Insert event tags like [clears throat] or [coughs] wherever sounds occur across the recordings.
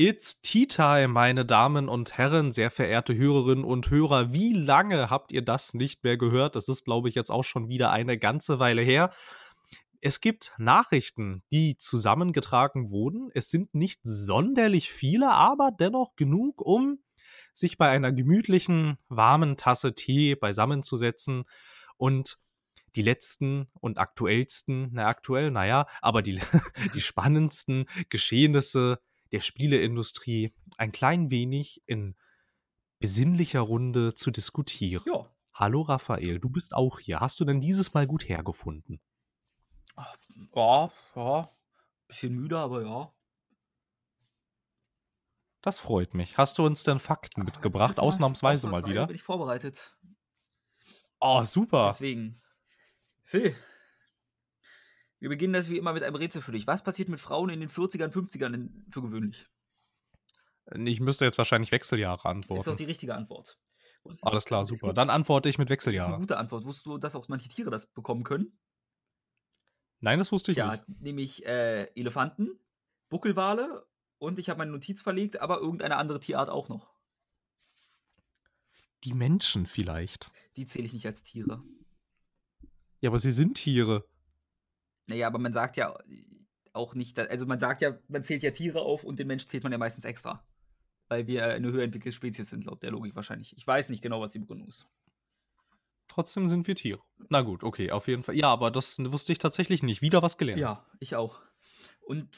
It's Tea Time, meine Damen und Herren, sehr verehrte Hörerinnen und Hörer. Wie lange habt ihr das nicht mehr gehört? Das ist, glaube ich, jetzt auch schon wieder eine ganze Weile her. Es gibt Nachrichten, die zusammengetragen wurden. Es sind nicht sonderlich viele, aber dennoch genug, um sich bei einer gemütlichen, warmen Tasse Tee beisammenzusetzen und die letzten und aktuellsten, na aktuell, naja, aber die, [laughs] die spannendsten Geschehnisse der Spieleindustrie ein klein wenig in besinnlicher Runde zu diskutieren. Ja. Hallo Raphael, du bist auch hier. Hast du denn dieses Mal gut hergefunden? Ja, ja. Bisschen müde, aber ja. Das freut mich. Hast du uns denn Fakten mitgebracht? Mal- Ausnahmsweise mal wieder. bin ich vorbereitet. Oh, super. Deswegen. Phil. Wir beginnen das wie immer mit einem Rätsel für dich. Was passiert mit Frauen in den 40ern, 50ern in, für gewöhnlich? Ich müsste jetzt wahrscheinlich Wechseljahre Das ist auch antworten. die richtige Antwort. Alles klar, super. Dann antworte ich mit Das ist eine gute Antwort. Wusstest du, dass auch manche Tiere das bekommen können? Nein, das wusste ich ja, nicht. nämlich äh, Elefanten, Buckelwale und ich habe meine Notiz verlegt, aber irgendeine andere Tierart auch noch. Die Menschen vielleicht. Die zähle ich nicht als Tiere. Ja, aber sie sind Tiere. Naja, aber man sagt ja auch nicht, also man sagt ja, man zählt ja Tiere auf und den Mensch zählt man ja meistens extra. Weil wir eine höher entwickelte Spezies sind, laut der Logik wahrscheinlich. Ich weiß nicht genau, was die Begründung ist. Trotzdem sind wir Tiere. Na gut, okay, auf jeden Fall. Ja, aber das wusste ich tatsächlich nicht. Wieder was gelernt. Ja, ich auch. Und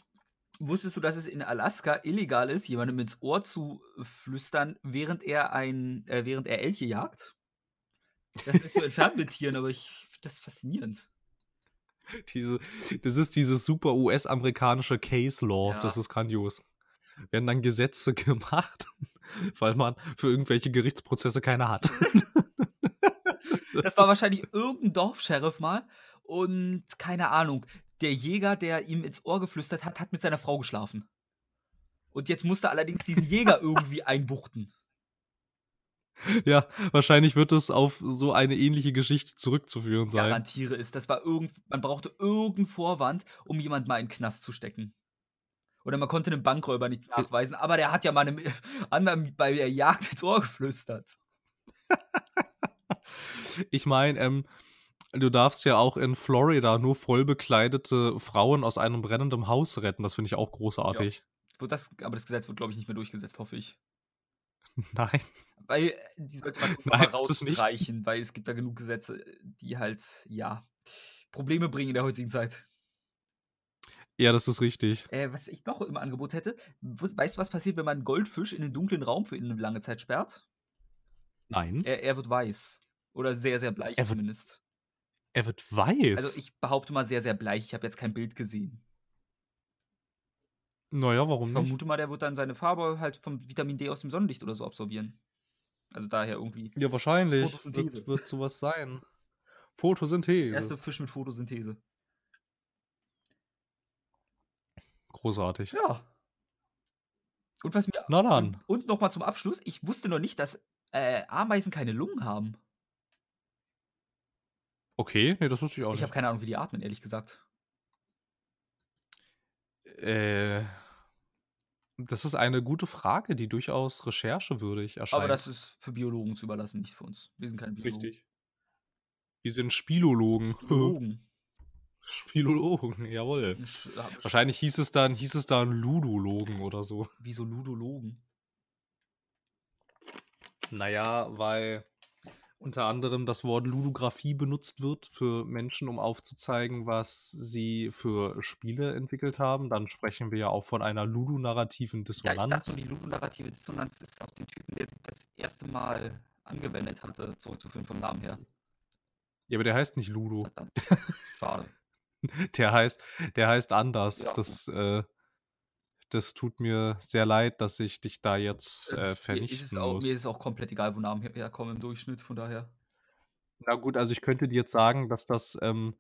wusstest du, dass es in Alaska illegal ist, jemandem ins Ohr zu flüstern, während er ein, äh, während er Elche jagt? Das ist so entfernt mit Tieren, aber ich finde das faszinierend. Diese, das ist dieses super US-amerikanische Case Law. Ja. Das ist grandios. Werden dann Gesetze [laughs] gemacht, weil man für irgendwelche Gerichtsprozesse keine hat. Das war wahrscheinlich irgendein Dorfsheriff mal und keine Ahnung. Der Jäger, der ihm ins Ohr geflüstert hat, hat mit seiner Frau geschlafen. Und jetzt musste allerdings diesen Jäger [laughs] irgendwie einbuchten. Ja, wahrscheinlich wird es auf so eine ähnliche Geschichte zurückzuführen sein. Garantiere es. Das war irgend, man brauchte irgendeinen Vorwand, um jemand mal in den Knast zu stecken. Oder man konnte einem Bankräuber nichts nachweisen, aber der hat ja mal einem [laughs] anderen bei der Jagd ins Ohr geflüstert. [laughs] Ich meine, ähm, du darfst ja auch in Florida nur voll bekleidete Frauen aus einem brennenden Haus retten. Das finde ich auch großartig. Wird das, aber das Gesetz wird, glaube ich, nicht mehr durchgesetzt, hoffe ich. [laughs] Nein. Weil äh, die sollte man Nein, rausstreichen, weil es gibt da genug Gesetze, die halt, ja, Probleme bringen in der heutigen Zeit. Ja, das ist richtig. Äh, was ich noch im Angebot hätte, weißt du, was passiert, wenn man einen Goldfisch in einen dunklen Raum für eine lange Zeit sperrt? Nein. Er, er wird weiß. Oder sehr, sehr bleich Er wird zumindest. Er wird weiß. Also ich behaupte mal sehr, sehr bleich. Ich habe jetzt kein Bild gesehen. Naja, Ich warum nicht? vermute mal, der wird dann seine Farbe halt vom Vitamin D aus dem Sonnenlicht oder so absorbieren. Also daher irgendwie. Ja, wahrscheinlich. Photosynthese. Wird, wird sowas sein. Photosynthese. Erste Fisch mit Photosynthese. Großartig. Ja. Und was mir. Na dann. Und, und nochmal zum Abschluss: Ich wusste noch nicht, dass äh, Ameisen keine Lungen haben. Okay, nee, das wusste ich auch Ich habe nicht. keine Ahnung, wie die atmen, ehrlich gesagt. Äh, das ist eine gute Frage, die durchaus recherchewürdig erscheint. Aber das ist für Biologen zu überlassen, nicht für uns. Wir sind keine Biologen. richtig. Wir sind Spilologen. Biologen. [laughs] Spilologen, jawohl. Sch- äh, Wahrscheinlich hieß es dann, hieß es dann Ludologen oder so. Wieso Ludologen? Naja, weil unter anderem das Wort Ludographie benutzt wird für Menschen, um aufzuzeigen, was sie für Spiele entwickelt haben. Dann sprechen wir ja auch von einer ludonarrativen Ja, ich dachte, Dissonanz. die ludonarrative Dissonanz ist auf den Typen, der das erste Mal angewendet hatte, zurückzuführen vom Namen her. Ja, aber der heißt nicht Ludo. Schade. [laughs] Der heißt, der heißt anders. Ja. Das, äh, das tut mir sehr leid, dass ich dich da jetzt Äh, äh, mir, ist es vernichten auch, muss. mir ist es auch komplett egal, wo Namen her- herkommen im Durchschnitt, von daher. Na gut, also ich könnte dir jetzt sagen, dass das, ähm,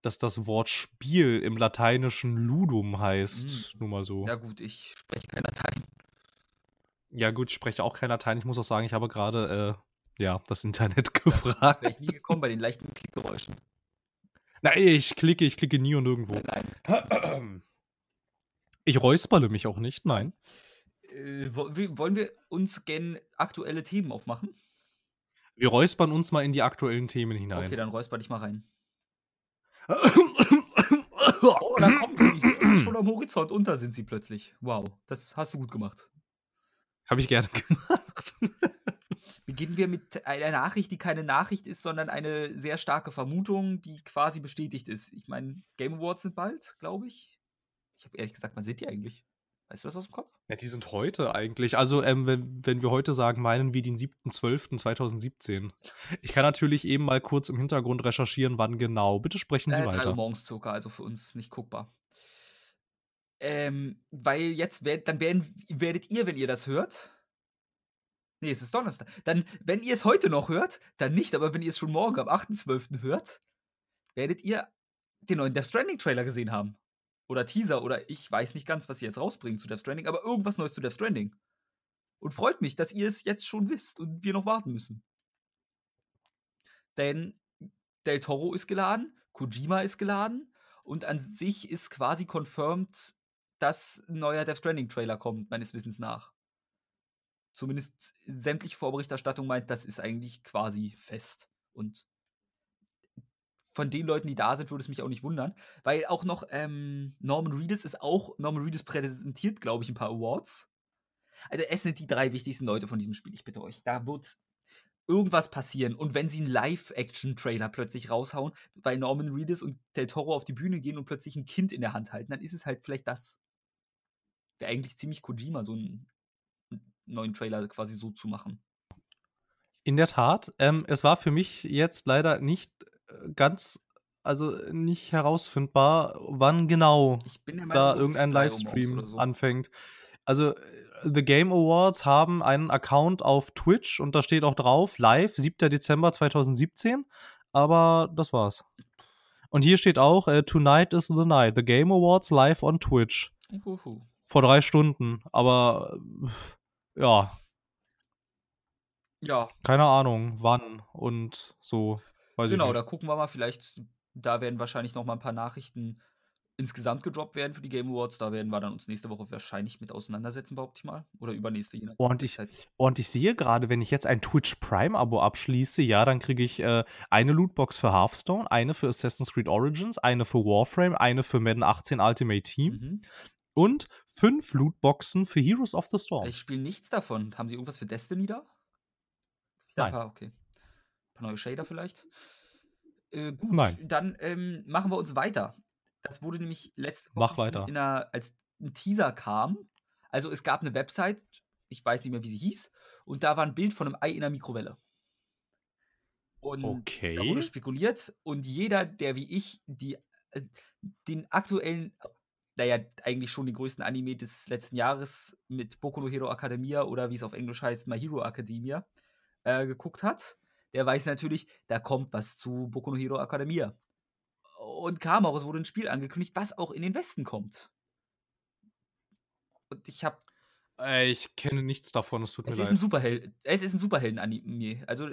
dass das Wort Spiel im Lateinischen Ludum heißt. Mm. Nur mal so. Ja gut, ich spreche kein Latein. Ja, gut, ich spreche auch kein Latein. Ich muss auch sagen, ich habe gerade äh, ja, das Internet [laughs] gefragt. Wäre ich nie gekommen bei den leichten Klickgeräuschen. Nein, ich klicke, ich klicke nie und nirgendwo. Nein, nein. [clears throat] [clears throat] Ich räusperle mich auch nicht, nein. Äh, wollen wir uns gen aktuelle Themen aufmachen? Wir räuspern uns mal in die aktuellen Themen hinein. Okay, dann räusper dich mal rein. [coughs] oh, da kommen sie. Ich sehe schon am Horizont. Unter sind sie plötzlich. Wow, das hast du gut gemacht. Habe ich gerne gemacht. [laughs] Beginnen wir mit einer Nachricht, die keine Nachricht ist, sondern eine sehr starke Vermutung, die quasi bestätigt ist. Ich meine, Game Awards sind bald, glaube ich. Ich habe ehrlich gesagt, wann sind die eigentlich? Weißt du das aus dem Kopf? Ja, die sind heute eigentlich. Also, ähm, wenn, wenn wir heute sagen, meinen wir den 7.12.2017. Ich kann natürlich eben mal kurz im Hintergrund recherchieren, wann genau. Bitte sprechen Sie äh, weiter. Drei Uhr morgens circa, also für uns nicht guckbar. Ähm, weil jetzt, werd, dann werden, werdet ihr, wenn ihr das hört, Nee, es ist Donnerstag. Dann, wenn ihr es heute noch hört, dann nicht, aber wenn ihr es schon morgen am 8.12. hört, werdet ihr den neuen Death Stranding Trailer gesehen haben oder Teaser oder ich weiß nicht ganz, was sie jetzt rausbringen zu Death Stranding, aber irgendwas Neues zu Death Stranding. Und freut mich, dass ihr es jetzt schon wisst und wir noch warten müssen. Denn Del Toro ist geladen, Kojima ist geladen und an sich ist quasi confirmed, dass ein neuer Death Stranding Trailer kommt, meines Wissens nach. Zumindest sämtliche Vorberichterstattung meint, das ist eigentlich quasi fest. Und von den Leuten, die da sind, würde es mich auch nicht wundern. Weil auch noch ähm, Norman Reedus ist auch, Norman Reedus präsentiert, glaube ich, ein paar Awards. Also es sind die drei wichtigsten Leute von diesem Spiel, ich bitte euch. Da wird irgendwas passieren. Und wenn sie einen Live-Action-Trailer plötzlich raushauen, weil Norman Reedus und Del Toro auf die Bühne gehen und plötzlich ein Kind in der Hand halten, dann ist es halt vielleicht das. Wäre eigentlich ziemlich Kojima, so einen neuen Trailer quasi so zu machen. In der Tat. Ähm, es war für mich jetzt leider nicht ganz, also nicht herausfindbar, wann genau da irgendein Livestream so. anfängt. Also The Game Awards haben einen Account auf Twitch und da steht auch drauf, live, 7. Dezember 2017. Aber das war's. Und hier steht auch, uh, Tonight is the night. The Game Awards live on Twitch. Uhuhu. Vor drei Stunden. Aber ja. Ja. Keine Ahnung, wann und so. Weiß genau, da gucken wir mal. Vielleicht, da werden wahrscheinlich noch mal ein paar Nachrichten insgesamt gedroppt werden für die Game Awards. Da werden wir dann uns nächste Woche wahrscheinlich mit auseinandersetzen, behaupte ich mal. Oder übernächste. Je und, ich, und ich sehe gerade, wenn ich jetzt ein Twitch Prime-Abo abschließe, ja, dann kriege ich äh, eine Lootbox für Hearthstone, eine für Assassin's Creed Origins, eine für Warframe, eine für Madden 18 Ultimate Team. Mhm. Und fünf Lootboxen für Heroes of the Storm. Ich spiele nichts davon. Haben Sie irgendwas für Destiny da? Nein. Paar, okay paar neue Shader vielleicht. Äh, gut, Nein. dann ähm, machen wir uns weiter. Das wurde nämlich letzte Woche. Einer, als ein Teaser kam. Also es gab eine Website, ich weiß nicht mehr, wie sie hieß, und da war ein Bild von einem Ei in einer Mikrowelle. Und okay. da wurde spekuliert und jeder, der wie ich die, äh, den aktuellen, naja, eigentlich schon den größten Anime des letzten Jahres mit Boku no Hero Academia oder wie es auf Englisch heißt, My Hero Academia, äh, geguckt hat, der weiß natürlich, da kommt was zu Boku no Hero Academia. Und kam auch, es wurde ein Spiel angekündigt, was auch in den Westen kommt. Und ich habe äh, ich kenne nichts davon, es tut es mir ist leid. Ein Superheld, es ist ein Superhelden-Anime. Also,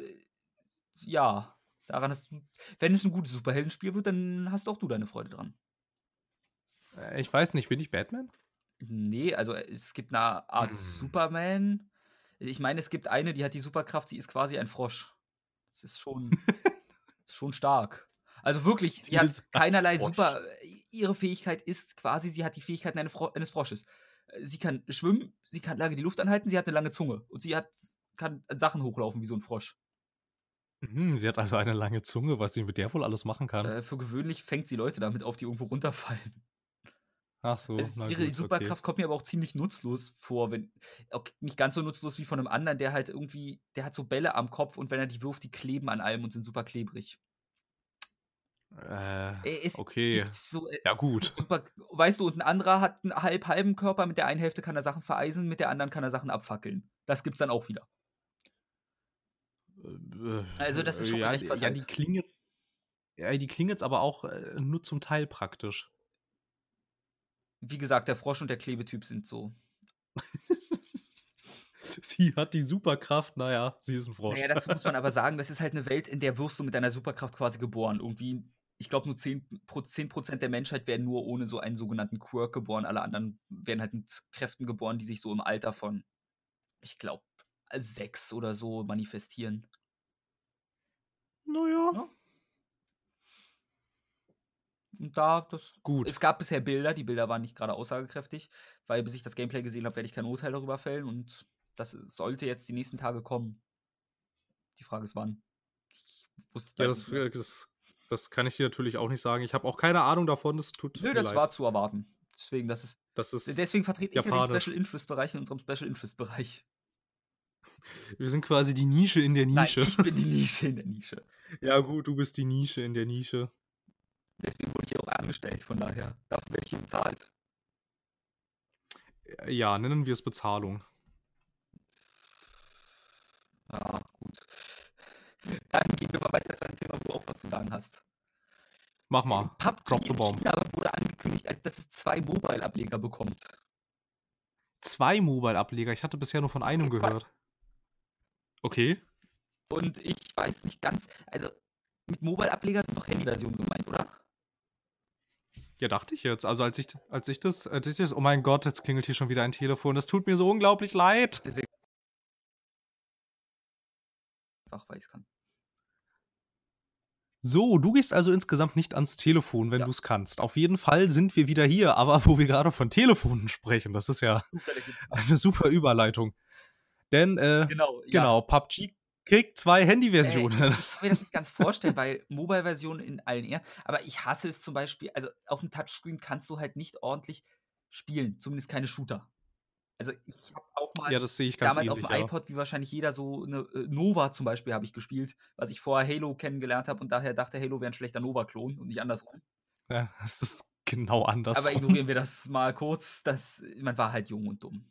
ja, daran hast du, wenn es ein gutes Superheldenspiel wird, dann hast auch du deine Freude dran. Äh, ich weiß nicht, bin ich Batman? Nee, also es gibt eine Art hm. Superman. Ich meine, es gibt eine, die hat die Superkraft, sie ist quasi ein Frosch. Das ist schon, [laughs] ist schon stark. Also wirklich, sie, hat keinerlei Frosch. super. Ihre Fähigkeit ist quasi, sie hat die Fähigkeit eines, Fro eines Frosches. Sie kann schwimmen, sie kann lange die Luft anhalten, sie hat eine lange Zunge und sie hat, kann Sachen hochlaufen wie so ein Frosch. Mhm, sie hat also eine lange Zunge, was sie mit der wohl alles machen kann. Äh, für gewöhnlich fängt sie Leute damit auf, die irgendwo runterfallen. Ach so. Es, ihre gut, Superkraft okay. kommt mir aber auch ziemlich nutzlos vor. Wenn, okay, nicht ganz so nutzlos wie von einem anderen, der halt irgendwie, der hat so Bälle am Kopf und wenn er die wirft, die kleben an allem und sind super klebrig. Äh, es okay. So, äh, ja, gut. Super, weißt du, und ein anderer hat einen halb halben Körper, mit der einen Hälfte kann er Sachen vereisen, mit der anderen kann er Sachen abfackeln. Das gibt's dann auch wieder. Äh, also, das ist schon ja, recht verteilt. Ja, die klingen jetzt, ja, die klingen jetzt aber auch äh, nur zum Teil praktisch wie gesagt, der Frosch und der Klebetyp sind so. [laughs] sie hat die Superkraft, naja, sie ist ein Frosch. Naja, dazu muss man aber [laughs] sagen, das ist halt eine Welt, in der wirst du mit deiner Superkraft quasi geboren. Irgendwie ich glaube, nur 10%, 10 der Menschheit werden nur ohne so einen sogenannten Quirk geboren. Alle anderen werden halt mit Kräften geboren, die sich so im Alter von, ich glaube, sechs oder so manifestieren. Naja. Ja. Und da, das. Gut. Es gab bisher Bilder, die Bilder waren nicht gerade aussagekräftig, weil bis ich das Gameplay gesehen habe, werde ich kein Urteil darüber fällen und das sollte jetzt die nächsten Tage kommen. Die Frage ist wann. Ich wusste, ja, das, das, das, kann ich dir natürlich auch nicht sagen. Ich habe auch keine Ahnung davon. Das tut Nö, das leid. war zu erwarten. Deswegen, das ist. Das ist deswegen vertrete ich ja den Special Interest Bereich in unserem Special Interest Bereich. Wir sind quasi die Nische in der Nische. Nein, ich bin die Nische in der Nische. [laughs] Ja, gut, du bist die Nische in der Nische. Deswegen wurde ich auch angestellt, von daher. Dafür werde ich bezahlt. Ja, nennen wir es Bezahlung. Ah, gut. Dann gehen wir mal weiter zu einem Thema, wo du auch was zu sagen hast. Mach mal. PUBG Drop the bomb. China wurde angekündigt, dass es zwei Mobile-Ableger bekommt. Zwei Mobile-Ableger? Ich hatte bisher nur von einem gehört. Okay. Und ich weiß nicht ganz, also mit Mobile-Ableger sind doch Handy-Versionen gemeint, oder? Ja, dachte ich jetzt. Also als ich, als ich das, als ich das, oh mein Gott, jetzt klingelt hier schon wieder ein Telefon. Das tut mir so unglaublich leid. Einfach weiß kann. So, du gehst also insgesamt nicht ans Telefon, wenn ja. du es kannst. Auf jeden Fall sind wir wieder hier, aber wo wir gerade von Telefonen sprechen, das ist ja eine super Überleitung. Denn, äh, genau, ja. genau, PUBG kriegt zwei Handy-Versionen. ich kann mir das nicht ganz vorstellen, weil Mobile-Versionen in allen eher. Aber ich hasse es zum Beispiel, also auf dem Touchscreen kannst du halt nicht ordentlich spielen, zumindest keine Shooter. Also ich habe auch mal ja, das ich damals ähnlich, auf dem ja. iPod, wie wahrscheinlich jeder, so eine äh, Nova zum Beispiel habe ich gespielt, was ich vorher Halo kennengelernt habe und daher dachte, Halo wäre ein schlechter Nova-Klon und nicht andersrum. Ja, das ist genau anders. Aber ignorieren wir das mal kurz, dass man war halt jung und dumm.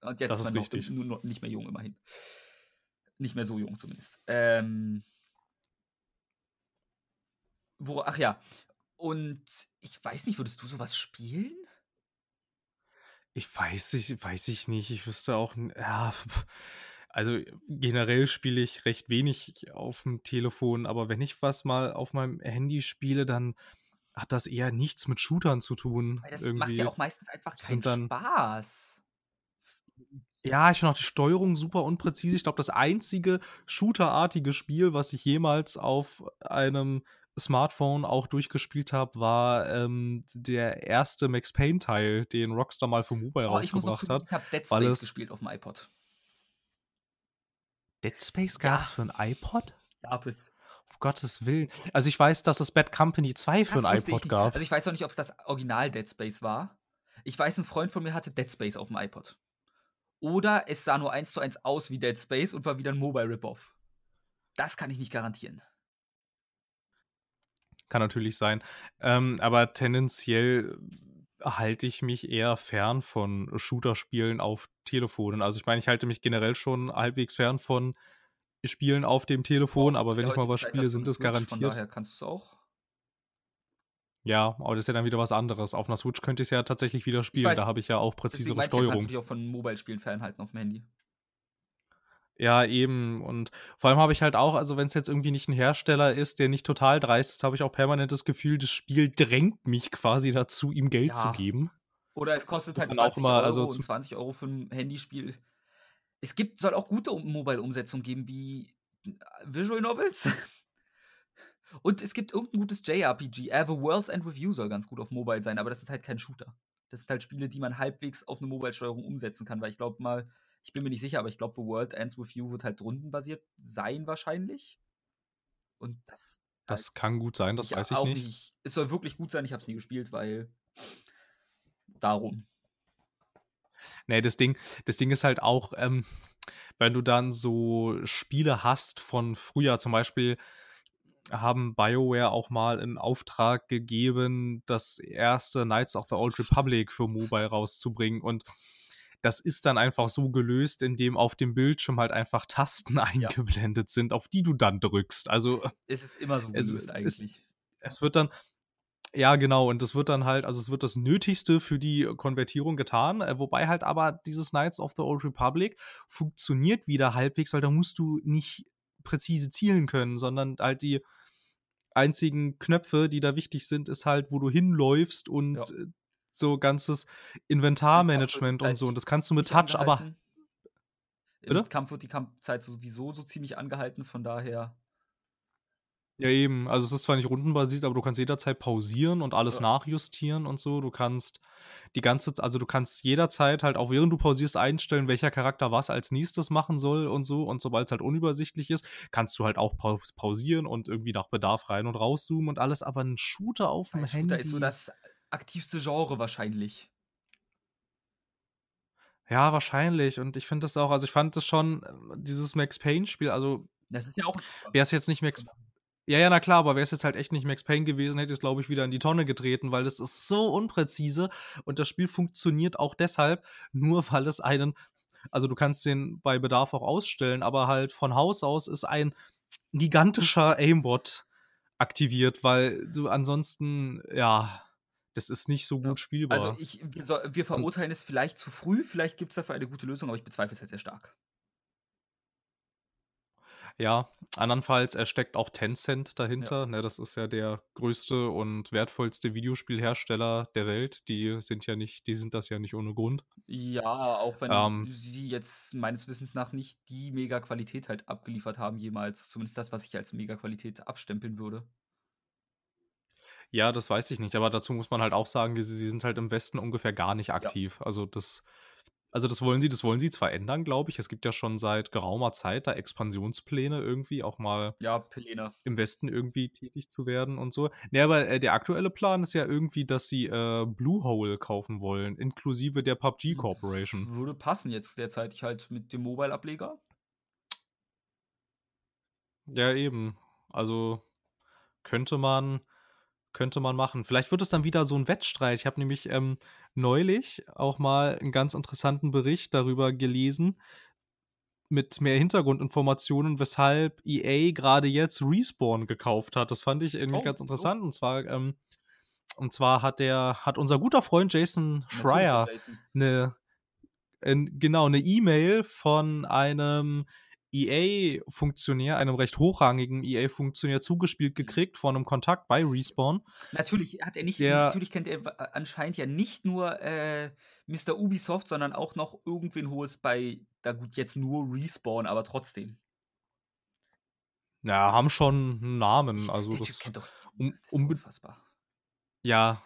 Und jetzt das ist, ist man richtig. Noch, nur, nicht mehr jung immerhin. Nicht mehr so jung zumindest. Ähm, wo, ach ja. Und ich weiß nicht, würdest du sowas spielen? Ich weiß, ich weiß ich nicht. Ich wüsste auch, ja, also generell spiele ich recht wenig auf dem Telefon, aber wenn ich was mal auf meinem Handy spiele, dann hat das eher nichts mit Shootern zu tun. Weil das irgendwie. macht ja auch meistens einfach keinen dann, Spaß. Ja, ich finde auch die Steuerung super unpräzise. Ich glaube, das einzige shooterartige Spiel, was ich jemals auf einem Smartphone auch durchgespielt habe, war ähm, der erste Max Payne-Teil, den Rockstar mal für Mobile oh, rausgebracht hat. Ich habe Dead Space gespielt auf dem iPod. Dead Space gab es ja. für ein iPod? Gab es. Um Gottes Willen. Also ich weiß, dass es Bad Company 2 für das ein iPod gab. Also ich weiß auch nicht, ob es das Original Dead Space war. Ich weiß, ein Freund von mir hatte Dead Space auf dem iPod. Oder es sah nur eins zu eins aus wie Dead Space und war wieder ein Mobile Rip-Off. Das kann ich nicht garantieren. Kann natürlich sein. Ähm, aber tendenziell halte ich mich eher fern von Shooter-Spielen auf Telefonen. Also ich meine, ich halte mich generell schon halbwegs fern von Spielen auf dem Telefon, oh, aber wenn ich mal was spiele, sind es garantiert. Von daher kannst du es auch. Ja, aber das ist ja dann wieder was anderes. Auf einer Switch könnte ich es ja tatsächlich wieder spielen. Weiß, da habe ich ja auch präzisere Steuerung. Kannst du dich auch von Mobile-Spielen fernhalten auf dem Handy. Ja, eben. Und vor allem habe ich halt auch, also wenn es jetzt irgendwie nicht ein Hersteller ist, der nicht total dreist ist, habe ich auch permanent das Gefühl, das Spiel drängt mich quasi dazu, ihm Geld ja. zu geben. Oder es kostet halt 20 immer, Euro also und 20 Euro für ein Handyspiel. Es gibt, soll auch gute Mobile-Umsetzungen geben, wie Visual Novels. [laughs] Und es gibt irgendein gutes JRPG. Äh, The World's End Review soll ganz gut auf Mobile sein, aber das ist halt kein Shooter. Das sind halt Spiele, die man halbwegs auf eine Mobile-Steuerung umsetzen kann, weil ich glaube mal, ich bin mir nicht sicher, aber ich glaube, The World Ends With You wird halt rundenbasiert sein wahrscheinlich. Und das. Das halt kann gut sein, das weiß ich nicht. nicht. Es soll wirklich gut sein, ich habe es nie gespielt, weil darum. Nee, das Ding, das Ding ist halt auch, ähm, wenn du dann so Spiele hast von früher, zum Beispiel haben BioWare auch mal in Auftrag gegeben, das erste Knights of the Old Republic für Mobile rauszubringen und das ist dann einfach so gelöst, indem auf dem Bildschirm halt einfach Tasten [laughs] eingeblendet ja. sind, auf die du dann drückst. Also es ist immer so gelöst es, eigentlich. Es, es wird dann ja, genau, und es wird dann halt, also es wird das Nötigste für die Konvertierung getan, äh, wobei halt aber dieses Knights of the Old Republic funktioniert wieder halbwegs, weil da musst du nicht präzise zielen können, sondern halt die einzigen Knöpfe, die da wichtig sind, ist halt, wo du hinläufst und Ja. äh, so ganzes Inventarmanagement und so. Und das kannst du mit Touch, aber Angehalten. Im Kampf wird die Kampfzeit sowieso so ziemlich angehalten, von daher. Ja, eben. Also es ist zwar nicht rundenbasiert, aber du kannst jederzeit pausieren und alles Ja. nachjustieren und so. Du kannst die ganze also du kannst jederzeit halt auch während du pausierst einstellen, welcher Charakter was als nächstes machen soll und so. Und sobald es halt unübersichtlich ist, kannst du halt auch paus pausieren und irgendwie nach Bedarf rein und rauszoomen und alles. Aber ein Shooter auf dem Handy. Shooter ist so das aktivste Genre wahrscheinlich. Ja, wahrscheinlich. Und ich finde das auch, also ich fand das schon, äh, dieses Max Payne-Spiel, also Das ist ja auch wäre es jetzt nicht Max. Ja, ja, na klar, aber wäre es jetzt halt echt nicht Max Payne gewesen, hätte ich es, glaube ich, wieder in die Tonne getreten, weil das ist so unpräzise und das Spiel funktioniert auch deshalb, nur [laughs] weil es einen, also du kannst den bei Bedarf auch ausstellen, aber halt von Haus aus ist ein gigantischer Aimbot aktiviert, weil du ansonsten, ja, das ist nicht so gut spielbar. Also ich, wir, wir verurteilen es vielleicht zu früh, vielleicht gibt es dafür eine gute Lösung, aber ich bezweifle es halt sehr stark. Ja, andernfalls, er steckt auch Tencent dahinter. Ne, das ist ja der größte und wertvollste Videospielhersteller der Welt. Die sind ja nicht, die sind das ja nicht ohne Grund. Ja, auch wenn Ähm. sie jetzt meines Wissens nach nicht die Mega-Qualität halt abgeliefert haben jemals. Zumindest das, was ich als Mega-Qualität abstempeln würde. Ja, das weiß ich nicht, aber dazu muss man halt auch sagen, sie, sie sind halt im Westen ungefähr gar nicht aktiv. Also das, also das wollen sie, das wollen sie zwar ändern, glaube ich. Es gibt ja schon seit geraumer Zeit da Expansionspläne irgendwie auch mal Ja, Pelena. im Westen irgendwie tätig zu werden und so. Ne, aber äh, der aktuelle Plan ist ja irgendwie, dass sie äh, Bluehole kaufen wollen, inklusive der PUBG Corporation. Würde passen jetzt derzeitig halt mit dem Mobile-Ableger. Ja, eben. Also könnte man, könnte man machen. Vielleicht wird es dann wieder so ein Wettstreit. Ich habe nämlich ähm, neulich auch mal einen ganz interessanten Bericht darüber gelesen, mit mehr Hintergrundinformationen, weshalb EA gerade jetzt Respawn gekauft hat. Das fand ich irgendwie Oh, ganz oh. interessant. Und zwar, ähm, und zwar hat der, hat unser guter Freund Jason Schreier eine, ein- genau, eine E-Mail von einem EA-Funktionär, einem recht hochrangigen EA-Funktionär zugespielt gekriegt von einem Kontakt bei Respawn. Natürlich hat er nicht, Der- natürlich kennt er wa- anscheinend ja nicht nur äh, Mr. Ubisoft, sondern auch noch irgendwen hohes bei, da gut, jetzt nur Respawn, aber trotzdem. Ja, haben schon einen Namen. Also der das, Typ kennt doch. um- das ist unfassbar. Ja,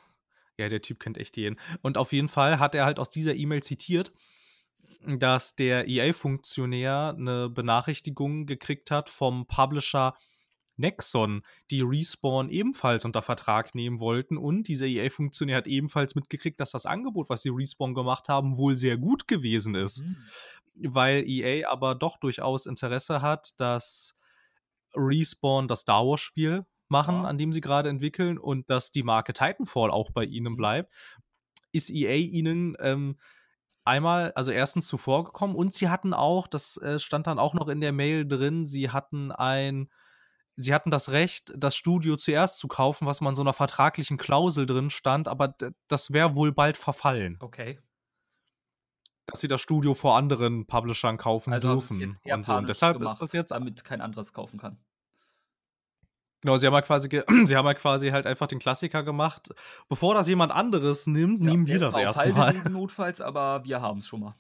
ja, der Typ kennt echt jeden. Und auf jeden Fall hat er halt aus dieser E-Mail zitiert, dass der EA-Funktionär eine Benachrichtigung gekriegt hat vom Publisher Nexon, die Respawn ebenfalls unter Vertrag nehmen wollten. Und dieser EA-Funktionär hat ebenfalls mitgekriegt, dass das Angebot, was die Respawn gemacht haben, wohl sehr gut gewesen ist. Hm. weil EA aber doch durchaus Interesse hat, dass Respawn das Star Wars Spiel machen, Ja. an dem sie gerade entwickeln und dass die Marke Titanfall auch bei ihnen Mhm. bleibt, ist EA ihnen ähm, einmal, also erstens zuvorgekommen und sie hatten auch, das äh, stand dann auch noch in der Mail drin, sie hatten ein Sie hatten das Recht, das Studio zuerst zu kaufen, was man in so einer vertraglichen Klausel drin stand, aber das wäre wohl bald verfallen, Okay. dass sie das Studio vor anderen Publishern kaufen Also dürfen und so. Und deshalb gemacht, ist das jetzt damit kein anderes kaufen kann. Genau, sie haben ja quasi, ge- [clears throat] sie haben ja quasi halt einfach den Klassiker gemacht. Bevor das jemand anderes nimmt, nehmen wir das erstmal notfalls, aber wir haben es schon mal.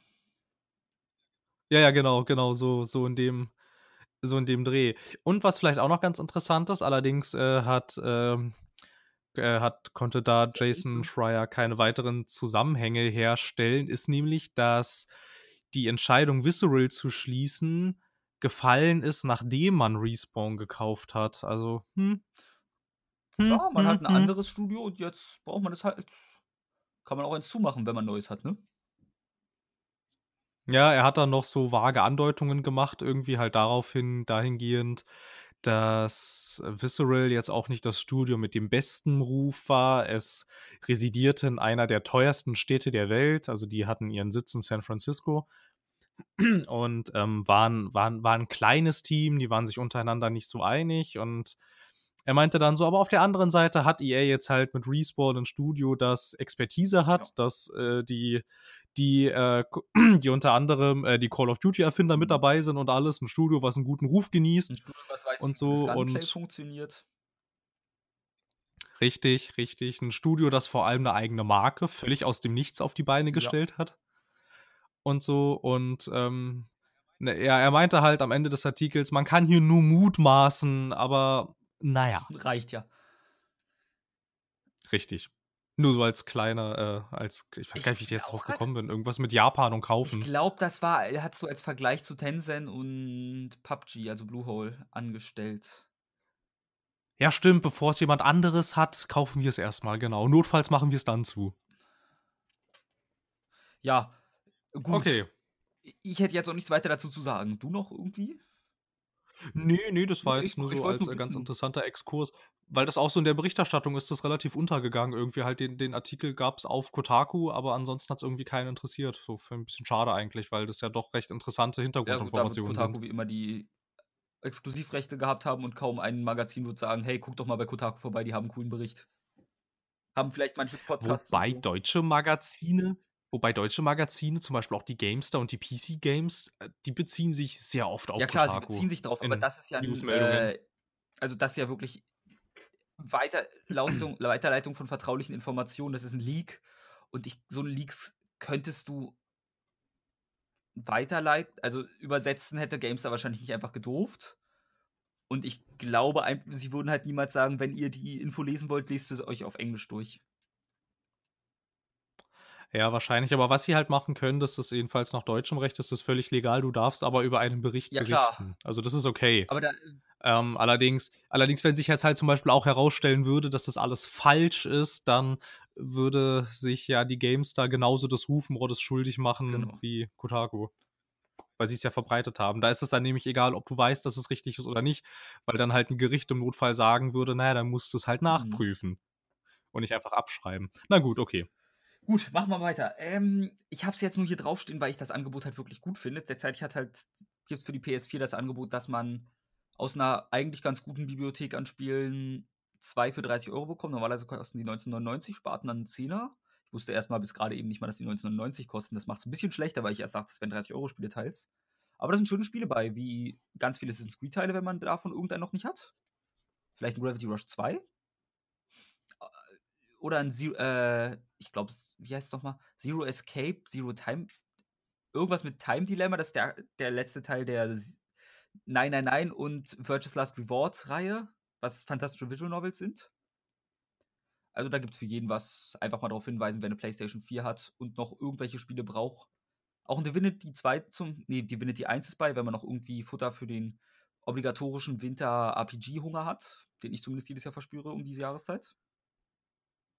Ja, ja, genau, genau, so, so in dem, so in dem Dreh. Und was vielleicht auch noch ganz interessant ist, allerdings äh, hat, ähm, äh, hat, konnte da Jason Schreier keine weiteren Zusammenhänge herstellen, ist nämlich, dass die Entscheidung, Visceral zu schließen, gefallen ist, nachdem man Respawn gekauft hat. Also, hm. Hm, Ja, man hm, hat ein hm. anderes Studio und jetzt braucht man das halt. Kann man auch eins zumachen, wenn man neues hat, ne? Ja, er hat dann noch so vage Andeutungen gemacht, irgendwie halt daraufhin, dahingehend, dass Visceral jetzt auch nicht das Studio mit dem besten Ruf war. Es residierte in einer der teuersten Städte der Welt, also die hatten ihren Sitz in San Francisco und ähm, waren, waren, waren ein kleines Team, die waren sich untereinander nicht so einig und er meinte dann so, aber auf der anderen Seite hat EA jetzt halt mit Respawn ein Studio, das Expertise hat, Ja. das äh, die, die, äh, [clears throat] die unter anderem äh, die Call of Duty-Erfinder mit Mhm. dabei sind und alles, ein Studio, was einen guten Ruf genießt. Ein Studio, was weiß, Und so Gunplay und- funktioniert. Richtig, richtig. Ein Studio, das vor allem eine eigene Marke völlig aus dem Nichts auf die Beine Ja. gestellt hat und so und, ähm, ne, ja, er meinte halt am Ende des Artikels: „Man kann hier nur mutmaßen, aber na ja.“ Reicht ja. Richtig. Nur so als kleiner, äh als ich weiß Ich gar nicht, wie ich jetzt drauf gekommen bin. Irgendwas mit Japan und Ich kaufen. glaube, das war er hat's so als Vergleich zu Tencent und PUBG, also Bluehole, angestellt. Ja, stimmt, bevor es jemand anderes hat, kaufen wir es erst mal, genau. Notfalls machen wir es dann zu. Ja, gut. Okay. Ich hätte jetzt auch nichts weiter dazu zu sagen. Du noch irgendwie? Ne, ne, das war Ne, ich jetzt nur so als, nur äh, ganz interessanter Exkurs, weil das auch so in der Berichterstattung ist das relativ untergegangen irgendwie halt. Den den Artikel gab's auf Kotaku, aber ansonsten hat's irgendwie keinen interessiert. So für 'n bisschen schade eigentlich, weil das ja doch recht interessante Ja Hintergrundinformationen Kotaku sind. wie immer die Exklusivrechte gehabt haben und kaum ein Magazin wird sagen: „Hey, guck doch mal bei Kotaku vorbei, die haben 'n coolen Bericht.“ Haben vielleicht manche Podcasts Wobei so. deutsche Magazine wobei deutsche Magazine, zum Beispiel auch die GameStar und die PC Games, äh, die beziehen sich sehr oft auf Ja klar, sie Kotaku beziehen sich drauf, aber das ist ja 'n, Newsmeldungen. äh also das ist ja wirklich Weiterlautung [clears throat] Weiterleitung von vertraulichen Informationen. Das ist 'n Leak und ich so Leaks könntest du weiterleit also übersetzen hätte GameStar wahrscheinlich nicht einfach gedurft. Und ich glaube ein sie würden halt niemals sagen: „Wenn ihr die Info lesen wollt, lest sie euch auf Englisch durch.“ Ja, wahrscheinlich, aber was sie halt machen können, das ist jedenfalls nach deutschem Recht ist das völlig legal. Du darfst aber über einen Bericht Ja klar. berichten. Also, das ist okay. Aber da Ähm, allerdings allerdings, wenn sich jetzt halt zum Beispiel auch herausstellen würde, dass das alles falsch ist, dann würde sich ja die GameStar genauso des Rufmordes schuldig machen Genau. wie Kotaku, weil sie's ja verbreitet haben. Da ist es dann nämlich egal, ob du weißt, dass es richtig ist oder nicht, weil dann halt 'n Gericht im Notfall sagen würde: „Na ja, dann musst du's halt Mhm. nachprüfen und nicht einfach abschreiben.“ Na gut, okay. Gut, machen wir weiter. Ähm, ich habe es jetzt nur hier draufstehen, weil ich das Angebot halt wirklich gut finde. Derzeitig hat halt gibt's für die PS4 das Angebot, dass man aus 'ner eigentlich ganz guten Bibliothek an Spielen 2 für 30 € bekommt. Normalerweise kosten die 19,99, spart man 'n Zehner. Ich wusste erst mal bis grade eben nicht mal, dass die 19,99 kosten. Das macht's 'n bisschen schlechter, weil ich erst dachte, das wären 30 € Spiele teils. Aber da sind schöne Spiele bei, wie ganz viele Assassin's Creed Teile, wenn man davon irgendeinen noch nicht hat. Vielleicht 'n Gravity Rush 2? Oder 'n Ze äh, ich glaube, wie heißt's noch mal? Zero Escape, Zero Time irgendwas mit Time Dilemma, das ist der der letzte Teil der s 999 und Virtue's Last Reward Reihe, was fantastische Visual Novels sind. Also, da gibt's für jeden was. Einfach mal drauf hinweisen, wer 'ne PlayStation 4 hat und noch irgendwelche Spiele braucht. Auch 'n Divinity 2 zum ne, Divinity 1 ist bei, wenn man noch irgendwie Futter für den obligatorischen Winter-RPG-Hunger hat, den ich zumindest jedes Jahr verspüre um diese Jahreszeit.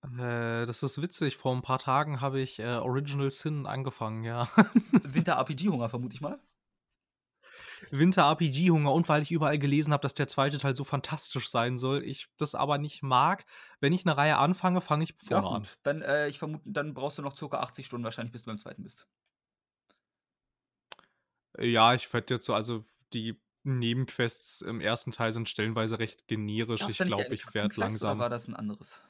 Äh, das ist witzig. Vor 'n paar Tagen habe ich, äh, Original Sin angefangen, ja. [laughs] Winter-RPG-Hunger, vermute ich mal? Winter-RPG-Hunger und weil ich überall gelesen habe, dass der 2. Teil so fantastisch sein soll, ich das aber nicht mag. Wenn ich 'ne Reihe anfange, fange ich Ja vorne an. gut, dann, äh, ich vermute dann brauchst du noch circa 80 Stunden wahrscheinlich, bis du beim 2. bist. Ja, ich werde jetzt so also, die Nebenquests im 1. Teil sind stellenweise recht generisch. Gab's Ich glaube, eine ich werde Katzenquest oder langsam war das 'n anderes?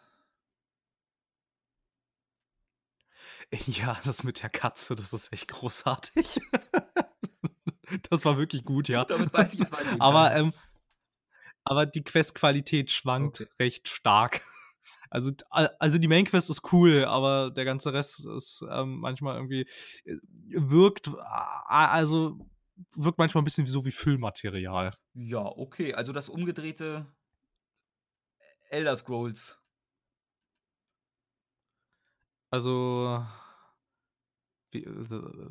Ja, das mit der Katze, das ist echt großartig. [laughs] Das war wirklich gut, ja. Damit weiß ich jetzt Aber, ähm aber die Questqualität schwankt Okay. recht stark. Also also die Main-Quest ist cool, aber der ganze Rest ist, ähm, manchmal irgendwie äh, wirkt a also wirkt manchmal 'n bisschen wie so wie Füllmaterial. Ja, okay, also das umgedrehte Elder Scrolls. Also wie, äh,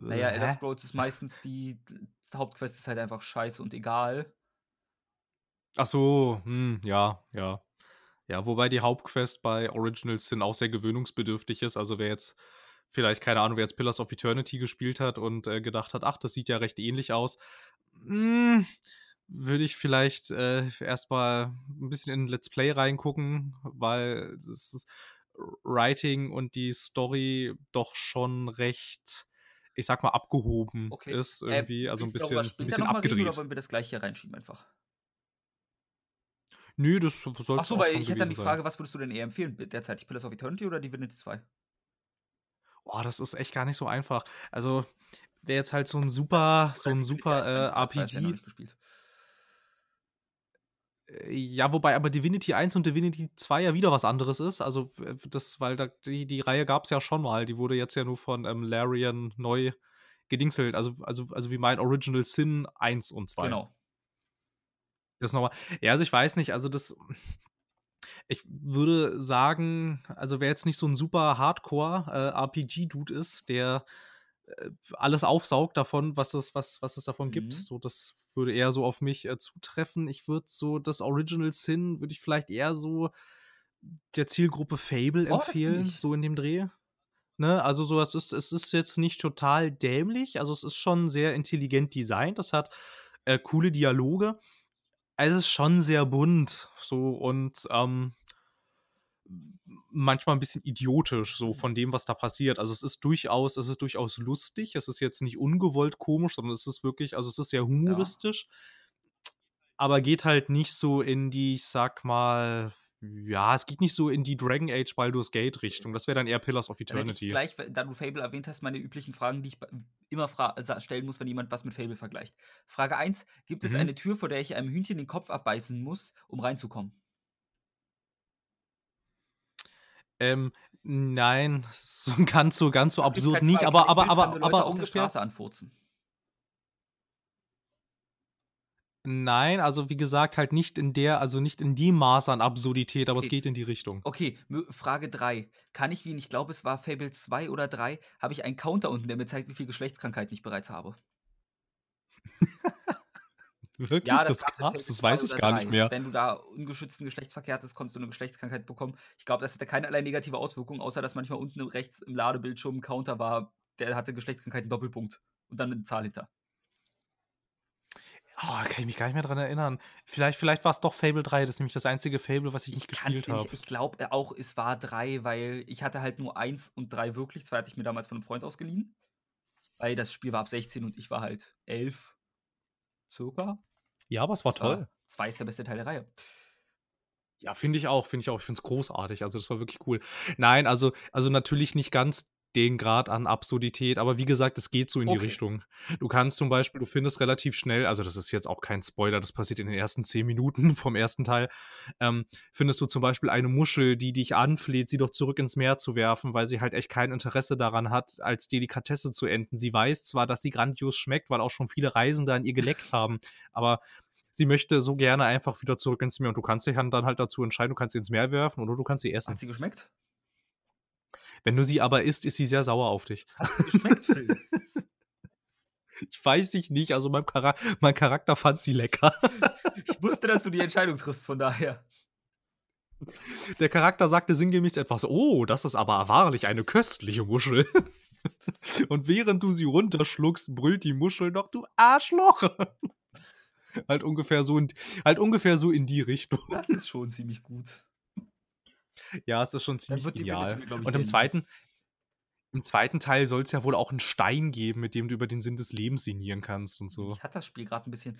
Na ja, Elder? Scrolls ist meistens die d Hauptquest ist halt einfach scheiße und egal. Ach so, hm, ja, ja. Ja, wobei die Hauptquest bei Original Sin auch sehr gewöhnungsbedürftig ist. Also, wer jetzt vielleicht, keine Ahnung, wer jetzt Pillars of Eternity gespielt hat und, äh, gedacht hat: „Ach, das sieht ja recht ähnlich aus“, hm, würde ich vielleicht, äh, erst mal 'n bisschen in Let's Play reingucken, weil das ist Writing und die Story doch schon recht, ich sage mal, abgehoben Okay. ist Äh, irgendwie, also 'n willst du darüber bisschen 'n später bisschen mal reden oder abgedreht. wollen wir das gleich hier reinschieben einfach? Nö, das so Ach so, weil ich hätte dann die sein. Frage, was würdest du denn eher empfehlen b derzeitig, Pillars of Eternity oder Divinity 2? Oh, das ist echt gar nicht so einfach. Also, wer jetzt halt so 'n super so 'n Divinity super, 1 äh, meine ich, Teil 2 hast du ja noch RPG nicht gespielt. Äh, ja, wobei aber Divinity 1 und Divinity 2 ja wieder was anderes ist. Also, das, weil da, die, die Reihe gab es ja schon mal. Die wurde jetzt ja nur von ähm, Larian neu gedingselt. Also, also, also wie mein Original Sin 1 und 2. Genau. Das nochmal. Ja, also ich weiß nicht, also das. Ich würde sagen, also wer jetzt nicht so ein super Hardcore-RPG-Dude äh, ist, der alles aufsaugt davon, was es, was, was es davon mhm. gibt. So, das würde eher so auf mich äh, zutreffen. Ich würde so das Original Sin, würde ich vielleicht eher so der Zielgruppe Fable oh, empfehlen, so in dem Dreh. Ne? Also so, es ist, es ist jetzt nicht total dämlich, also es ist schon sehr intelligent designt, das hat äh, coole Dialoge. Es ist schon sehr bunt, so und ähm, manchmal ein bisschen idiotisch, so von dem, was da passiert. Also es ist durchaus, es ist durchaus lustig. Es ist jetzt nicht ungewollt komisch, sondern es ist wirklich, also es ist sehr humoristisch. Ja. Aber geht halt nicht so in die, ich sag mal, ja, es geht nicht so in die Dragon Age Baldur's Gate Richtung. Das wäre dann eher Pillars of Eternity. Gleich, da du Fable erwähnt hast, meine üblichen Fragen, die ich immer stellen muss, wenn jemand was mit Fable vergleicht. Frage 1: Gibt es mhm. eine Tür, vor der ich einem Hühnchen den Kopf abbeißen muss, um reinzukommen? Ähm, nein, [laughs] so ganz so, ganz so absurd nicht, aber, aber, aber, aber, aber auf der Straße anfurzen. Nein, also wie gesagt, halt nicht in der, also nicht in die Maße an Absurdität, aber okay. es geht in die Richtung. Okay, Frage 3. Kann ich, wie ich glaube, es war Fable 2 oder 3, habe ich einen Counter unten, der mir zeigt, wie viel Geschlechtskrankheiten ich bereits habe? [laughs] Wirklich? Ja, das, das gab's? Das weiß ich gar nicht mehr. Wenn du da ungeschützten Geschlechtsverkehr hattest, konntest du eine Geschlechtskrankheit bekommen. Ich glaube, das hatte keinerlei negative Auswirkungen, außer dass manchmal unten rechts im Ladebildschirm ein Counter war, der hatte Geschlechtskrankheiten Doppelpunkt und dann eine Zahl hinter. Oh, da kann ich mich gar nicht mehr dran erinnern. Vielleicht, vielleicht war es doch Fable 3, das ist nämlich das einzige Fable, was ich, ich nicht gespielt habe. Ich glaube äh, auch, es war 3, weil ich hatte halt nur 1 und 3 wirklich. Zwei hatte ich mir damals von einem Freund ausgeliehen. Weil das Spiel war ab 16 und ich war halt 11. Circa. Ja, aber es war das toll. War, zwei ist der beste Teil der Reihe. Ja, finde ich auch, finde ich auch. Ich finde es großartig. Also, das war wirklich cool. Nein, also, also natürlich nicht ganz den Grad an Absurdität, aber wie gesagt, es geht so in okay. die Richtung. Du kannst zum Beispiel, du findest relativ schnell, also das ist jetzt auch kein Spoiler, das passiert in den ersten zehn Minuten [laughs] vom ersten Teil, ähm, findest du zum Beispiel eine Muschel, die dich anfleht, sie doch zurück ins Meer zu werfen, weil sie halt echt kein Interesse daran hat, als Delikatesse zu enden. Sie weiß zwar, dass sie grandios schmeckt, weil auch schon viele Reisende an ihr geleckt [laughs] haben, aber sie möchte so gerne einfach wieder zurück ins Meer und du kannst dich dann halt dazu entscheiden, du kannst sie ins Meer werfen oder du kannst sie essen. Hat sie geschmeckt? Wenn du sie aber isst, ist sie sehr sauer auf dich. Hat geschmeckt, Phil? [laughs] Ich weiß ich nicht, also mein, Chara mein Charakter fand sie lecker. Ich wusste, dass du die Entscheidung triffst, von daher. Der Charakter sagte sinngemäß etwas, oh, das ist aber wahrlich eine köstliche Muschel. [laughs] Und während du sie runterschluckst, brüllt die Muschel noch, du Arschloch. [laughs] halt ungefähr so in, halt ungefähr so in die Richtung. Das ist schon ziemlich gut. Ja, es ist schon ziemlich genial. Und im zweiten, im zweiten Teil soll es ja wohl auch einen Stein geben, mit dem du über den Sinn des Lebens sinnieren kannst und so. Ich hatte das Spiel gerade ein bisschen.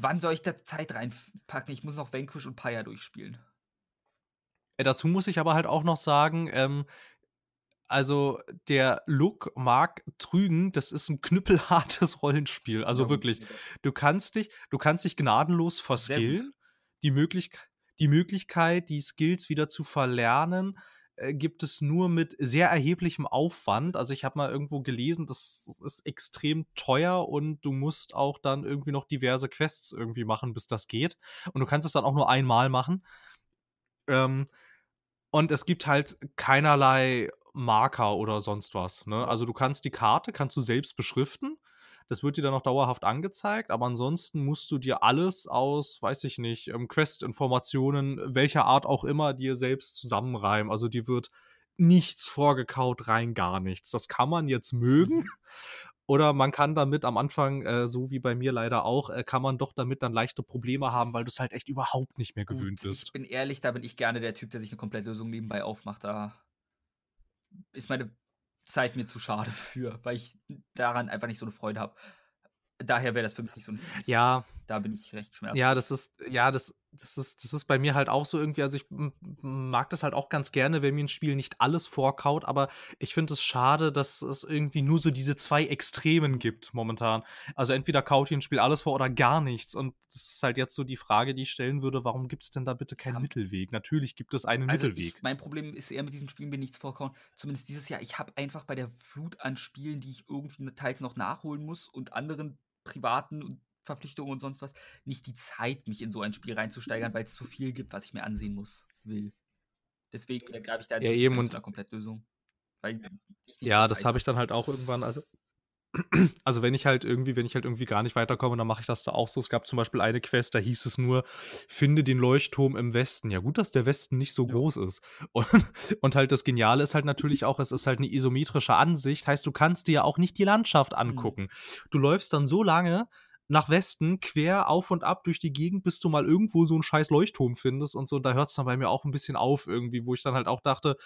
Wann soll ich da Zeit reinpacken? Ich muss noch Vanquish und Paya durchspielen. Äh, dazu muss ich aber halt auch noch sagen, ähm, also der Look mag trügen, das ist ein knüppelhartes [laughs] Rollenspiel. Also ja, wirklich, du kannst dich, du kannst dich gnadenlos verskillen. Die Möglichkeit, die Möglichkeit, die Skills wieder zu verlernen, äh, gibt es nur mit sehr erheblichem Aufwand. Also ich habe mal irgendwo gelesen, das ist extrem teuer und du musst auch dann irgendwie noch diverse Quests irgendwie machen, bis das geht. Und du kannst es dann auch nur einmal machen. Ähm, und es gibt halt keinerlei Marker oder sonst was. Ne? Also du kannst die Karte, kannst du selbst beschriften das wird dir dann auch dauerhaft angezeigt, aber ansonsten musst du dir alles aus, weiß ich nicht, ähm, Quest-Informationen, welcher Art auch immer, dir selbst zusammenreimen. Also dir wird nichts vorgekaut, rein gar nichts. Das kann man jetzt mögen. Mhm. [laughs] Oder man kann damit am Anfang, äh, so wie bei mir leider auch, äh, kann man doch damit dann leichte Probleme haben, weil du es halt echt überhaupt nicht mehr gewöhnt bist. Ich bin ehrlich, da bin ich gerne der Typ, der sich eine Komplettlösung nebenbei aufmacht. Da ist meine Zeit mir zu schade [laughs] für, weil ich daran einfach nicht so eine Freude habe. Daher wäre das für mich nicht so ein Ja. Da bin ich recht schmerzhaft. Ja, das ist, ja, das, das ist, das ist bei mir halt auch so irgendwie, also ich mag das halt auch ganz gerne, wenn mir ein Spiel nicht alles vorkaut, aber ich finde es schade, dass es irgendwie nur so diese zwei Extremen gibt momentan. Also entweder kaut hier ein Spiel alles vor oder gar nichts. Und das ist halt jetzt so die Frage, die ich stellen würde, warum gibt es denn da bitte keinen ja. Mittelweg? Natürlich gibt es einen also Mittelweg. Ich, mein Problem ist eher mit diesen Spielen mir nichts vorkauen. Zumindest dieses Jahr. Ich habe einfach bei der Flut an Spielen, die ich irgendwie teils noch nachholen muss und anderen privaten und Verpflichtungen und sonst was, nicht die Zeit, mich in so ein Spiel reinzusteigern, weil es zu viel gibt, was ich mir ansehen muss, will. Deswegen äh, greife ich da jetzt ja, eben und Komplettlösung. ja, das habe ich dann halt auch irgendwann, also [clears throat] also wenn ich halt irgendwie, wenn ich halt irgendwie gar nicht weiterkomme, dann mache ich das da auch so. Es gab zum Beispiel eine Quest, da hieß es nur, finde den Leuchtturm im Westen. Ja, gut, dass der Westen nicht so ja. groß ist. [laughs] Und, und, halt das Geniale ist halt natürlich auch, es ist halt eine isometrische Ansicht, heißt, du kannst dir ja auch nicht die Landschaft mhm. angucken. Mhm. Du läufst dann so lange, nach Westen, quer auf und ab durch die Gegend, bis du mal irgendwo so einen scheiß Leuchtturm findest und so. Da hört es dann bei mir auch ein bisschen auf irgendwie, wo ich dann halt auch dachte,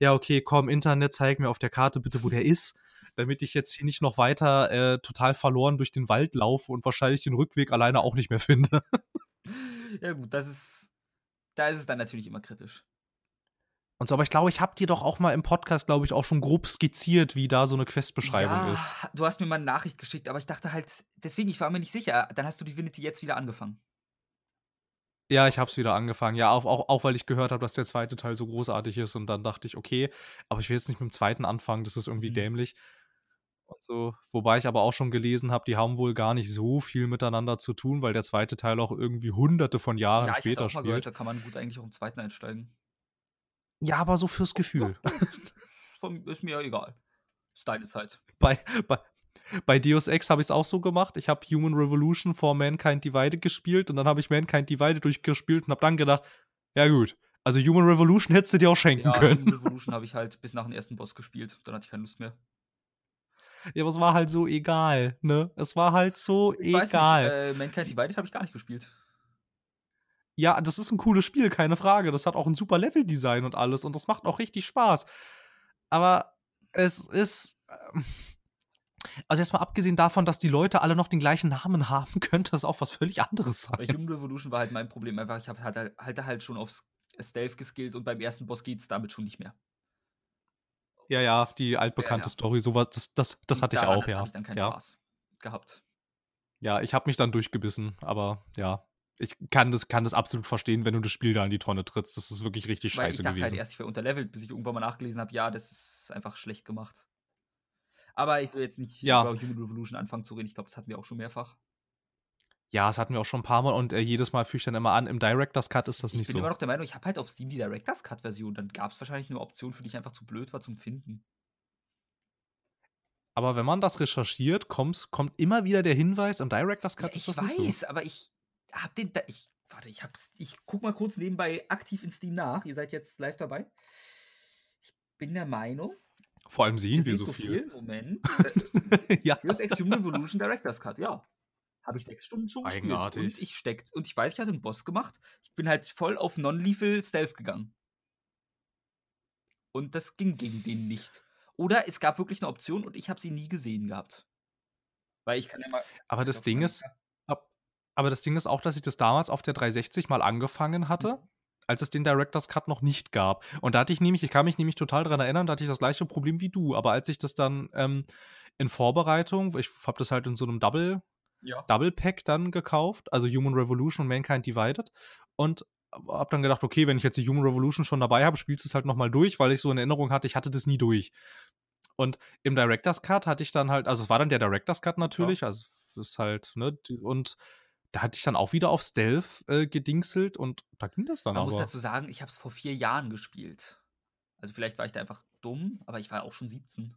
ja, okay, komm, Internet, zeig mir auf der Karte bitte, wo der ist, damit ich jetzt hier nicht noch weiter äh, total verloren durch den Wald laufe und wahrscheinlich den Rückweg alleine auch nicht mehr finde. [laughs] ja, gut, das ist, da ist es dann natürlich immer kritisch und so. Aber ich glaube, ich habe dir doch auch mal im Podcast, glaube ich, auch schon grob skizziert, wie da so eine Questbeschreibung ja, ist. Du hast mir mal eine Nachricht geschickt, aber ich dachte halt, deswegen, ich war mir nicht sicher. Dann hast du Divinity jetzt wieder angefangen. Ja, ich habe es wieder angefangen. Ja, auch, auch, auch weil ich gehört habe, dass der zweite Teil so großartig ist. Und dann dachte ich, okay, aber ich will jetzt nicht mit dem zweiten anfangen, das ist irgendwie mhm. dämlich. Und so, wobei ich aber auch schon gelesen habe, die haben wohl gar nicht so viel miteinander zu tun, weil der zweite Teil auch irgendwie hunderte von Jahren ja, später ich auch mal spielt. Gehört, da kann man gut eigentlich auch im zweiten einsteigen. Ja, aber so fürs Gefühl. [laughs] ist mir ja egal. Ist deine Zeit. Bei, bei, bei Deus Ex habe ich es auch so gemacht. Ich habe Human Revolution vor Mankind Divided gespielt und dann habe ich Mankind Divided durchgespielt und habe dann gedacht, ja gut, also Human Revolution hättest du dir auch schenken ja, können. Human [laughs] Revolution habe ich halt bis nach dem ersten Boss gespielt. Dann hatte ich keine Lust mehr. Ja, aber es war halt so egal, ne? Es war halt so ich egal. Nicht, äh, Mankind Divided habe ich gar nicht gespielt. Ja, das ist ein cooles Spiel, keine Frage. Das hat auch ein super Leveldesign und alles und das macht auch richtig Spaß. Aber es ist. Ähm, also erstmal abgesehen davon, dass die Leute alle noch den gleichen Namen [laughs] haben, könnte das auch was völlig anderes sein. Bei Human Revolution war halt mein Problem einfach, ich habe halt, halt, halt schon aufs Stealth geskillt und beim ersten Boss geht es damit schon nicht mehr. Ja, ja, die altbekannte ja, ja. Story, sowas, das, das, das hatte ich auch, ja. Hab ich dann keinen ja. Spaß gehabt. Ja, ich habe mich dann durchgebissen, aber ja, ich kann das, kann das absolut verstehen, wenn du das Spiel da in die Tonne trittst. Das ist wirklich richtig Weil scheiße ich dachte halt gewesen. halt erst, ich wäre unterlevelt, bis ich irgendwann mal nachgelesen habe, ja, das ist einfach schlecht gemacht. Aber ich will jetzt nicht ja. über Human Revolution anfangen zu reden. Ich glaube, das hatten wir auch schon mehrfach. Ja, das hatten wir auch schon ein paar Mal und äh, jedes Mal führe ich dann immer an, im Director's Cut ist das ich nicht so. Ich bin immer noch der Meinung, ich habe halt auf Steam die Director's Cut-Version. Dann gab es wahrscheinlich eine Option, für die ich einfach zu blöd war zum Finden. Aber wenn man das recherchiert, kommt, kommt immer wieder der Hinweis, im Director's Cut ja, ist das nicht so. Ich weiß, aber ich hab den, ich Warte, ich hab's. Ich guck mal kurz nebenbei aktiv in Steam nach. Ihr seid jetzt live dabei. Ich bin der Meinung. Vor allem sehen wir so, viel. viel. Moment. [laughs] ja. Deus Ex Human Evolution Director's Cut, ja. Habe ich sechs Stunden schon gespielt. Und ich steckt. Und ich weiß, ich hatte einen Boss gemacht. Ich bin halt voll auf Non-Lethal Stealth gegangen. Und das ging gegen den nicht. Oder es gab wirklich eine Option und ich habe sie nie gesehen gehabt. Weil ich kann ja mal. Aber das Ding ist, aber das Ding ist auch, dass ich das damals auf der 360 mal angefangen hatte, mhm. als es den Director's Cut noch nicht gab. Und da hatte ich nämlich, ich kann mich nämlich total daran erinnern, da hatte ich das gleiche Problem wie du. Aber als ich das dann ähm, in Vorbereitung, ich habe das halt in so einem Double, ja. Double Pack dann gekauft, also Human Revolution und Mankind Divided. Und habe dann gedacht, okay, wenn ich jetzt die Human Revolution schon dabei habe, spielst du es halt nochmal durch, weil ich so in Erinnerung hatte, ich hatte das nie durch. Und im Director's Cut hatte ich dann halt, also es war dann der Director's Cut natürlich, ja. also ist halt, ne, und da hatte ich dann auch wieder auf Stealth äh, gedingselt und da ging das dann Man aber. muss dazu sagen, ich habe es vor vier Jahren gespielt. Also vielleicht war ich da einfach dumm, aber ich war auch schon 17.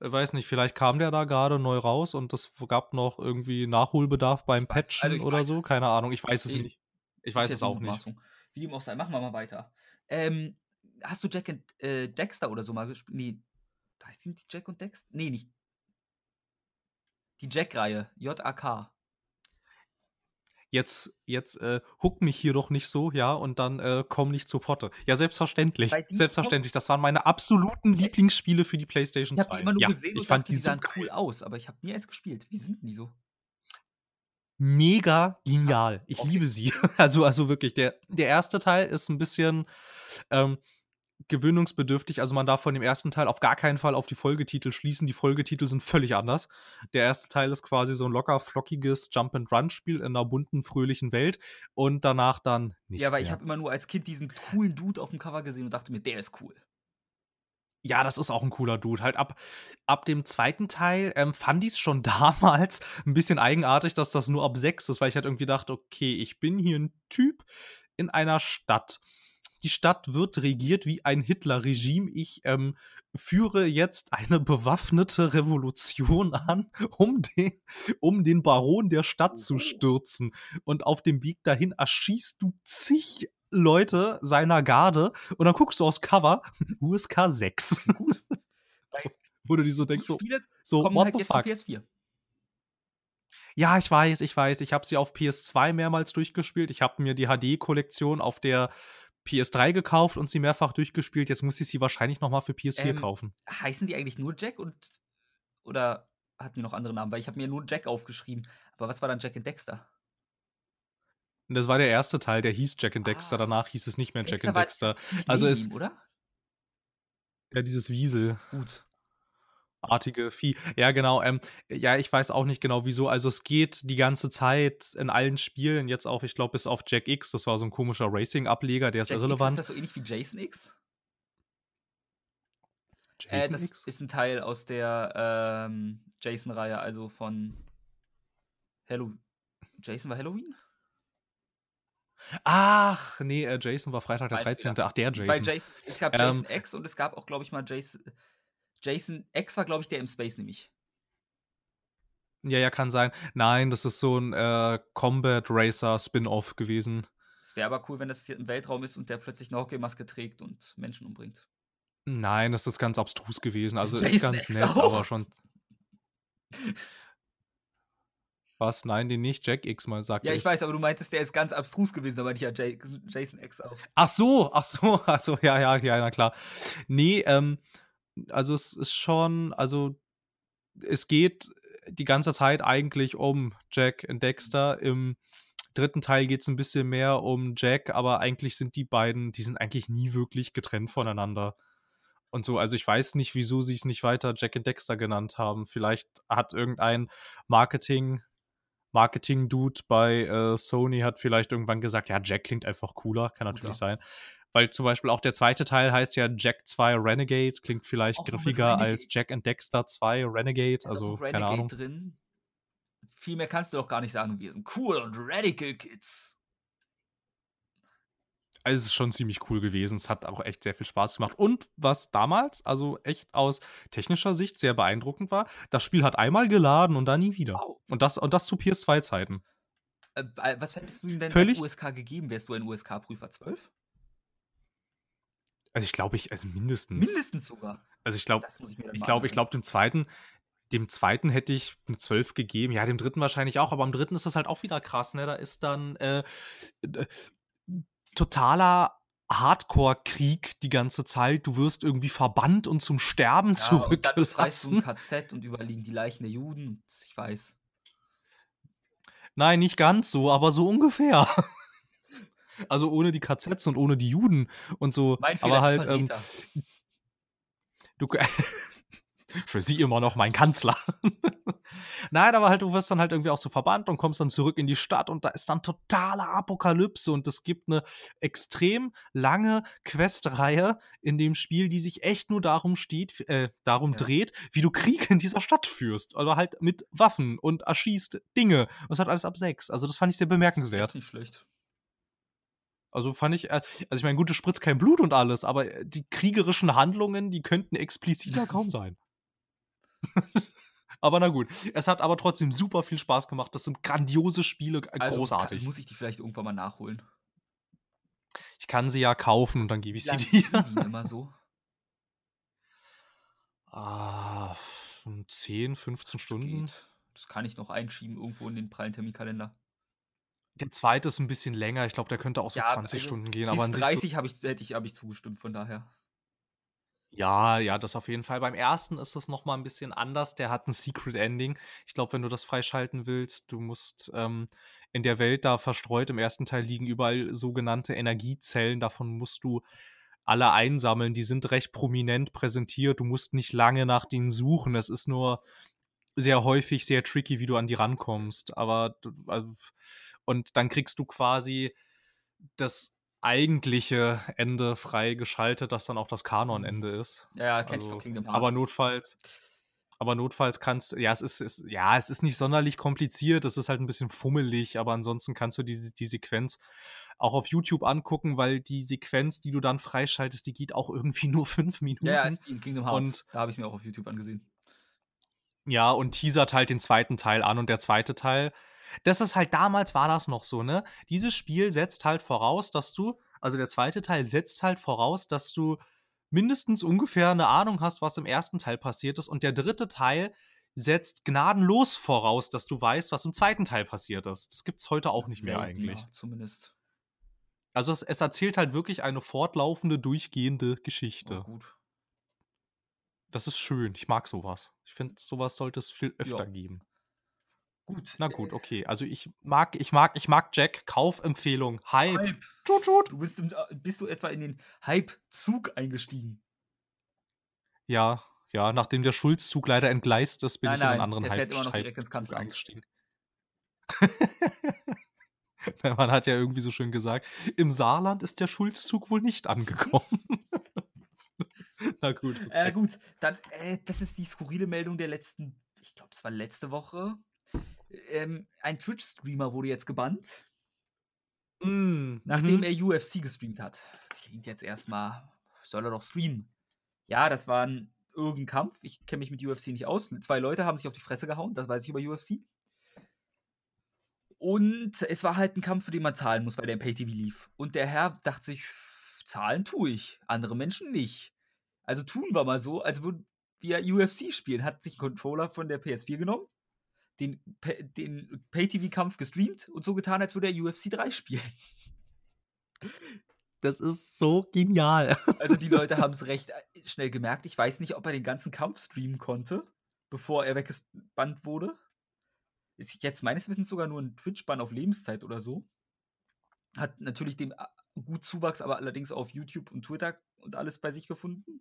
Ich äh, weiß nicht, vielleicht kam der da gerade neu raus und es gab noch irgendwie Nachholbedarf beim ich Patchen also oder so. Keine Ahnung, ich weiß es ich, nicht. Ich weiß es auch nicht. Wie dem auch sei, machen wir mal weiter. Ähm, hast du Jack und äh, Dexter oder so mal gespielt? Nee, heißt die Jack und Dexter? Nee, nicht die Jack-Reihe, JAK. Jetzt, jetzt äh, huck mich hier doch nicht so, ja, und dann äh, komm nicht zur Potte. Ja, selbstverständlich. Selbstverständlich. Das waren meine absoluten Lieblingsspiele für die PlayStation ich 2. Ich habe die immer nur ja, gesehen ich und fand dachte, die sahen cool aus, aber ich habe nie eins gespielt. Wie sind denn die so? mega genial. Ich Okay. liebe sie. [laughs] Also, also wirklich, der, der erste Teil ist ein bisschen ähm, gewöhnungsbedürftig. Also man darf von dem ersten Teil auf gar keinen Fall auf die Folgetitel schließen. Die Folgetitel sind völlig anders. Der erste Teil ist quasi so ein locker flockiges Jump-and-Run-Spiel in einer bunten, fröhlichen Welt und danach dann nicht Ja, aber ich mehr. habe immer nur als Kind diesen coolen Dude auf dem Cover gesehen und dachte mir, der ist cool. Ja, das ist auch ein cooler Dude. Halt ab, ab dem zweiten Teil ähm, fand ich es schon [laughs] damals ein bisschen eigenartig, dass das nur ab sechs ist, weil ich halt irgendwie dachte, okay, ich bin hier ein Typ in einer Stadt. Die Stadt wird regiert wie ein Hitler-Regime. Ich ähm, führe jetzt eine bewaffnete Revolution an, [laughs] um den, um den Baron der Stadt zu Oh. stürzen. Und auf dem Weg dahin erschießt du zig Leute seiner Garde und dann guckst du aufs Cover, USK 6. Gut. Weil Wo du dir so denkst, so, so what halt the jetzt fuck? für PS4. Ja, ich weiß, ich weiß. Ich habe sie auf PS2 mehrmals durchgespielt. Ich habe mir die HD-Kollektion auf der PS3 gekauft und sie mehrfach durchgespielt. Jetzt muss ich sie wahrscheinlich noch mal für PS4 Ähm, kaufen. Heißen die eigentlich nur Jack und oder hatten die noch andere Namen? Weil ich habe mir nur Jack aufgeschrieben. Aber was war dann Jack and Dexter? Das war der erste Teil, der hieß Jack and Dexter. Ah. Danach hieß es nicht mehr Jack and Dexter. Also es- ihm, oder? Ja, dieses Wiesel. Gut. Artige Vieh. Ja, genau. Ähm, ja, ich weiß auch nicht genau wieso. Also es geht die ganze Zeit in allen Spielen, jetzt auch, ich glaube, bis auf Jack X, das war so ein komischer Racing-Ableger, der ist Jack X, irrelevant. ist das so ähnlich wie Jason X? Äh, Jason das X? ist ein Teil aus der ähm, Jason-Reihe, also von Hallo Jason war Halloween? Ach, nee, äh, Jason war Freitag der Mein 13. Fehler. Ach, der Bei Jason. Jason, es gab Ähm, Jason X und es gab auch, glaube ich, mal Jason. Jason X war, glaube ich, der im Space nämlich. Ja, ja, kann sein. Nein, das ist so ein äh, Combat Racer Spin-off gewesen. Es wäre aber cool, wenn das hier im Weltraum ist und der plötzlich eine Hockeymaske trägt und Menschen umbringt. Nein, das ist ganz abstrus gewesen. Also [laughs] ist Jason ganz X nett, auch. aber schon. Was? Nein, den nicht. Jack X mal sagt Ja, ich weiß, aber du meintest, der ist ganz abstrus gewesen, da meinte ich ja Jay- Jason X auch. Ach so, ach so, [laughs] ach so, ja, ja, ja, na klar. Nee, ähm, also es ist schon, also es geht die ganze Zeit eigentlich um Jack und Dexter. Im dritten Teil geht es ein bisschen mehr um Jack, aber eigentlich sind die beiden, die sind eigentlich nie wirklich getrennt voneinander. Und so, also ich weiß nicht, wieso sie es nicht weiter Jack und Dexter genannt haben. Vielleicht hat irgendein Marketing, Marketing-Dude bei äh, Sony hat vielleicht irgendwann gesagt, ja, Jack klingt einfach cooler, kann natürlich sein. Weil zum Beispiel auch der zweite Teil heißt ja Jack 2 Renegade, klingt vielleicht Auch griffiger Renegade. als Jack and Dexter 2 Renegade, ist also auch keine Renegade Ahnung. drin. Viel mehr kannst du doch gar nicht sagen. Wir sind cool und radical Kids. Also es ist schon ziemlich cool gewesen. Es hat auch echt sehr viel Spaß gemacht. Und was damals, also echt aus technischer Sicht sehr beeindruckend war, das Spiel hat einmal geladen und dann nie wieder. Wow. Und das, und das zu PS2-Zeiten. Äh, was hättest du ihm denn Völlig- als USK gegeben? Wärst du ein USK-Prüfer 12? Also ich glaube, ich, also mindestens. Mindestens sogar. Also ich glaube, ich ich glaube, ich glaube, dem zweiten, dem zweiten hätte ich eine 12 gegeben. Ja, dem dritten wahrscheinlich auch, aber am dritten ist das halt auch wieder krass, ne? Da ist dann äh, äh, totaler Hardcore-Krieg die ganze Zeit. Du wirst irgendwie verbannt und zum Sterben Ja, und dann befreist du ein zurückgelassen. KZ und überliegen die Leichen der Juden. Ich weiß. Nein, nicht ganz so, aber so ungefähr. [laughs] Also ohne die KZs und ohne die Juden und so. Mein Fehler, aber halt, ähm, du, [laughs] für sie immer noch mein Kanzler. [laughs] Nein, aber halt, du wirst dann halt irgendwie auch so verbannt und kommst dann zurück in die Stadt und da ist dann totale Apokalypse und es gibt eine extrem lange Questreihe in dem Spiel, die sich echt nur darum steht, äh, darum Ja. dreht, wie du Krieg in dieser Stadt führst. Oder halt mit Waffen und erschießt Dinge. Und das hat alles ab sechs. Also das fand ich sehr bemerkenswert. Nicht schlecht. Also fand ich, äh, also ich meine, gut, es spritzt kein Blut und alles, aber äh, die kriegerischen Handlungen, die könnten expliziter [laughs] kaum sein. [laughs] aber na gut, es hat aber trotzdem super viel Spaß gemacht. Das sind grandiose Spiele, äh, Also großartig. Kann, muss ich die vielleicht irgendwann mal nachholen. ich kann sie ja kaufen und dann gebe ich sie dir. die immer so? [laughs] Ah, 10, 15 Stunden. Geht. Das kann ich noch einschieben irgendwo in den prallen Terminkalender. Der zweite ist ein bisschen länger. Ich glaube, der könnte auch so Ja, 20 also Stunden gehen. Aber an sich so, 30 habe ich, hätte ich, hab ich zugestimmt, von daher. Ja, ja, das auf jeden Fall. Beim ersten ist es noch mal ein bisschen anders. Der hat ein Secret Ending. Ich glaube, wenn du das freischalten willst, du musst ähm, in der Welt da verstreut im ersten Teil liegen überall sogenannte Energiezellen. Davon musst du alle einsammeln. Die sind recht prominent präsentiert. Du musst nicht lange nach denen suchen. Es ist nur sehr häufig sehr tricky, wie du an die rankommst. Aber also, und dann kriegst du quasi das eigentliche Ende freigeschaltet, das dann auch das Kanonende Mhm. ist. Ja, kenn ich Also, von Kingdom aber Hearts. notfalls aber notfalls kannst ja, es ist ist ja, es ist nicht sonderlich kompliziert, es ist halt ein bisschen fummelig, aber ansonsten kannst du die die Sequenz auch auf YouTube angucken, weil die Sequenz, die du dann freischaltest, die geht auch irgendwie [laughs] nur 5 Minuten. Ja, ja, ist wie in Kingdom Hearts. Und da habe ich mir auch auf YouTube angesehen. ja, und teasert halt den zweiten Teil an und der zweite Teil das ist halt damals war das noch so, ne? Dieses Spiel setzt halt voraus, dass du also der zweite Teil setzt halt voraus, dass du mindestens ungefähr eine Ahnung hast, was im ersten Teil passiert ist und der dritte Teil setzt gnadenlos voraus, dass du weißt, was im zweiten Teil passiert ist. Das gibt's heute auch nicht mehr eigentlich. Zumindest. Also es, es erzählt halt wirklich eine fortlaufende, durchgehende Oh, Geschichte. gut. Das ist schön. Ich mag sowas. Ich finde, sowas sollte es viel öfter Ja. geben. Gut. Na gut, okay. Also ich mag, ich mag, ich mag Jack. Kaufempfehlung. Hype. Hype. Du bist, im, äh, bist du etwa in den Hype-Zug eingestiegen? Ja, ja. Nachdem der Schulzzug leider entgleist ist, bin Nein, ich in einen nein, anderen der Hype, fährt immer noch direkt ins Kanzleramt. eingestiegen. [laughs] Man hat ja irgendwie so schön gesagt, im Saarland ist der Schulzzug wohl nicht angekommen. [laughs] [laughs] Na gut. Äh, Okay. gut, dann, äh, das ist die skurrile Meldung der letzten, ich glaube, es war letzte Woche. Ähm, ein Twitch-Streamer wurde jetzt gebannt, Mm, nachdem mhm. er UFC gestreamt hat. Klingt jetzt erstmal, soll er doch streamen. Ja, das war ein irgendein Kampf. Ich kenne mich mit UFC nicht aus. Zwei Leute haben sich auf die Fresse gehauen, das weiß ich über UFC. Und es war halt ein Kampf, für den man zahlen muss, weil der im Pay-TV lief. Und der Herr dachte sich, zahlen tue ich, andere Menschen nicht. Also tun wir mal so, als würden wir UFC spielen. Hat sich einen Controller von der PS4 genommen, den, den Pay-TV-Kampf gestreamt und so getan, als würde er UFC 3 spielen. Das ist so genial. Also die Leute [laughs] haben es recht äh, schnell gemerkt. Ich weiß nicht, ob er den ganzen Kampf streamen konnte, bevor er weggebannt wurde. Ist jetzt meines Wissens sogar nur ein Twitch-Bann auf Lebenszeit oder so. Hat natürlich dem äh, gut Zuwachs, aber allerdings auf YouTube und Twitter und alles bei sich gefunden.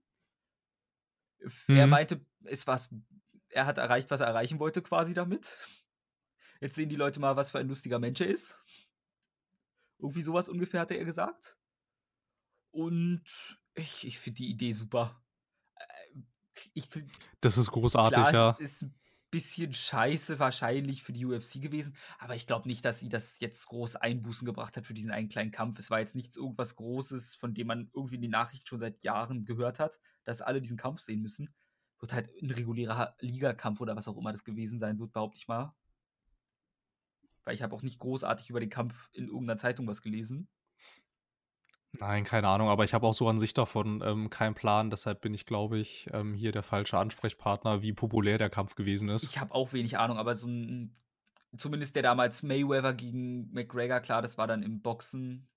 F- Er Mhm. meinte, es war's, er hat erreicht, was er erreichen wollte quasi damit. Jetzt sehen die Leute mal, was für ein lustiger Mensch er ist. Irgendwie sowas ungefähr hatte er gesagt. Und ich, ich finde die Idee super. Äh, Ich, Das ist großartig, klar, ja. ist ein bisschen scheiße wahrscheinlich für die UFC gewesen, aber ich glaube nicht, dass sie das jetzt groß Einbußen gebracht hat für diesen einen kleinen Kampf. Es war jetzt nichts irgendwas Großes, von dem man irgendwie in den Nachrichten schon seit Jahren gehört hat, dass alle diesen Kampf sehen müssen. Wird halt ein regulärer Ligakampf oder was auch immer das gewesen sein wird, behaupte ich mal. Weil ich habe auch nicht großartig über den Kampf in irgendeiner Zeitung was gelesen. Nein, keine Ahnung, aber ich habe auch so an sich davon ähm, keinen Plan. Deshalb bin ich, glaube ich, ähm, hier der falsche Ansprechpartner, wie populär der Kampf gewesen ist. Ich habe auch wenig Ahnung, aber so ein, zumindest der damals Mayweather gegen McGregor, klar, das war dann im Boxen,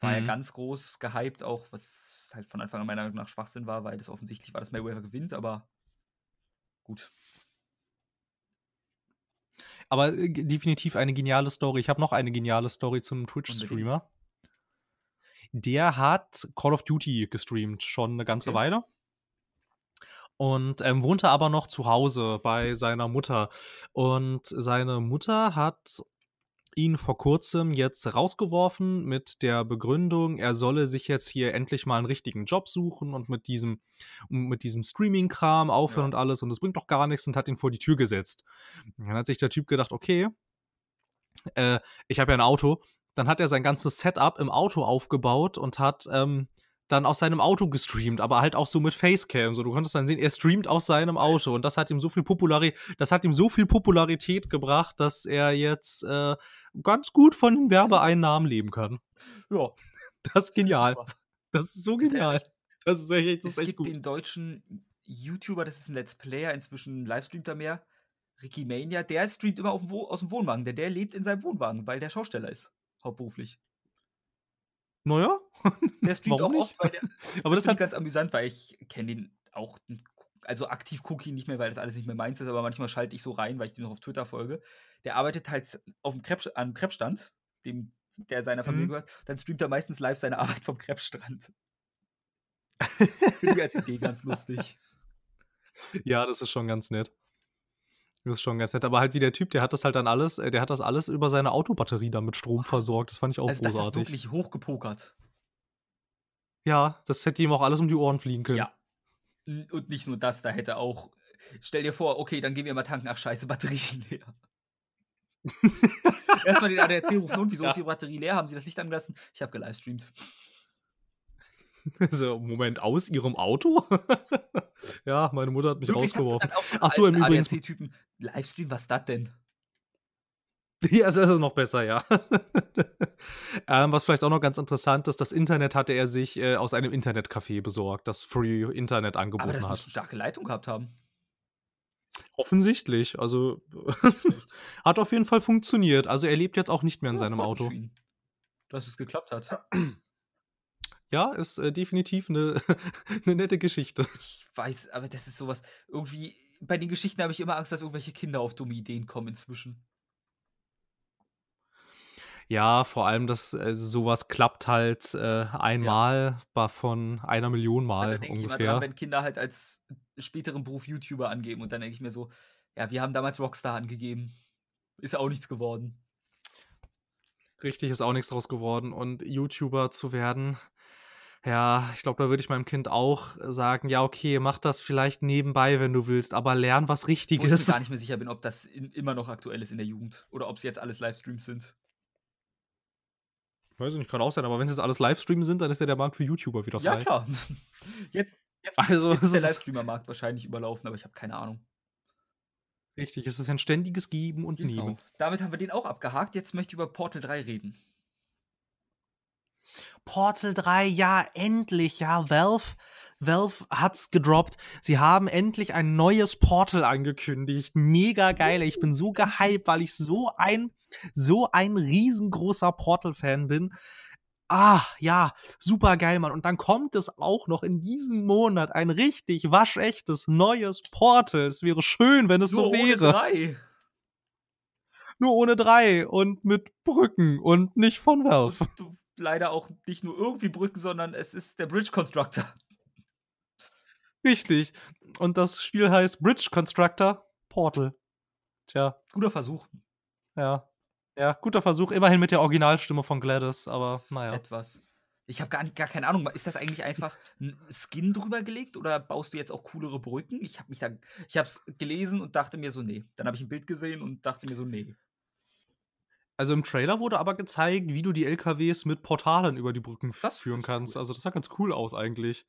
war ja Mhm. ganz groß gehypt, auch was halt von Anfang an meiner Meinung nach Schwachsinn war, weil das offensichtlich war, dass Mayweather gewinnt, aber gut. Aber äh, definitiv eine geniale Story. Ich habe noch eine geniale Story zu einem Twitch-Streamer. Der hat Call of Duty gestreamt, schon eine ganze Okay. Weile. Und ähm, wohnte aber noch zu Hause bei seiner Mutter. Und seine Mutter hat ihn vor kurzem jetzt rausgeworfen mit der Begründung, er solle sich jetzt hier endlich mal einen richtigen Job suchen und mit diesem, mit diesem Streaming-Kram aufhören Ja. und alles und es bringt doch gar nichts und hat ihn vor die Tür gesetzt. Dann hat sich der Typ gedacht, okay, äh, ich habe ja ein Auto. Dann hat er sein ganzes Setup im Auto aufgebaut und hat ähm, dann aus seinem Auto gestreamt, aber halt auch so mit Facecam. So, du konntest dann sehen, er streamt aus seinem Auto und das hat ihm so viel Populari das hat ihm so viel Popularität gebracht, dass er jetzt äh, ganz gut von den Werbeeinnahmen leben kann. Ja, Das ist genial. super. Das ist so genial. Das ist echt, das Es ist echt gibt gut. den deutschen YouTuber, das ist ein Let's Player, inzwischen livestreamt er mehr, Ricky Mania, der streamt immer dem aus dem Wohnwagen, der, der lebt in seinem Wohnwagen, weil der Schausteller ist, hauptberuflich. Naja. [laughs] Der streamt auch oft, nicht? weil der [laughs] Aber das hat ganz amüsant, weil ich kenne den auch also aktiv gucke ihn nicht mehr, weil das alles nicht mehr meins ist, aber manchmal schalte ich so rein, weil ich dem noch auf Twitter folge. Der arbeitet halt auf'm Kreppsch am Kreppstand, dem der seiner Familie Mhm. gehört. Dann streamt er meistens live seine Arbeit vom Kreppstrand. [laughs] Finde ich als Idee ganz lustig. Ja, das ist schon ganz nett. Das ist schon ganz nett. Aber halt wie der Typ, der hat das halt dann alles äh, der hat das alles über seine Autobatterie dann mit Strom versorgt. Das fand ich auch Also, das ist großartig. wirklich hochgepokert. Ja, das hätte ihm auch alles um die Ohren fliegen können. Ja. Und nicht nur das, da hätte auch stell dir vor, okay, dann gehen wir mal tanken. Ach scheiße, Batterie [laughs] leer. [laughs] Erst mal den ADAC rufen: „Und, wieso Ja. ist Ihre Batterie leer? Haben Sie das Licht angelassen?“ „Ich habe gelivestreamt.“ [laughs] So, Moment, aus Ihrem Auto? [laughs] Ja, meine Mutter hat mich Wirklich, rausgeworfen. dann auch so 'n Ach so, im Übrigen ADAC-Typen: „Livestream, was das denn?“ [laughs] Ja, es ist noch besser, ja. Ähm, was vielleicht auch noch ganz interessant ist, das Internet hatte er sich, äh, aus einem Internetcafé besorgt, das Free Internet Aber angeboten das muss hat. 'ne starke Leitung gehabt haben. Offensichtlich, also hat auf jeden Fall funktioniert. Also, er lebt jetzt auch nicht mehr in Ja, seinem Auto. dass es geklappt hat. Ja, ist, äh, definitiv 'ne [laughs] 'ne nette Geschichte. Ich weiß, aber das ist so was irgendwie bei den Geschichten habe ich immer Angst, dass irgendwelche Kinder auf dumme Ideen kommen inzwischen. Ja, vor allem, dass, äh, so was klappt halt, äh, Ja. einmal ba von 1.000.000 Ja, da Mal denke ich immer dran, ungefähr. wenn Kinder halt als späteren Beruf YouTuber angeben und dann denke ich mir so: „Ja, wir haben damals Rockstar angegeben. Ist ja auch nichts geworden.“ Richtig, ist auch nix draus geworden. Und YouTuber zu werden, ja, ich glaube, da würde ich meinem Kind auch sagen: „Ja, okay, mach das vielleicht nebenbei, wenn du willst, aber lern was Wo ich mir Richtiges.“ gar nicht [laughs] mehr sicher bin, ob das in immer noch aktuell ist in der Jugend oder ob's jetzt alles Livestreams sind. Weiß ich nicht, kann auch sein, aber wenn's jetzt alles Livestream sind, dann ist ja der Markt für YouTuber wieder Ja frei. klar. [laughs] Jetzt jetzt Also, jetzt ist es der Livestreamer-Markt wahrscheinlich überlaufen, aber ich habe keine Ahnung. Richtig, es ist ein ständiges Geben und Genau. Nehmen. Damit haben wir den auch abgehakt. Jetzt möchte ich über Portal 3 reden. Portal 3, ja, endlich, ja, Valve Valve hat's gedroppt. Sie haben endlich ein neues Portal angekündigt. Mega geil. Ich bin so gehypt, weil ich so ein so ein riesengroßer Portal-Fan bin. Ah, ja, super geil, Mann. Und dann kommt es auch noch in diesem Monat ein richtig waschechtes neues Portal. Es wäre schön, wenn es Nur so ohne wäre. 3. Nur ohne drei und mit Brücken und nicht von Valve. Du leider auch nicht nur irgendwie Brücken, sondern es ist der Bridge Constructor. Richtig. Und das Spiel heißt Bridge Constructor Portal. Tja, Guter Versuch. ja. Ja, guter Versuch. Immerhin mit der Originalstimme von Gladys, aber naja. Etwas. Ich habe gar, nicht- gar keine Ahnung. Ist das eigentlich einfach ein Skin drüber gelegt oder baust du jetzt auch coolere Brücken? Ich habe mich da, ich habe es gelesen und dachte mir so, nee. Dann habe ich ein Bild gesehen und dachte mir so, nee. Also im Trailer wurde aber gezeigt, wie du die LKWs mit Portalen über die Brücken Das führen kannst. cool. Also das sah ganz cool aus eigentlich.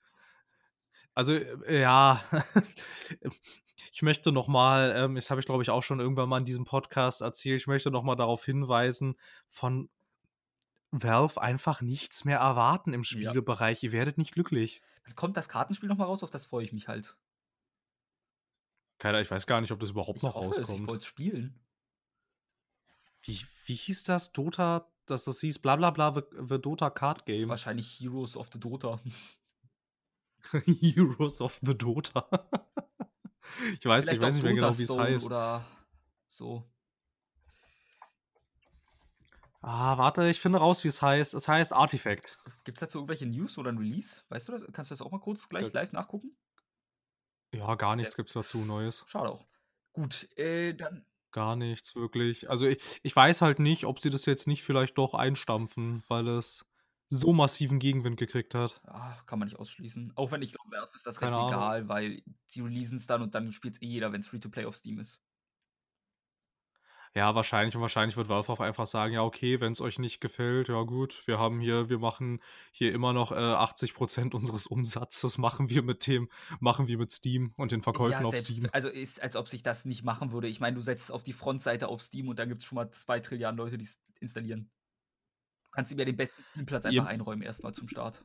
Also äh, ja, [laughs] ich möchte noch mal, ähm, das habe ich glaube ich auch schon irgendwann mal in diesem Podcast erzählt, ich möchte noch mal darauf hinweisen, von Valve einfach nichts mehr erwarten im Ja. Spielebereich. Ihr werdet nicht glücklich. Dann kommt das Kartenspiel nochmal raus, auf das freue ich mich halt. Keiner, ich weiß gar nicht, ob das überhaupt Ich noch hoffe es, ich rauskommt. wollte es spielen. Wie, wie hieß das? Dota, dass das hieß, bla bla bla, the, Dota Card Game. Wahrscheinlich Heroes of the Dota. [laughs] Heroes of the Dota. [laughs] ich weiß nicht, ich weiß nicht mehr genau, wie es heißt. oder so. Ah, warte, ich finde raus, wie es heißt. Es heißt Artifact. Gibt es dazu irgendwelche News oder ein Release? Weißt du das? Kannst du das auch mal kurz gleich live nachgucken? Ja, gar nichts Sehr gibt's dazu Neues. Schade auch. Gut, äh, dann Gar nichts, wirklich. Also ich, ich weiß halt nicht, ob sie das jetzt nicht vielleicht doch einstampfen, weil es so massiven Gegenwind gekriegt hat. ah, kann man nicht ausschließen. Auch wenn ich glaube, Valve ist das recht Keine Ahnung. egal, weil sie releasen es dann und dann spielt es eh jeder, wenn es Free-to-Play auf Steam ist. Ja, wahrscheinlich und wahrscheinlich wird Valve auch einfach sagen, ja, okay, wenn es euch nicht gefällt, ja gut, wir haben hier, wir machen hier immer noch äh, 80% unseres Umsatzes machen wir mit dem, machen wir mit Steam und den Verkäufen ja, auf selbst, Steam. also ist, als ob sich das nicht machen würde. Ich meine, du setzt es auf die Frontseite auf Steam und dann gibt es schon mal zwei Trilliarden Leute, die es installieren. Du kannst ihm ja den besten Steam-Platz einfach einräumen, erstmal zum Start.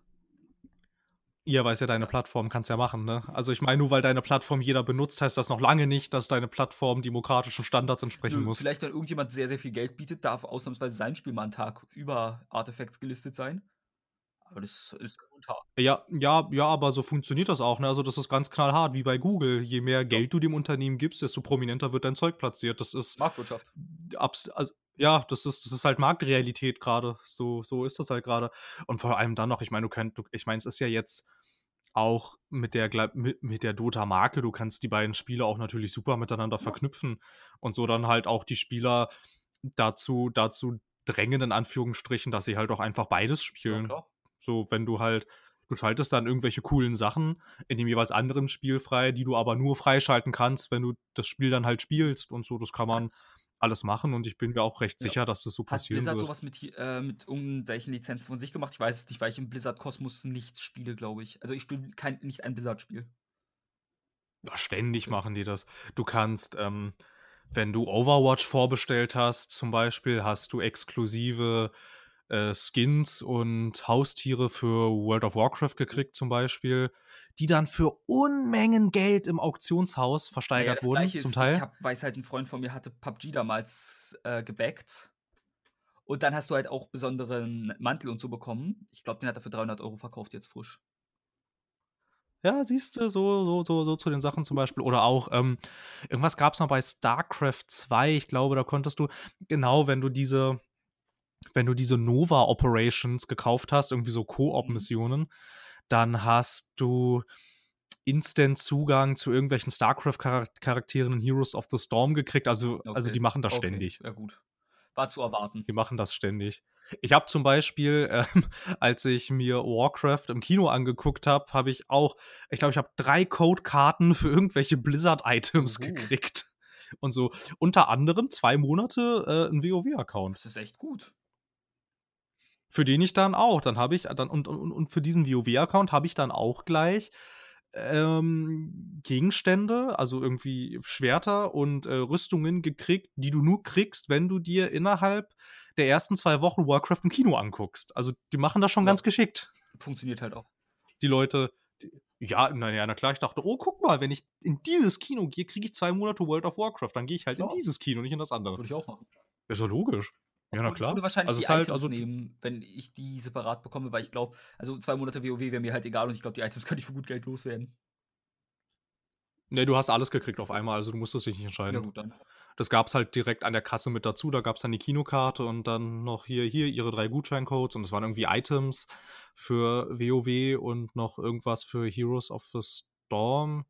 Ja, weil es ja deine Plattform kannst ja machen, ne? Also ich meine, nur weil deine Plattform jeder benutzt, heißt das noch lange nicht, dass deine Plattform demokratischen Standards entsprechen Nö, muss. Vielleicht, wenn irgendjemand sehr, sehr viel Geld bietet, darf ausnahmsweise sein Spiel mal einen Tag über Artifacts gelistet sein. Aber das ist unter. Ja, ja, ja, aber so funktioniert das auch, ne? Also, das ist ganz knallhart, wie bei Google. Je mehr Geld du dem Unternehmen gibst, desto prominenter wird dein Zeug platziert. Das ist Marktwirtschaft. abs also, ja, das ist das ist halt Marktrealität gerade. So so ist das halt gerade. Und vor allem dann noch, ich meine, du könnt du ich meine, es ist ja jetzt auch mit der mit mit der Dota-Marke, du kannst die beiden Spiele auch natürlich super miteinander Ja. verknüpfen und so dann halt auch die Spieler dazu dazu drängen, in Anführungsstrichen, dass sie halt auch einfach beides Ja, spielen. klar. So, wenn du halt du schaltest dann irgendwelche coolen Sachen in dem jeweils anderen Spiel frei, die du aber nur freischalten kannst, wenn du das Spiel dann halt spielst und so. Das kann man Hat alles machen und ich bin mir auch recht Ja. sicher, dass das so hat passieren Blizzard wird. so was mit hi äh, mit irgendwelchen Lizenzen von sich gemacht? Ich weiß es nicht, weil ich im Blizzard-Kosmos nichts spiele, glaube ich. Also, ich spiele kein nicht ein Blizzard-Spiel. Ja, ständig machen die das. Du kannst, ähm, wenn du Overwatch vorbestellt hast, zum Beispiel, hast du exklusive äh, Skins und Haustiere für World of Warcraft gekriegt, zum Beispiel, die dann für Unmengen Geld im Auktionshaus Ja, ja, versteigert das wurden, zum ist, ich Teil. habe weiß halt, ein Freund von mir hatte PUBG damals äh, gebackt. Und dann hast du halt auch besonderen Mantel und so bekommen. Ich glaube, den hat er für 300 Euro verkauft, jetzt frisch. Ja, siehst du, so, so, so, so zu den Sachen zum Beispiel. Oder auch, ähm, irgendwas gab es mal bei StarCraft 2. Ich glaube, da konntest du, genau, wenn du diese, wenn du diese Nova Operations gekauft hast, irgendwie so Mhm. Koop-Missionen, dann hast du Instant Zugang zu irgendwelchen StarCraft-Charakteren in Heroes of the Storm gekriegt. Also, also Okay. die machen das Okay, ständig. ja gut. War zu erwarten. Die machen das ständig. Ich habe zum Beispiel, ähm, [laughs] als ich mir Warcraft im Kino angeguckt habe, habe ich auch, ich glaube, ich habe drei Codekarten für irgendwelche Blizzard-Items Oho. gekriegt. Und so unter anderem zwei Monate äh, ein WoW-Account. Das ist echt gut. Für den ich dann auch, dann habe ich, dann, und, und, und für diesen WoW-Account habe ich dann auch gleich ähm, Gegenstände, also irgendwie Schwerter und äh, Rüstungen gekriegt, die du nur kriegst, wenn du dir innerhalb der ersten zwei Wochen Warcraft im Kino anguckst. Also die machen das schon Ja. ganz geschickt. Funktioniert halt auch. Die Leute, die, ja, naja, na klar, ich dachte, oh, guck mal, wenn ich in dieses Kino gehe, kriege ich zwei Monate World of Warcraft. Dann gehe ich halt Klar. in dieses Kino, nicht in das andere. Würde ich auch machen. Ist doch logisch. Ja, na klar. Ich würde wahrscheinlich Also die es halt, Items also nehmen, wenn ich die separat bekomme, weil ich glaube, also zwei Monate WoW wäre mir halt egal und ich glaube, die Items [laughs] könnte ich für gut Geld loswerden. Ne, du hast alles gekriegt auf einmal, also du musstest dich nicht entscheiden. Ja gut, dann. Das gab's halt direkt an der Kasse mit dazu. Da gab's dann die Kinokarte und dann noch hier, hier ihre drei Gutscheincodes und es waren irgendwie Items für WoW und noch irgendwas für Heroes of the Storm.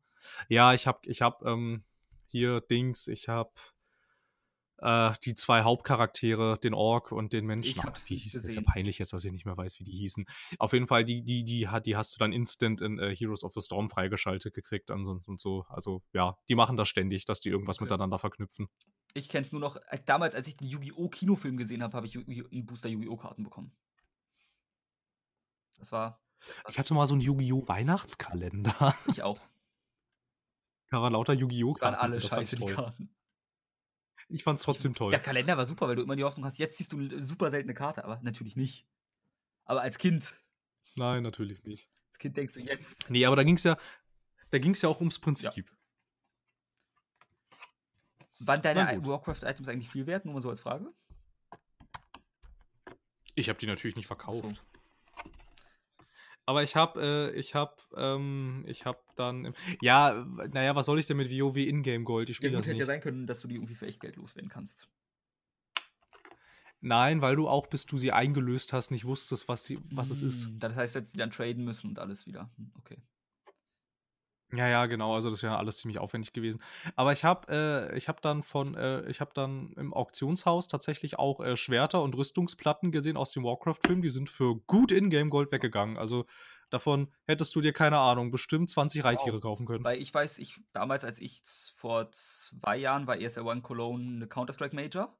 Ja, ich hab, ich hab ähm, hier Dings, ich hab äh, die zwei Hauptcharaktere, den Ork und den Menschen. Ich hab's wie hieß das? Ist ja gesehen. peinlich jetzt, dass ich nicht mehr weiß, wie die hießen. Auf jeden Fall, die, die, die, hat, die hast du dann instant in äh, Heroes of the Storm freigeschaltet gekriegt und so, und so. Also ja, die machen das ständig, dass die irgendwas Okay. miteinander verknüpfen. Ich kenne es nur noch, äh, damals, als ich den Yu-Gi-Oh! Kinofilm gesehen habe, habe ich einen Booster Yu-Gi-Oh! Karten bekommen. Das war Ich hatte mal so einen Yu-Gi-Oh! Weihnachtskalender. ich auch. Da waren lauter Yu-Gi-Oh! Die waren Karten. alle scheiße, die. Karten. Ich fand's trotzdem toll. Der Kalender war super, weil du immer die Hoffnung hast, jetzt ziehst du eine super seltene Karte, aber natürlich nicht. Aber als Kind, Nein, natürlich nicht. als Kind denkst du jetzt. Nee, aber da ging's ja, da ging's ja auch ums Prinzip. Waren deine. Warcraft-Items eigentlich viel wert? Nur mal so als Frage. Ich habe die natürlich nicht verkauft. so. Aber ich habe, äh, ich habe, ähm, ich habe dann, [laughs] ja, naja, was soll ich denn mit WoW Ingame Gold? Ich Ja, spiele das hätte ja nicht. sein können, dass du die irgendwie für echt Geld loswerden kannst. Nein, weil du auch, bis du sie eingelöst hast, nicht wusstest, was, sie, was es ist. Mm, Das heißt, du hättest die dann traden müssen und alles wieder. Hm, Okay. Ja, ja, genau. Also das wäre alles ziemlich aufwendig gewesen. Aber ich habe, äh, ich habe dann von, äh, ich habe dann im Auktionshaus tatsächlich auch äh, Schwerter und Rüstungsplatten gesehen aus dem Warcraft-Film. Die sind für gut Ingame Gold weggegangen. Also davon hättest du dir keine Ahnung bestimmt 20 Reittiere kaufen können. Weil ich weiß, ich damals, als ich vor zwei Jahren war ESL One Cologne eine Counter-Strike Major.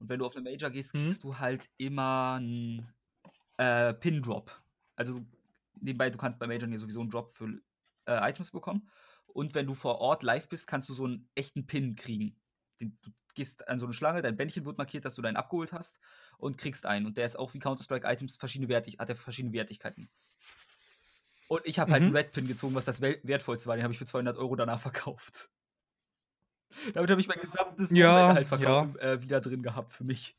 Und wenn du auf eine Major gehst, Mhm. kriegst du halt immer einen äh, Pin-Drop. Also du- nebenbei, du kannst bei Major ja sowieso einen Drop für äh, Items bekommen. Und wenn du vor Ort live bist, kannst du so einen echten Pin kriegen. Den, du gehst an so eine Schlange, dein Bändchen wird markiert, dass du deinen abgeholt hast und kriegst einen. Und der ist auch wie Counter-Strike-Items verschiedene Wertig hat er verschiedene Wertigkeiten. Und ich habe halt Mhm. einen Red Pin gezogen, was das wertvollste war. Den habe ich für 200 Euro danach verkauft. [laughs] Damit habe ich mein gesamtes Ja, halt verkauft, äh, wieder drin gehabt für mich.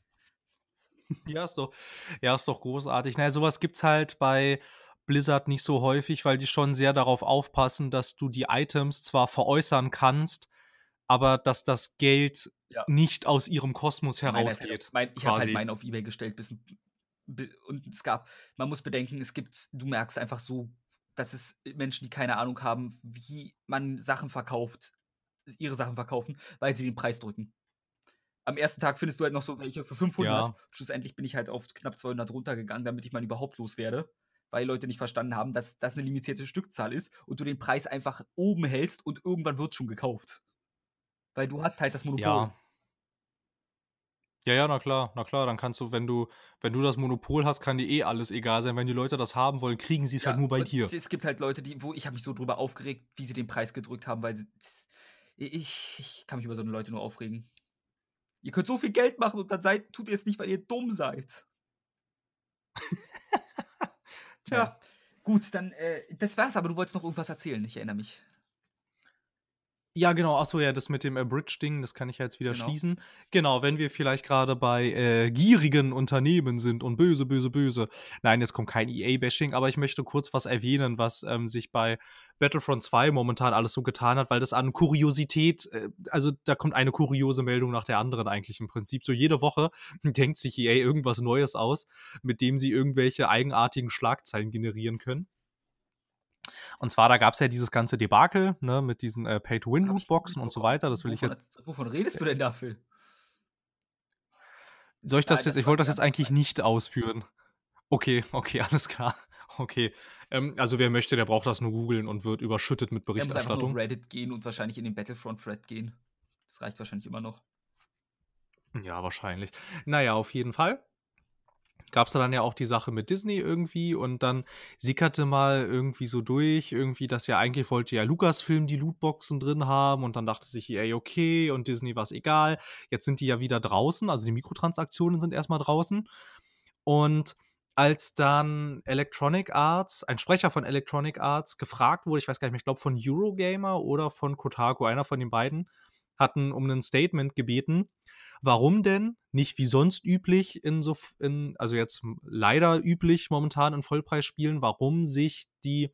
Ja, ist doch, ja, ist doch großartig. Naja, sowas gibt's halt bei Blizzard nicht so häufig, weil die schon sehr darauf aufpassen, dass du die Items zwar veräußern kannst, aber dass das Geld ja. nicht aus ihrem Kosmos herausgeht. Mein, ich habe halt meinen auf Ebay gestellt, bis, und es gab, man muss bedenken, es gibt, du merkst einfach so, dass es Menschen, die keine Ahnung haben, wie man Sachen verkauft, ihre Sachen verkaufen, weil sie den Preis drücken. Am ersten Tag findest du halt noch so welche für 500. Ja. Schlussendlich bin ich halt auf knapp 200 runtergegangen, damit ich mal überhaupt loswerde weil Leute nicht verstanden haben, dass das eine limitierte Stückzahl ist und du den Preis einfach oben hältst und irgendwann wird es schon gekauft. Weil du hast halt das Monopol. Ja. Ja, ja, na klar, na klar, dann kannst du, wenn du, wenn du das Monopol hast, kann dir eh alles egal sein. Wenn die Leute das haben wollen, kriegen sie es ja, halt nur bei dir. Es gibt halt Leute, die, wo ich habe mich so drüber aufgeregt, wie sie den Preis gedrückt haben, weil sie, ich, ich kann mich über so eine Leute nur aufregen. Ihr könnt so viel Geld machen und dann seid, tut ihr es nicht, weil ihr dumm seid. [laughs] Tja, ja. gut, dann, äh, das war's, aber du wolltest noch irgendwas erzählen, ich erinnere mich. Ja, genau. Achso, ja, das mit dem Abridge-Ding, das kann ich ja jetzt wieder genau. schließen. Genau, wenn wir vielleicht gerade bei äh, gierigen Unternehmen sind und böse, böse, böse. Nein, jetzt kommt kein EA-Bashing, aber ich möchte kurz was erwähnen, was ähm, sich bei Battlefront 2 momentan alles so getan hat, weil das an Kuriosität, äh, also da kommt eine kuriose Meldung nach der anderen eigentlich im Prinzip. So jede Woche [laughs] denkt sich EA irgendwas Neues aus, mit dem sie irgendwelche eigenartigen Schlagzeilen generieren können. Und zwar, da gab es ja dieses ganze Debakel ne, mit diesen äh, Pay-to-Win-Lootboxen und so weiter. Das will wovon, ich jetzt. Wovon redest du denn dafür? Soll ich das Nein, jetzt? Das ich wollte das jetzt eigentlich nicht ausführen. Okay, okay, [laughs] alles klar. Okay. Ähm, also wer möchte, der braucht das nur googeln und wird überschüttet mit Berichterstattung. Er muss einfach auf Reddit gehen und wahrscheinlich in den Battlefront-Thread gehen. Das reicht wahrscheinlich immer noch. Ja, wahrscheinlich. Naja, auf jeden Fall gab es da dann ja auch die Sache mit Disney irgendwie und dann sickerte mal irgendwie so durch, irgendwie, dass ja eigentlich wollte ja Lucasfilm die Lootboxen drin haben und dann dachte sich EA, okay, und Disney war es egal. Jetzt sind die ja wieder draußen, also die Mikrotransaktionen sind erstmal draußen. Und als dann Electronic Arts, ein Sprecher von Electronic Arts, gefragt wurde, ich weiß gar nicht mehr, ich glaube von Eurogamer oder von Kotaku, einer von den beiden, hatten um ein Statement gebeten, Warum denn? Nicht wie sonst üblich in so, in, also jetzt leider üblich momentan in Vollpreisspielen, warum sich die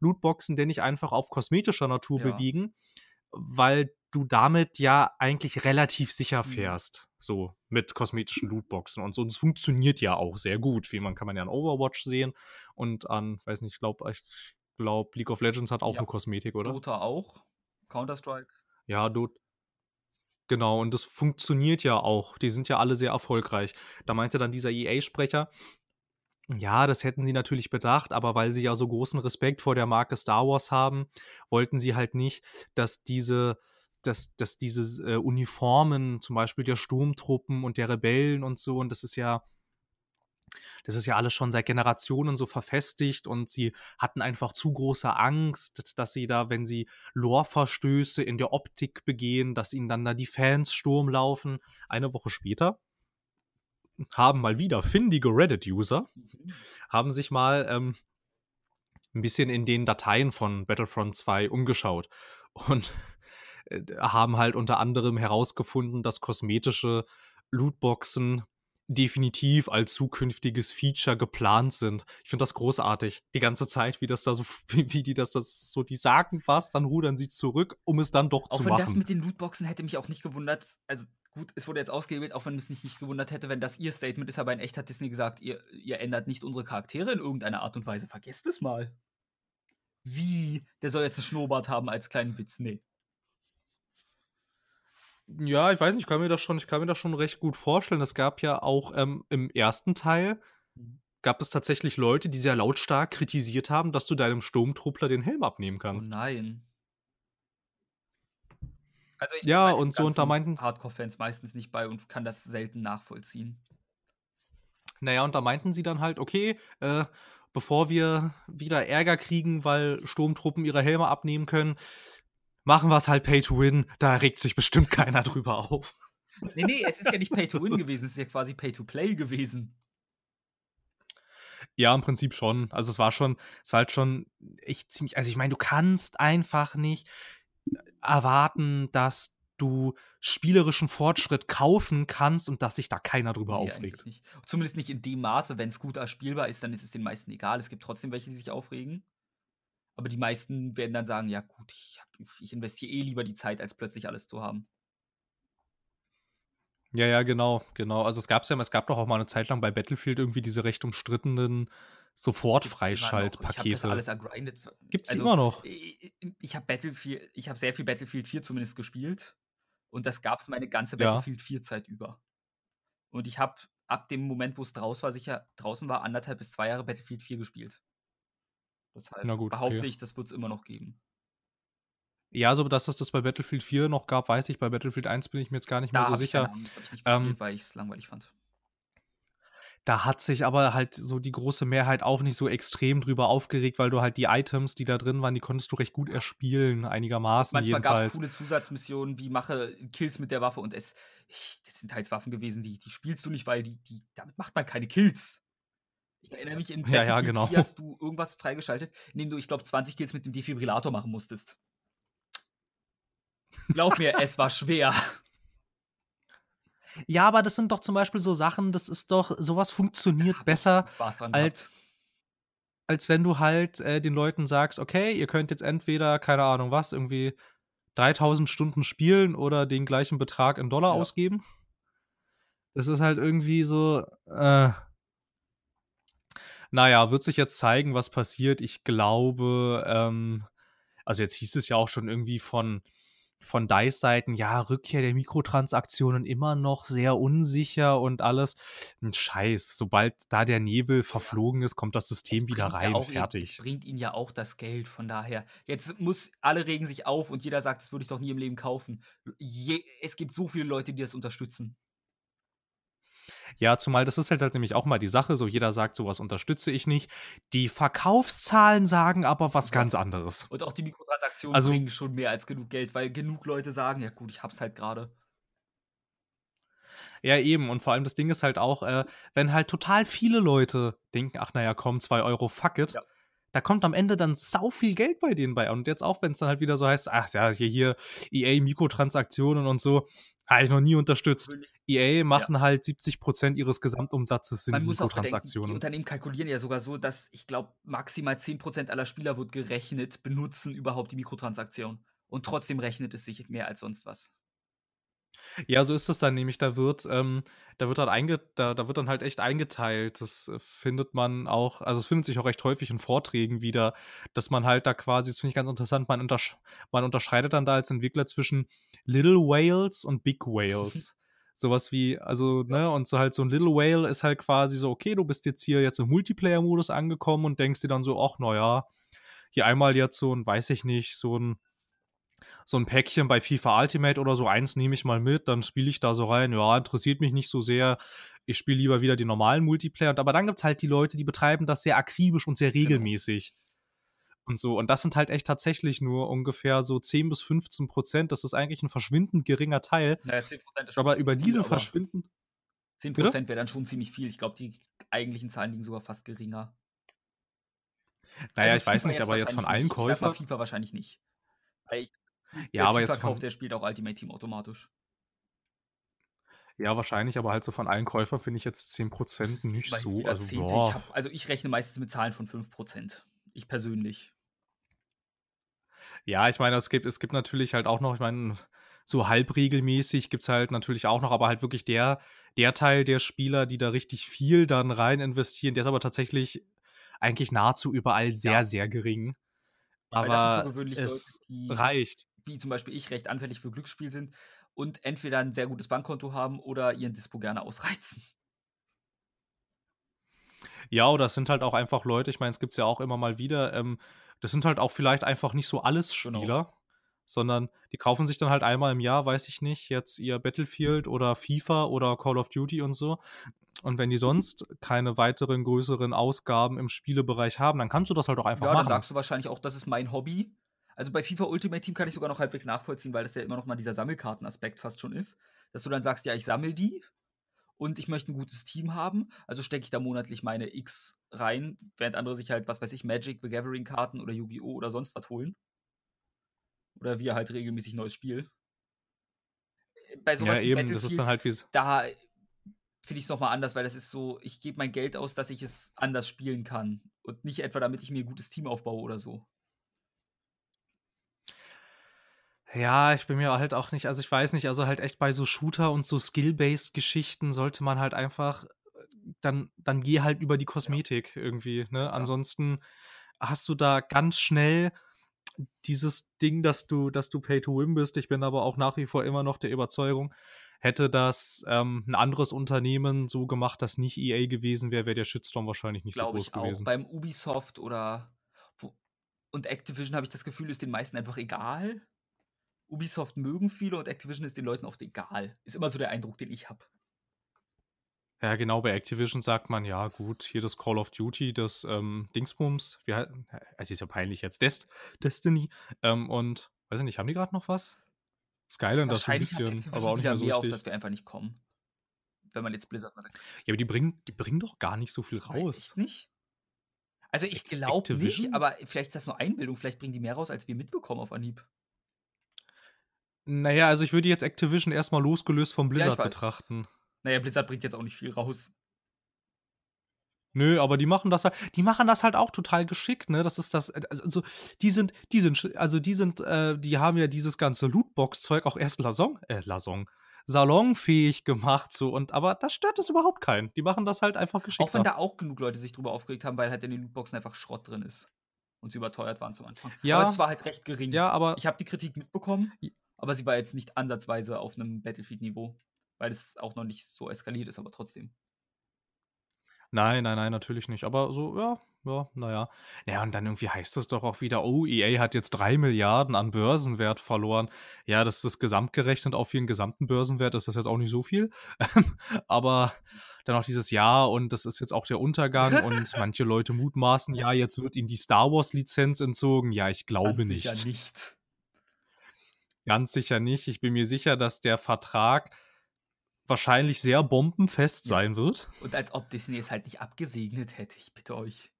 Lootboxen denn nicht einfach auf kosmetischer Natur ja. bewegen? Weil du damit ja eigentlich relativ sicher mhm. fährst. So mit kosmetischen Lootboxen und so. Und es funktioniert ja auch sehr gut. Wie man kann man ja an Overwatch sehen und an, weiß nicht, ich glaube, ich glaube, League of Legends hat auch ja. eine Kosmetik, oder? Dota auch. Counter-Strike. Ja, Dota. Genau, und das funktioniert ja auch. Die sind ja alle sehr erfolgreich. Da meinte dann dieser EA-Sprecher, ja, das hätten sie natürlich bedacht, aber weil sie ja so großen Respekt vor der Marke Star Wars haben, wollten sie halt nicht, dass diese, dass, dass diese äh, Uniformen, zum Beispiel der Sturmtruppen und der Rebellen und so, und das ist ja das ist ja alles schon seit Generationen so verfestigt und sie hatten einfach zu große Angst, dass sie da, wenn sie Lore-Verstöße in der Optik begehen, dass ihnen dann da die Fans Sturm laufen. Eine Woche später haben mal wieder findige Reddit-User, haben sich mal ähm, ein bisschen in den Dateien von Battlefront 2 umgeschaut und äh, haben halt unter anderem herausgefunden, dass kosmetische Lootboxen definitiv als zukünftiges Feature geplant sind. Ich finde das großartig. Die ganze Zeit, wie das da so, [laughs] wie, wie die das, das so, die sagen was, dann rudern sie zurück, um es dann doch auch zu machen. Auch wenn das mit den Lootboxen hätte mich auch nicht gewundert. Also gut, es wurde jetzt ausgewählt, auch wenn es mich nicht gewundert hätte, wenn das ihr Statement ist, aber in echt hat Disney gesagt, ihr, ihr ändert nicht unsere Charaktere in irgendeiner Art und Weise. Vergesst es mal. Wie? Der soll jetzt einen Schnurrbart haben als kleinen Witz. Nee. Ja, ich weiß nicht, ich kann mir das schon, ich kann mir das schon recht gut vorstellen. Es gab ja auch ähm, im ersten Teil mhm. gab es tatsächlich Leute, die sehr lautstark kritisiert haben, dass du deinem Sturmtruppler den Helm abnehmen oh kannst. Oh nein. Also ich ja, und so und da meinten Hardcore-Fans meistens nicht bei und kann das selten nachvollziehen. Naja, und da meinten sie dann halt, okay, äh, bevor wir wieder Ärger kriegen, weil Sturmtruppen ihre Helme abnehmen können, machen wir es halt Pay to Win, da regt sich bestimmt [laughs] keiner drüber auf. Nee, nee, es ist ja nicht Pay to [laughs] Win gewesen, es ist ja quasi Pay to Play gewesen. Ja, im Prinzip schon. Also es war schon, es war halt schon echt ziemlich, also ich meine, du kannst einfach nicht erwarten, dass du spielerischen Fortschritt kaufen kannst und dass sich da keiner drüber Nee, aufregt. nicht. Zumindest nicht in dem Maße. Wenn es gut spielbar ist, dann ist es den meisten egal. Es gibt trotzdem welche, die sich aufregen. Aber die meisten werden dann sagen, ja gut, ich, hab, ich investiere eh lieber die Zeit, als plötzlich alles zu haben. Ja, ja, genau, genau. Also es gab's ja, es gab doch auch mal eine Zeit lang bei Battlefield irgendwie diese recht umstrittenen noch. Ich habe das Sofort-Freischaltpakete. alles ergrindet. Gibt's Also, immer noch. ich, ich habe Battlefield, ich habe sehr viel Battlefield 4 zumindest gespielt. Und das gab es meine ganze Ja. Battlefield 4 Zeit über. Und ich habe ab dem Moment, wo es draus war, sicher draußen war, anderthalb bis zwei Jahre Battlefield 4 gespielt. Deshalb Na gut, behaupte okay. ich, das wird es immer noch geben. Ja, so dass es das bei Battlefield 4 noch gab, weiß ich. Bei Battlefield 1 bin ich mir jetzt gar nicht mehr Da so ich keine sicher. Ahnung, das habe ich nicht Ähm, gespielt, weil ich es langweilig fand. Da hat sich aber halt so die große Mehrheit auch nicht so extrem drüber aufgeregt, weil du halt die Items, die da drin waren, die konntest du recht gut erspielen, einigermaßen Manchmal gab es coole Zusatzmissionen, wie mache Kills mit der Waffe und es. Ich, das sind teils Waffen gewesen, die, die spielst du nicht, weil die, die, damit macht man keine Kills. Ich erinnere mich, in Ja, ja, Battlefield genau. 4 hast du irgendwas freigeschaltet, in dem du, ich glaube, 20 Kills mit dem Defibrillator machen musstest. Glaub mir, es war schwer. [laughs] Ja, aber das sind doch zum Beispiel so Sachen, das ist doch, sowas funktioniert besser, dran gehabt. als, als wenn du halt äh, den Leuten sagst, okay, ihr könnt jetzt entweder, keine Ahnung was, irgendwie 3000 Stunden spielen oder den gleichen Betrag in Dollar Ja. ausgeben. Das ist halt irgendwie so, äh, naja, wird sich jetzt zeigen, was passiert. Ich glaube, ähm, also jetzt hieß es ja auch schon irgendwie von, von DICE-Seiten, ja, Rückkehr der Mikrotransaktionen immer noch sehr unsicher und alles. Ein Scheiß. Sobald da der Nebel verflogen ist, kommt das System wieder bringt ja rein, auch fertig. Es bringt ihnen ja auch das Geld, von daher. Jetzt muss, alle regen sich auf und jeder sagt, das würde ich doch nie im Leben kaufen. Je, es gibt so viele Leute, die das unterstützen. Ja, zumal das ist halt, halt nämlich auch mal die Sache, so jeder sagt, sowas unterstütze ich nicht. Die Verkaufszahlen sagen aber was ganz anderes. Und auch die Mikrotransaktionen Also- bringen schon mehr als genug Geld, weil genug Leute sagen, ja gut, ich hab's halt gerade. Ja, eben. Und vor allem das Ding ist halt auch, äh, wenn halt total viele Leute denken, ach naja, komm, zwei Euro, fuck it. Ja. Da kommt am Ende dann sau viel Geld bei denen bei. Und jetzt auch, wenn es dann halt wieder so heißt, ach ja, hier, hier EA-Mikrotransaktionen und so, habe ich noch nie unterstützt. EA machen halt 70% ihres Gesamtumsatzes auch bedenken, die Mikrotransaktionen. Unternehmen kalkulieren ja sogar so, dass ich glaube, maximal 10% aller Spieler wird gerechnet, benutzen überhaupt die Mikrotransaktion. Und trotzdem rechnet es sich mehr als sonst was. Ja, so ist es dann nämlich. Da wird, ähm, da wird dann einge da, da wird dann halt echt eingeteilt. Das äh, findet man auch, also es findet sich auch recht häufig in Vorträgen wieder, dass man halt da quasi, das finde ich ganz interessant, man, untersch man unterscheidet dann da als Entwickler zwischen Little Whales und Big Whales. [laughs] Sowas wie, also, ne, und so halt so ein Little Whale ist halt quasi so, okay, du bist jetzt hier jetzt im Multiplayer-Modus angekommen und denkst dir dann so, ach, naja, hier einmal jetzt so ein, weiß ich nicht, so ein so ein Päckchen bei FIFA Ultimate oder so, eins nehme ich mal mit, dann spiele ich da so rein. Ja, interessiert mich nicht so sehr. Ich spiele lieber wieder die normalen Multiplayer. Und- Aber dann gibt es halt die Leute, die betreiben das sehr akribisch und sehr regelmäßig. Und so. Und das sind halt echt tatsächlich nur ungefähr so 10 bis 15 Prozent. Das ist eigentlich ein verschwindend geringer Teil. Naja, 10% ist schon Aber über viel, diese aber verschwinden. 10% wäre dann schon ziemlich viel. Ich glaube, die eigentlichen Zahlen liegen sogar fast geringer. Naja, Also ich weiß FIFA nicht, aber jetzt von allen Käufern. FIFA wahrscheinlich nicht. Weil ich, [laughs] Ja, aber jetzt von, kauft, der spielt auch Ultimate Team automatisch. ja, wahrscheinlich, aber halt so von allen Käufern finde ich jetzt 10 Das Prozent ist nicht immerhin so. Also, Zehnte. Ich hab, also ich rechne meistens mit Zahlen von 5%. Ich persönlich. Ja, ich meine, es gibt, es gibt natürlich halt auch noch, ich meine, so halbregelmäßig gibt es halt natürlich auch noch, aber halt wirklich der, der Teil der Spieler, die da richtig viel dann rein investieren, der ist aber tatsächlich eigentlich nahezu überall sehr, Ja. sehr gering. Aber Leute, es die, reicht. Wie zum Beispiel ich, recht anfällig für Glücksspiel sind und entweder ein sehr gutes Bankkonto haben oder ihren Dispo gerne ausreizen. Ja, oder es sind halt auch einfach Leute, ich meine, es gibt es ja auch immer mal wieder, ähm, das sind halt auch vielleicht einfach nicht so alles Genau. Spieler, sondern die kaufen sich dann halt einmal im Jahr, weiß ich nicht, jetzt ihr Battlefield oder FIFA oder Call of Duty und so. Und wenn die sonst keine weiteren größeren Ausgaben im Spielebereich haben, dann kannst du das halt auch einfach Ja, dann machen. sagst du wahrscheinlich auch, das ist mein Hobby. Also bei FIFA Ultimate Team kann ich sogar noch halbwegs nachvollziehen, weil das ja immer noch mal dieser Sammelkartenaspekt fast schon ist. Dass du dann sagst, ja, ich sammle die und ich möchte ein gutes Team haben, also stecke ich da monatlich meine X rein, während andere sich halt, was weiß ich, Magic, The Gathering Karten oder Yu-Gi-Oh! oder sonst was holen. Oder wir halt regelmäßig neues Spiel. bei sowas Ja, wie eben, das ist dann halt wie's da finde ich es nochmal anders, weil das ist so, ich gebe mein Geld aus, dass ich es anders spielen kann und nicht etwa, damit ich mir 'n gutes Team aufbaue oder so. Ja, ich bin mir halt auch nicht also, ich weiß nicht, also, halt echt bei so Shooter und so Skill-based Geschichten sollte man halt einfach dann dann geh halt über die Ja. Kosmetik irgendwie, ne? Exakt. Ansonsten hast du da ganz schnell dieses Ding, dass du dass du Pay to Win bist. Ich bin aber auch nach wie vor immer noch der Überzeugung, hätte das, ähm, 'n anderes Unternehmen so gemacht, das nicht EA gewesen wäre, wäre der Shitstorm wahrscheinlich nicht so Glaube groß ich auch. gewesen. Beim Ubisoft oder und Activision habe ich das Gefühl, ist den meisten einfach egal. Ubisoft mögen viele und Activision ist den Leuten oft egal. Ist immer so der Eindruck, den ich habe. Ja, genau, bei Activision sagt man: „Ja gut, hier das Call of Duty, das, ähm, Dingsbums, wie hei es ist ja peinlich jetzt, Dest Destiny.“ Ähm, und weiß ich nicht, haben die grad noch was? Skylanders so 'n Wahrscheinlich hat bisschen, aber auch nicht mehr so mehr, auf richtig. das wir einfach nicht kommen. Wenn man jetzt Blizzard mal Ja, aber die bringen die bringen doch gar nicht so viel Nein, raus. echt nicht? Also, ich glaube nicht, aber vielleicht ist das nur Einbildung. Vielleicht bringen die mehr raus, als wir mitbekommen auf Anhieb. Na ja, also, ich würde jetzt Activision erst mal losgelöst Ja, ich Blizzard weiß. betrachten. Na ja, Blizzard bringt jetzt auch nicht viel raus. Nö, aber die machen das halt die machen das halt auch total geschickt, ne? Das ist das äh, also, die sind die sind also, die sind äh, die haben ja dieses ganze Lootbox-Zeug auch erst Lasong äh, Lasong salonfähig gemacht so und aber da stört das überhaupt keinen. Die machen das halt einfach Auch wenn da auch genug Leute sich drüber aufgeregt haben, weil halt in den Lootboxen einfach Schrott drin ist und sie überteuert waren zum Anfang. Aber Ja. es war halt recht gering. Ja, aber Ich habe die Kritik mitbekommen, J aber sie war jetzt nicht ansatzweise auf 'nem Battlefield-Niveau, weil es auch noch nicht so eskaliert ist, aber trotzdem. Nein, nein, nein, natürlich nicht. Aber so, ja, ja, na ja. Und dann irgendwie heißt es doch auch wieder: „Oh, EA hat jetzt 3.000.000.000 an Börsenwert verloren.“ Ja, das ist gesamtgerechnet auf ihren gesamten Börsenwert ist das jetzt auch nicht so viel. [laughs] Aber dann auch dieses: „Ja, und das ist jetzt auch der Untergang“ [laughs] und manche Leute mutmaßen: „Ja, jetzt wird ihnen die Star-Wars-Lizenz entzogen.“ Ja, ich glaube Ganz nicht. sicher nicht. Ganz sicher nicht. Ich bin mir sicher, dass der Vertrag wahrscheinlich sehr bombenfest Ja. sein wird. Und als ob Disney es halt nicht abgesegnet hätte, ich bitte euch.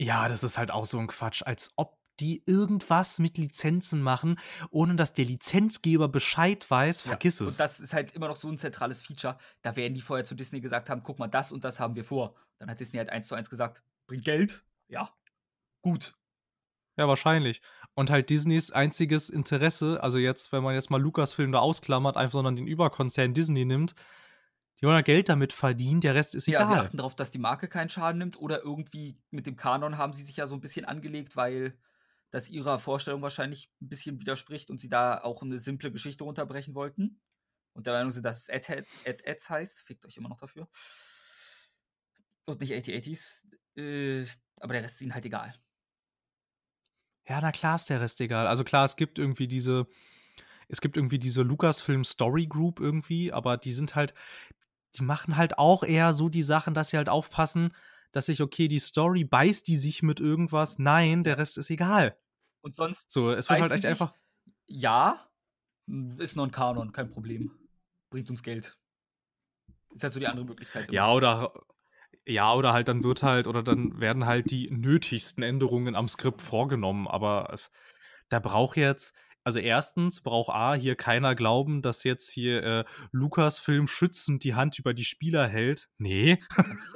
Ja, das ist halt auch so 'n Quatsch, als ob die irgendwas mit Lizenzen machen, ohne dass der Lizenzgeber Bescheid weiß, Ja, vergiss und es. das ist halt immer noch so 'n zentrales Feature. Da werden die vorher zu Disney gesagt haben: „Guck mal, das und das haben wir vor.“ Dann hat Disney halt 1:1 gesagt: „Bringt Geld? Ja, gut.“ Ja, wahrscheinlich. Und halt Disneys einziges Interesse also, jetzt, wenn man jetzt mal Lucasfilm da ausklammert, einfach sondern den Überkonzern Disney nimmt, die wollen ja Geld damit verdienen, der Rest ist Ja, sie egal. achten drauf, dass die Marke keinen Schaden nimmt oder irgendwie mit dem Kanon haben sie sich ja so 'n bisschen angelegt, weil das ihrer Vorstellung wahrscheinlich 'n bisschen widerspricht und sie da auch 'ne simple Geschichte runterbrechen wollten und der Meinung sind, dass es Ad-Heads Ad-Ads heißt. Fickt euch immer noch dafür. Und nicht AT-ATs. Äh, aber der Rest ist ihnen halt egal. Ja, na klar ist der Rest egal. Also, klar, es gibt irgendwie diese es gibt irgendwie diese Lucasfilm Story Group irgendwie, aber die sind halt die machen halt auch eher so die Sachen, dass sie halt aufpassen, dass sich okay, die Story beißt die sich mit irgendwas? Nein, der Rest ist egal. Und sonst So, es wird halt echt einfach Ja, hm, ist Non-Kanon, kein Problem. Bringt uns Geld. Ist halt so die andere Möglichkeit immer. Ja, oder ja, oder halt dann wird halt oder dann werden halt die nötigsten Änderungen am Skript vorgenommen, aber da braucht jetzt also, erstens braucht A hier keiner glauben, dass jetzt hier, äh, Lucasfilm schützend die Hand über die Spieler hält. Ne,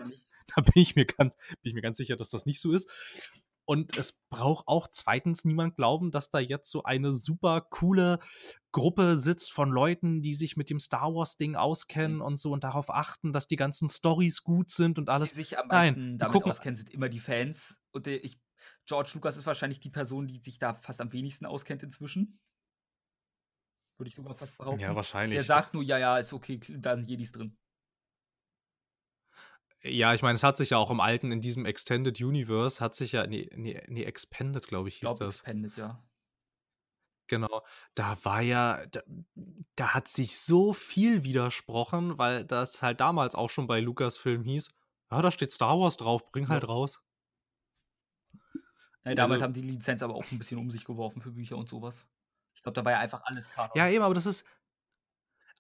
nicht. [laughs] da bin ich mir ganz bin ich mir ganz sicher, dass das nicht so ist. Und es braucht auch zweitens niemand glauben, dass da jetzt so eine super coole Gruppe sitzt von Leuten, die sich mit dem Star-Wars-Ding auskennen Mhm. und so und darauf achten, dass die ganzen Storys gut sind und Die alles. sich am Nein, meisten die damit gucken auskennen, sind immer die Fans. Und der ich George Lucas ist wahrscheinlich die Person, die sich da fast am wenigsten auskennt inzwischen. Würde ich sogar fast behaupten. Ja, Der wahrscheinlich. sagt nur: „Ja, ja, ist okay, da sind Jedis drin.“ Ja, ich meine, es hat sich ja auch im alten in diesem Extended Universe hat sich ja ne ne ne Expanded, glaube ich, hieß glaube das. Expanded, ja. Genau. Da war ja da da hat sich so viel widersprochen, weil das halt damals auch schon bei Lucasfilm hieß: „Ja, da steht Star Wars drauf, bring halt raus.“ Ja, damals Also haben die Lizenz aber auch 'n bisschen um sich geworfen für Bücher und so was. Ich glaube, da war ja einfach alles Kanon. Ja, eben, aber das ist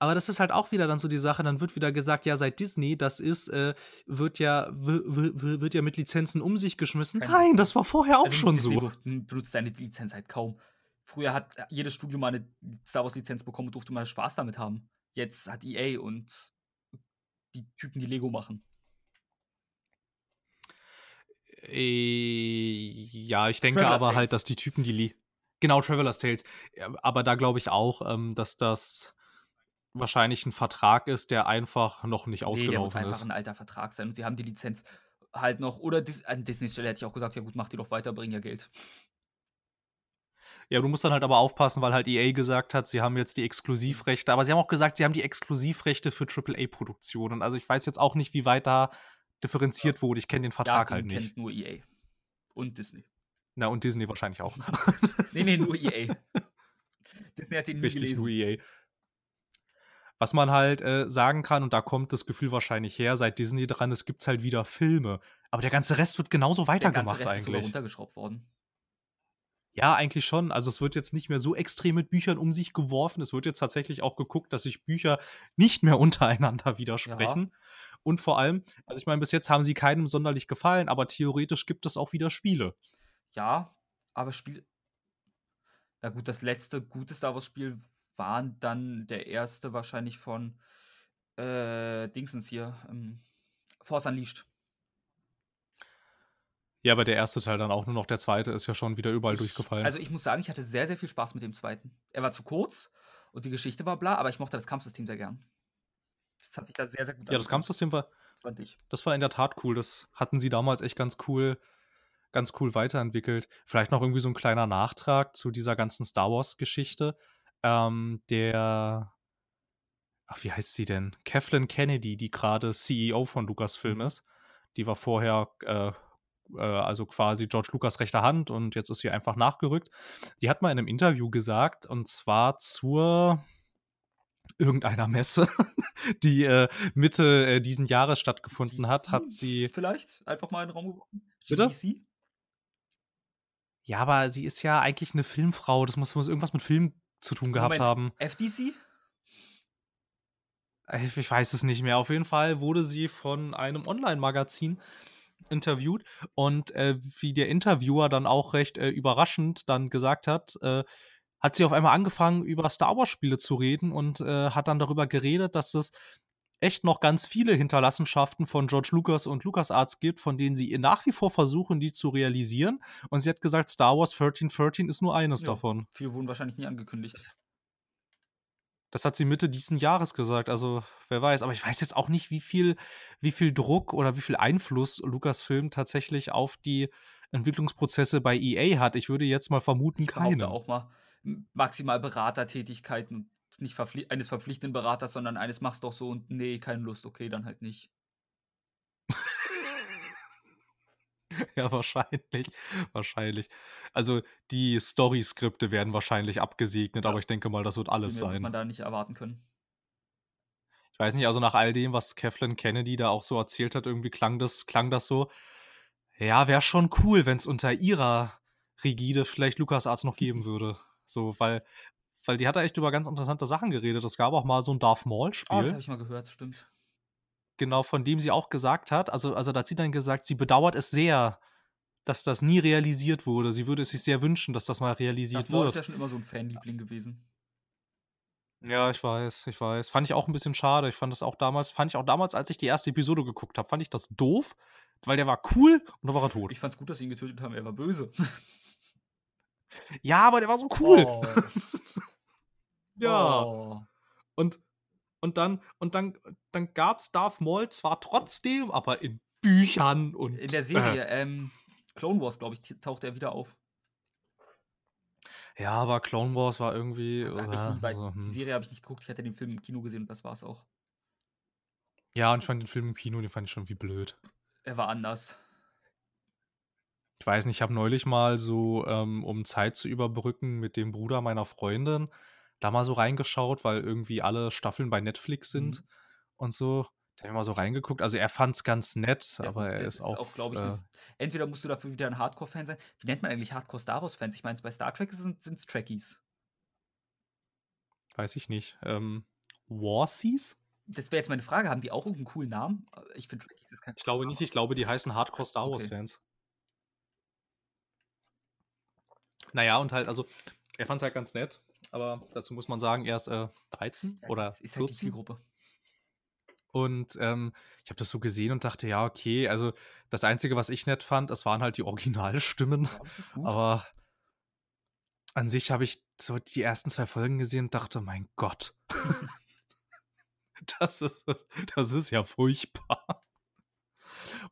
aber das ist halt auch wieder dann so die Sache, dann wird wieder gesagt: „Ja, seit Disney das ist, äh wird ja wird ja mit Lizenzen um sich geschmissen.“ Kein Nein, das war vorher auch Also, schon Disney so. benutzt seine Lizenz halt kaum. Früher hat jedes Studio mal eine Star Wars-Lizenz bekommen und durfte mal Spaß damit haben. Jetzt hat EA und die Typen, die Lego machen. Äh, ja, ich denke Traveler's aber halt, Tales. halt, dass die Typen, die. Genau, Traveler's Tales. Aber da glaube ich auch, ähm, dass das wahrscheinlich ein Vertrag ist, der einfach noch nicht ausgelaufen nee, der wird einfach ein alter Vertrag sein und sie haben die Lizenz halt noch. Oder Dis an Disney Stelle hätte ich auch gesagt, ja gut, mach die doch weiter, bring ja Geld. Ja, du musst dann halt aber aufpassen, weil halt EA gesagt hat, sie haben jetzt die Exklusivrechte, aber sie haben auch gesagt, sie haben die Exklusivrechte für AAA-Produktionen. Also ich weiß jetzt auch nicht, wie weit da differenziert wurde. Ich kenne den Vertrag ja, den halt nicht. kennt nur EA. Und Disney. Na, und Disney wahrscheinlich auch. [laughs] nee, nee, nur EA. [laughs] Disney hat den nie Richtig, gelesen. nur EA. Was man halt äh, sagen kann, und da kommt das Gefühl wahrscheinlich her, seit Disney dran ist, gibt es halt wieder Filme. Aber der ganze Rest wird genauso weitergemacht der ganze Rest eigentlich. Ist sogar runtergeschraubt worden. Ja, eigentlich schon. Also es wird jetzt nicht mehr so extrem mit Büchern um sich geworfen. Es wird jetzt tatsächlich auch geguckt, dass sich Bücher nicht mehr [laughs] untereinander widersprechen. Ja. Und vor allem, also ich meine, bis jetzt haben sie keinem sonderlich gefallen, aber theoretisch gibt es auch wieder Spiele. Ja, aber Spiel. Na gut, das letzte gute Star Wars-Spiel war dann der erste wahrscheinlich von äh, Dingsens hier, ähm, Force Unleashed. Ja, aber der erste Teil dann auch nur noch, der zweite ist ja schon wieder überall ich, durchgefallen. Also ich muss sagen, ich hatte sehr, sehr viel Spaß mit dem zweiten. Er war zu kurz und die Geschichte war bla, aber ich mochte das Kampfsystem sehr gern. Das hat sich da sehr, sehr gut Ja, das Kampfsystem war, fand ich. Das war in der Tat cool. Das hatten sie damals echt ganz cool, ganz cool weiterentwickelt. Vielleicht noch irgendwie so ein kleiner Nachtrag zu dieser ganzen Star Wars-Geschichte. Ähm, der, ach, wie heißt sie denn? Kathleen Kennedy, die gerade CEO von Lucasfilm mhm. ist. Die war vorher äh, äh, also quasi George Lucas rechter Hand und jetzt ist sie einfach nachgerückt. Die hat mal in einem Interview gesagt, und zwar zur irgendeiner Messe, [laughs] die äh, Mitte äh, diesen Jahres stattgefunden hat, hat sie. Vielleicht einfach mal in den Raum geworfen. Bitte? GDC? Ja, aber sie ist ja eigentlich eine Filmfrau. Das muss, muss irgendwas mit Film zu tun gehabt Moment, haben. FDC? Ich weiß es nicht mehr. Auf jeden Fall wurde sie von einem Online-Magazin interviewt und äh, wie der Interviewer dann auch recht äh, überraschend dann gesagt hat, äh, hat sie auf einmal angefangen, über Star Wars-Spiele zu reden und äh, hat dann darüber geredet, dass es echt noch ganz viele Hinterlassenschaften von George Lucas und LucasArts gibt, von denen sie nach wie vor versuchen, die zu realisieren. Und sie hat gesagt, Star Wars 1313 ist nur eines ja, davon. Viele wurden wahrscheinlich nie angekündigt. Das hat sie Mitte diesen Jahres gesagt, also wer weiß. Aber ich weiß jetzt auch nicht, wie viel, wie viel Druck oder wie viel Einfluss Lucasfilm tatsächlich auf die Entwicklungsprozesse bei EA hat. Ich würde jetzt mal vermuten, keine. auch mal maximal Beratertätigkeiten, nicht verpfli eines verpflichtenden Beraters, sondern eines machst doch so und nee, keine Lust, okay, dann halt nicht. [laughs] ja, wahrscheinlich. Wahrscheinlich. Also die Story-Skripte werden wahrscheinlich abgesegnet, ja. aber ich denke mal, das wird alles sein. Wird man da nicht erwarten können. Ich weiß nicht, also nach all dem, was Kathleen Kennedy da auch so erzählt hat, irgendwie klang das, klang das so. Ja, wäre schon cool, wenn es unter ihrer Rigide vielleicht LucasArts noch geben [laughs] würde. So, weil, weil die hat da echt über ganz interessante Sachen geredet. Es gab auch mal so ein Darth Maul-Spiel. Oh, das habe ich mal gehört, stimmt genau, von dem sie auch gesagt hat, also, also da hat sie dann gesagt, sie bedauert es sehr, dass das nie realisiert wurde. Sie würde es sich sehr wünschen, dass das mal realisiert Davor wird. ist ja schon immer so ein Fanliebling gewesen. Ja, ich weiß, ich weiß. Fand ich auch ein bisschen schade. Ich fand das auch damals, fand ich auch damals, als ich die erste Episode geguckt habe, fand ich das doof, weil der war cool und dann war er tot. Ich fand's gut, dass sie ihn getötet haben, er war böse. ja, aber der war so cool. Oh. Ja. Oh. Und und dann, und dann, dann gab es Darth Maul zwar trotzdem, aber in Büchern und. In der Serie, äh, ähm, Clone Wars, glaube ich, taucht er wieder auf. Ja, aber Clone Wars war irgendwie. Oder, nie, also, hm. Die Serie habe ich nicht geguckt, ich hatte den Film im Kino gesehen und das war's auch. Ja, und ich fand den Film im Kino, den fand ich schon wie blöd. Er war anders. Ich weiß nicht, ich habe neulich mal so, ähm, um Zeit zu überbrücken, mit dem Bruder meiner Freundin da mal so reingeschaut, weil irgendwie alle Staffeln bei Netflix sind mhm. und so. Da habe ich mal so reingeguckt. Also er fand es ganz nett, ja, aber er ist, ist auch. auch glaube ich, äh, entweder musst du dafür wieder ein Hardcore-Fan sein. Wie nennt man eigentlich Hardcore-Star Wars-Fans? Ich meine, bei Star Trek sind es Trekkies. Weiß ich nicht. Ähm, Warseas? Das wäre jetzt meine Frage. Haben die auch irgendeinen coolen Namen? Ich finde Trekkies ist kein Ich glaube nicht. Ich glaube, die heißen Hardcore Star Wars-Fans. Okay. Naja, und halt, also Er fand es halt ganz nett, aber dazu muss man sagen, er ist äh, 13 ja, oder ist 14. Halt die Zielgruppe. Und ähm, ich habe das so gesehen und dachte, ja, okay, also das Einzige, was ich nett fand, das waren halt die Originalstimmen. Ja, aber an sich habe ich so die ersten zwei Folgen gesehen und dachte, mein Gott. [laughs] das, ist, das ist ja furchtbar.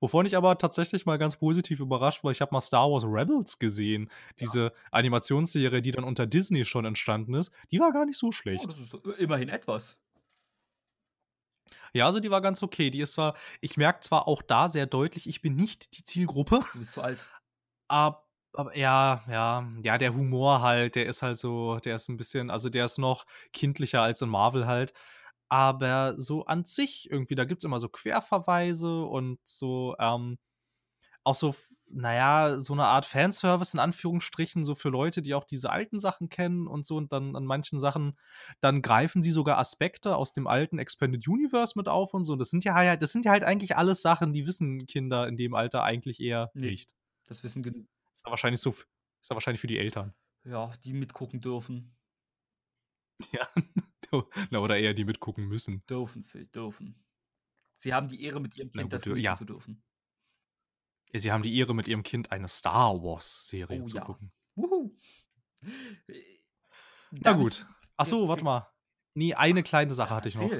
Wovon ich aber tatsächlich mal ganz positiv überrascht war, ich habe mal Star Wars Rebels gesehen. Diese ja. Animationsserie, die dann unter Disney schon entstanden ist, die war gar nicht so oh, schlecht. Oh, das ist immerhin etwas. Ja, also die war ganz okay. Die ist zwar, ich merke zwar auch da sehr deutlich, ich bin nicht die Zielgruppe. Du bist zu alt. Aber, aber ja, ja, ja, der Humor halt, der ist halt so, der ist ein bisschen, also der ist noch kindlicher als in Marvel halt. Aber so an sich irgendwie, da gibt es immer so Querverweise und so, ähm, auch so, naja, so eine Art Fanservice in Anführungsstrichen, so für Leute, die auch diese alten Sachen kennen und so und dann an manchen Sachen, dann greifen sie sogar Aspekte aus dem alten Expanded Universe mit auf und so. Und das sind ja halt, das sind ja halt eigentlich alles Sachen, die wissen Kinder in dem Alter eigentlich eher nee, nicht. Das wissen genug. Ist ja wahrscheinlich so, ist ja wahrscheinlich für die Eltern. Ja, die mitgucken dürfen. Ja, [laughs] [laughs] Na, oder eher die mitgucken müssen. Dürfen, Phil, dürfen. Sie haben die Ehre, mit ihrem Kind das genießen ja. zu dürfen. Sie haben die Ehre, mit ihrem Kind eine Star Wars-Serie oh, zu ja. gucken. Wuhu. Na gut. Achso, warte mal. Nee, eine kleine Sache hatte ich noch.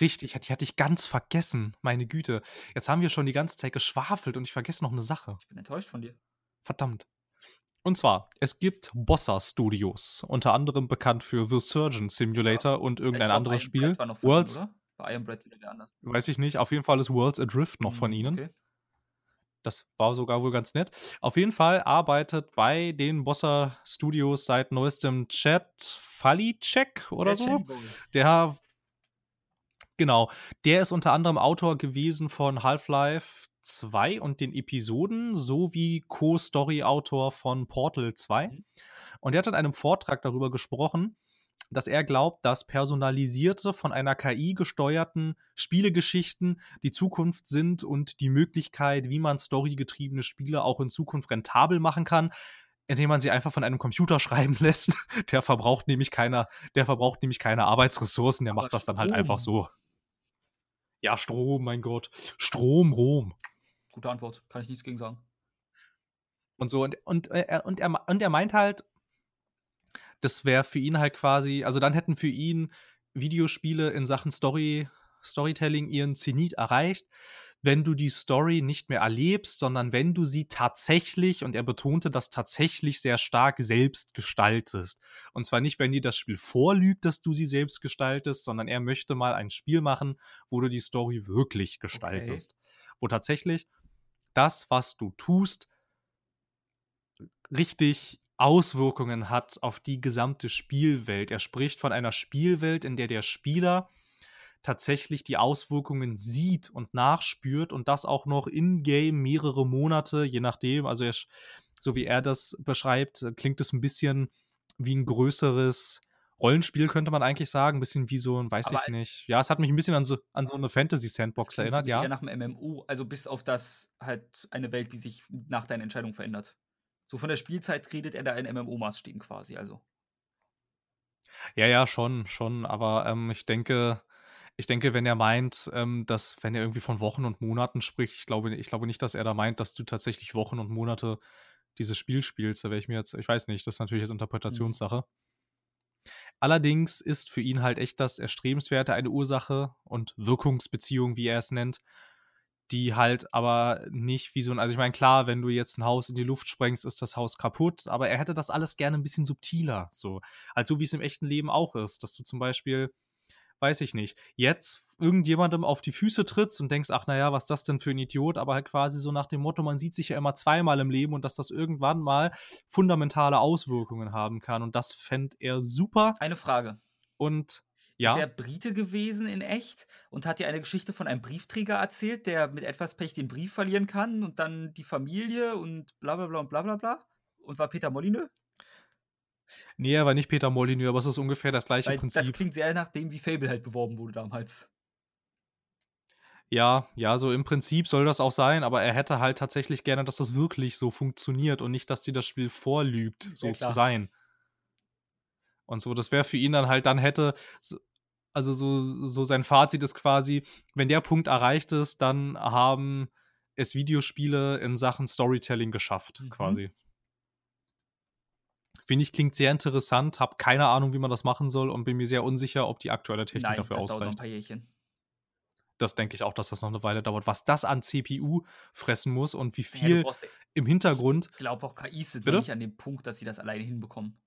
Richtig, die hatte ich ganz vergessen. Meine Güte. Jetzt haben wir schon die ganze Zeit geschwafelt und ich vergesse noch eine Sache. Ich bin enttäuscht von dir. Verdammt. Und zwar, es gibt Bossa Studios, unter anderem bekannt für The Surgeon Simulator ja. und irgendein anderes Spiel. Worlds. Ihnen, War Iron Bread wieder der anders? Weiß ich nicht. Auf jeden Fall ist Worlds Adrift noch mhm, von ihnen. Okay. Das war sogar wohl ganz nett. Auf jeden Fall arbeitet bei den Bossa Studios seit neuestem Chat Falicek oder der so. Der Genau, der ist unter anderem Autor gewesen von Half-Life 2 und den Episoden sowie Co-Story-Autor von Portal 2. Mhm. Und er hat in einem Vortrag darüber gesprochen, dass er glaubt, dass personalisierte, von einer KI gesteuerten Spielegeschichten die Zukunft sind und die Möglichkeit, wie man storygetriebene Spiele auch in Zukunft rentabel machen kann, indem man sie einfach von einem Computer [laughs] schreiben lässt. Der verbraucht nämlich keine, der verbraucht nämlich keine Arbeitsressourcen, der macht das dann halt einfach so. Ja, Strom, mein Gott. Strom, Rom. Gute Antwort, kann ich nichts gegen sagen. Und so, und, und, äh, und, er, und er meint halt, das wäre für ihn halt quasi, also dann hätten für ihn Videospiele in Sachen Story, Storytelling ihren Zenit erreicht, wenn du die Story nicht mehr erlebst, sondern wenn du sie tatsächlich, und er betonte das tatsächlich sehr stark, selbst gestaltest. Und zwar nicht, wenn dir das Spiel vorlügt, dass du sie selbst gestaltest, sondern er möchte mal ein Spiel machen, wo du die Story wirklich gestaltest. Okay. Wo tatsächlich das, was du tust, richtig Auswirkungen hat auf die gesamte Spielwelt. Er spricht von einer Spielwelt, in der der Spieler tatsächlich die Auswirkungen sieht und nachspürt und das auch noch in-game mehrere Monate, je nachdem. Also, er, so wie er das beschreibt, klingt es ein bisschen wie ein größeres Rollenspiel könnte man eigentlich sagen, ein bisschen wie so ein, weiß Aber ich nicht. Ja, es hat mich ein bisschen an so, an so eine Fantasy-Sandbox erinnert, ja. Eher nach einem MMO, also bis auf das halt eine Welt, die sich nach deiner Entscheidung verändert. So von der Spielzeit redet er da in MMO-Maßstäben quasi, also. Ja, ja, schon, schon. Aber ähm, ich denke, ich denke, wenn er meint, ähm, dass, wenn er irgendwie von Wochen und Monaten spricht, ich glaube, ich glaube nicht, dass er da meint, dass du tatsächlich Wochen und Monate dieses Spiel spielst. Da wäre ich mir jetzt, ich weiß nicht, das ist natürlich jetzt mhm. Interpretationssache. Mhm. Allerdings ist für ihn halt echt das Erstrebenswerte eine Ursache und Wirkungsbeziehung, wie er es nennt, die halt aber nicht wie so ein, also ich meine, klar, wenn du jetzt ein Haus in die Luft sprengst, ist das Haus kaputt, aber er hätte das alles gerne ein bisschen subtiler, so. Also wie es im echten Leben auch ist, dass du zum Beispiel weiß ich nicht, jetzt irgendjemandem auf die Füße trittst und denkst, ach naja, was ist das denn für ein Idiot, aber halt quasi so nach dem Motto, man sieht sich ja immer zweimal im Leben und dass das irgendwann mal fundamentale Auswirkungen haben kann. Und das fände er super. Eine Frage. Und ja. Ist er Brite gewesen in echt und hat dir eine Geschichte von einem Briefträger erzählt, der mit etwas Pech den Brief verlieren kann und dann die Familie und bla bla bla und bla bla bla? Und war Peter Molyneux? Nee, er war nicht Peter Molyneux, aber es ist ungefähr das gleiche Weil Prinzip. Das klingt sehr nach dem, wie Fable halt beworben wurde damals. Ja, ja, so im Prinzip soll das auch sein, aber er hätte halt tatsächlich gerne, dass das wirklich so funktioniert und nicht, dass dir das Spiel vorlügt, so ja, zu sein. Und so, das wäre für ihn dann halt, dann hätte, also so, so sein Fazit ist quasi, wenn der Punkt erreicht ist, dann haben es Videospiele in Sachen Storytelling geschafft, mhm. quasi. Finde ich, klingt sehr interessant, habe keine Ahnung, wie man das machen soll und bin mir sehr unsicher, ob die aktuelle Technik Nein, dafür das ausreicht. Dauert noch ein paar Jährchen. Das denke ich auch, dass das noch eine Weile dauert. Was das an CPU fressen muss und wie viel ja, im Hintergrund. Ich glaube auch KIs sind noch nicht an dem Punkt, dass sie das alleine hinbekommen.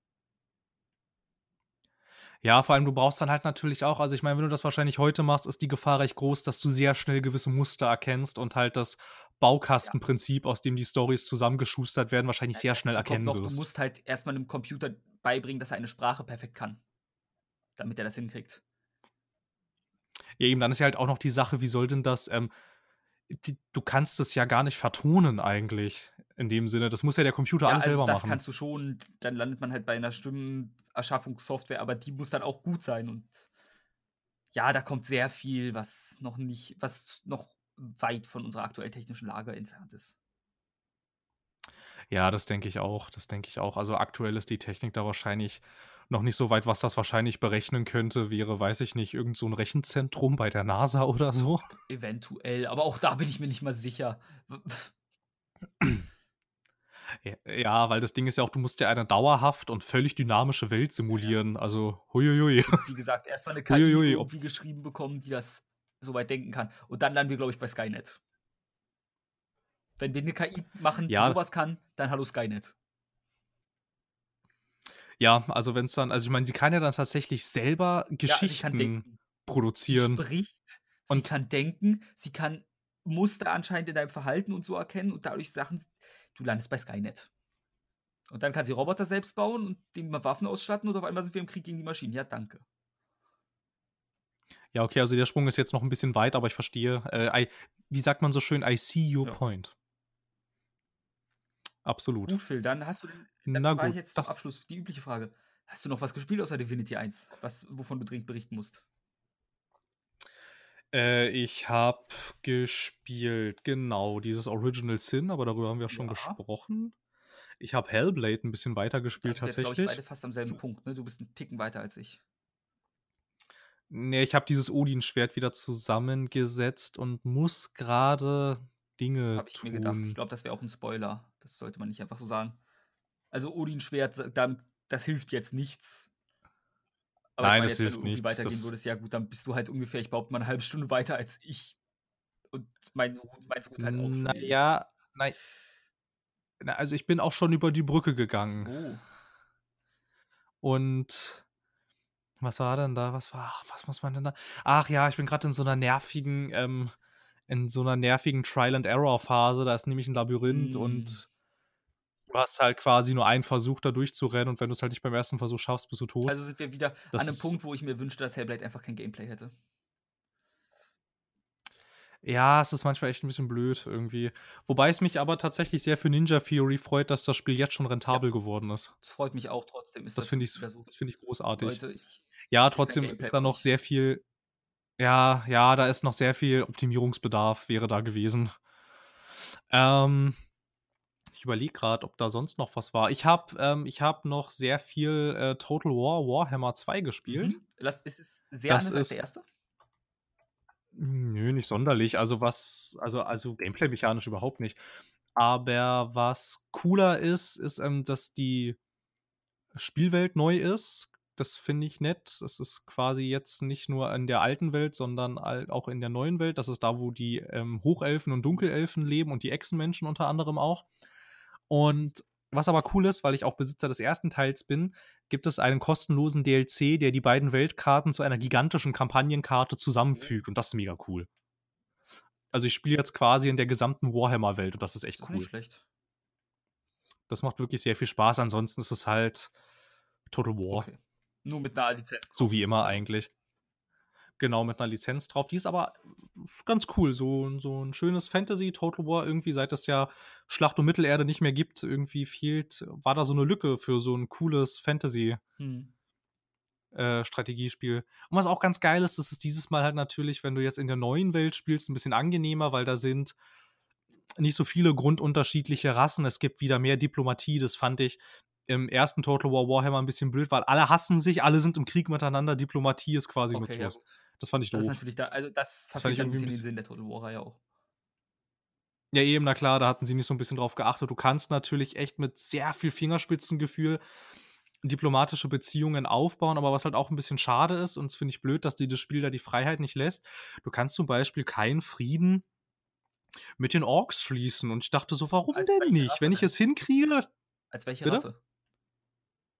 Ja, vor allem du brauchst dann halt natürlich auch, also ich meine, wenn du das wahrscheinlich heute machst, ist die Gefahr recht groß, dass du sehr schnell gewisse Muster erkennst und halt das Baukastenprinzip, ja. aus dem die Stories zusammengeschustert werden, wahrscheinlich sehr schnell erkennen noch, wirst. Du musst halt erstmal einem Computer beibringen, dass er eine Sprache perfekt kann, damit er das hinkriegt. Ja, eben, dann ist ja halt auch noch die Sache, wie soll denn das, ähm, die, du kannst es ja gar nicht vertonen eigentlich in dem Sinne. Das muss ja der Computer ja, alles also selber das machen. Das kannst du schon, dann landet man halt bei einer Stimmenerschaffungssoftware, aber die muss dann auch gut sein und ja, da kommt sehr viel, was noch nicht, was noch weit von unserer aktuellen technischen Lage entfernt ist. Ja, das denke ich auch. Das denke ich auch. Also aktuell ist die Technik da wahrscheinlich noch nicht so weit. Was das wahrscheinlich berechnen könnte, wäre, weiß ich nicht, irgend so ein Rechenzentrum bei der NASA oder so. Eventuell, aber auch da bin ich mir nicht mal sicher. Ja, weil das Ding ist ja auch, du musst ja eine dauerhaft und völlig dynamische Welt simulieren. Ja. Also, huiuiui. Wie gesagt, erstmal eine KI huiuiui. geschrieben bekommen, die das so weit denken kann. Und dann landen wir, glaube ich, bei Skynet. Wenn wir eine KI machen, die ja. sowas kann, dann hallo Skynet. Ja, also wenn es dann, also ich meine, sie kann ja dann tatsächlich selber Geschichten ja, produzieren. Sie spricht, und sie kann denken, sie kann Muster anscheinend in deinem Verhalten und so erkennen und dadurch Sachen, du landest bei Skynet. Und dann kann sie Roboter selbst bauen und dem Waffen ausstatten und auf einmal sind wir im Krieg gegen die Maschinen. Ja, danke. Ja, okay, also der Sprung ist jetzt noch ein bisschen weit, aber ich verstehe. Äh, I, wie sagt man so schön, I see your ja. point. Absolut. Gut, Phil, dann hast du dann Na gut, jetzt zum Abschluss die übliche Frage. Hast du noch was gespielt außer Divinity 1, was, wovon du dringend berichten musst? Äh, ich habe gespielt, genau, dieses Original Sin, aber darüber haben wir schon ja. gesprochen. Ich habe Hellblade ein bisschen weiter gespielt, tatsächlich. Wir beide fast am selben Punkt, ne? Du bist einen Ticken weiter als ich. Nee, ich habe dieses Odin-Schwert wieder zusammengesetzt und muss gerade Dinge. Habe ich tun. mir gedacht. Ich glaube, das wäre auch ein Spoiler. Das sollte man nicht einfach so sagen. Also Odin-Schwert, das hilft jetzt nichts. Aber Nein, das jetzt, hilft wenn du nichts. weitergehen das würdest, ja gut, dann bist du halt ungefähr, ich behaupte mal, eine halbe Stunde weiter als ich. Und mein, mein Route halt auch. Naja, nein. Na, also ich bin auch schon über die Brücke gegangen. Oh. Und was war denn da? Was war, ach, was muss man denn da? Ach ja, ich bin gerade in so einer nervigen, ähm, in so einer nervigen Trial-and-Error-Phase. Da ist nämlich ein Labyrinth mm. und du hast halt quasi nur einen Versuch, da durchzurennen und wenn du es halt nicht beim ersten Versuch schaffst, bist du tot. Also sind wir wieder das an einem Punkt, wo ich mir wünschte, dass Hellblade einfach kein Gameplay hätte. Ja, es ist manchmal echt ein bisschen blöd irgendwie. Wobei es mich aber tatsächlich sehr für Ninja Theory freut, dass das Spiel jetzt schon rentabel ja. geworden ist. Das freut mich auch trotzdem. das, das finde ich, so. find ich großartig. Leute, ich ja, trotzdem ist da noch sehr viel ja, ja, da ist noch sehr viel Optimierungsbedarf, wäre da gewesen. Ähm, ich überlege gerade, ob da sonst noch was war. Ich habe ähm, hab noch sehr viel äh, Total War Warhammer 2 gespielt. Mhm. Das ist sehr das anders ist, als der erste? Nö, nicht sonderlich. Also was, also, also Gameplay-mechanisch überhaupt nicht. Aber was cooler ist, ist, ähm, dass die Spielwelt neu ist das finde ich nett. Das ist quasi jetzt nicht nur in der alten Welt, sondern auch in der neuen Welt. Das ist da, wo die ähm, Hochelfen und Dunkelelfen leben und die Echsenmenschen unter anderem auch. Und was aber cool ist, weil ich auch Besitzer des ersten Teils bin, gibt es einen kostenlosen DLC, der die beiden Weltkarten zu einer gigantischen Kampagnenkarte zusammenfügt. Und das ist mega cool. Also ich spiele jetzt quasi in der gesamten Warhammer-Welt und das ist echt das ist cool. Nicht schlecht. Das macht wirklich sehr viel Spaß. Ansonsten ist es halt Total War. Okay. Nur mit einer Lizenz. Drauf. So wie immer eigentlich. Genau, mit einer Lizenz drauf. Die ist aber ganz cool. So, so ein schönes Fantasy, Total War. Irgendwie, seit es ja Schlacht um Mittelerde nicht mehr gibt, irgendwie fehlt, war da so eine Lücke für so ein cooles Fantasy. Hm. Äh, Strategiespiel. Und was auch ganz geil ist, das ist dieses Mal halt natürlich, wenn du jetzt in der neuen Welt spielst, ein bisschen angenehmer, weil da sind nicht so viele grundunterschiedliche Rassen. Es gibt wieder mehr Diplomatie. Das fand ich im ersten Total War Warhammer ein bisschen blöd, weil alle hassen sich, alle sind im Krieg miteinander, Diplomatie ist quasi Okay, ja, nutzlos. gut. Das fand ich Das ist doof. natürlich da, also das fand verfehlt ich ein bisschen den Sinn der Total War-Reihe auch. Ja, eben, na klar, da hatten sie nicht so ein bisschen drauf geachtet. Du kannst natürlich echt mit sehr viel Fingerspitzengefühl diplomatische Beziehungen aufbauen, aber was halt auch ein bisschen schade ist, und das finde ich blöd, dass dir das Spiel da die Freiheit nicht lässt, du kannst zum Beispiel keinen Frieden mit den Orks schließen. Und ich dachte so, warum Als denn nicht? Rasse Wenn ich es hinkriege, Als welche Bitte? Rasse?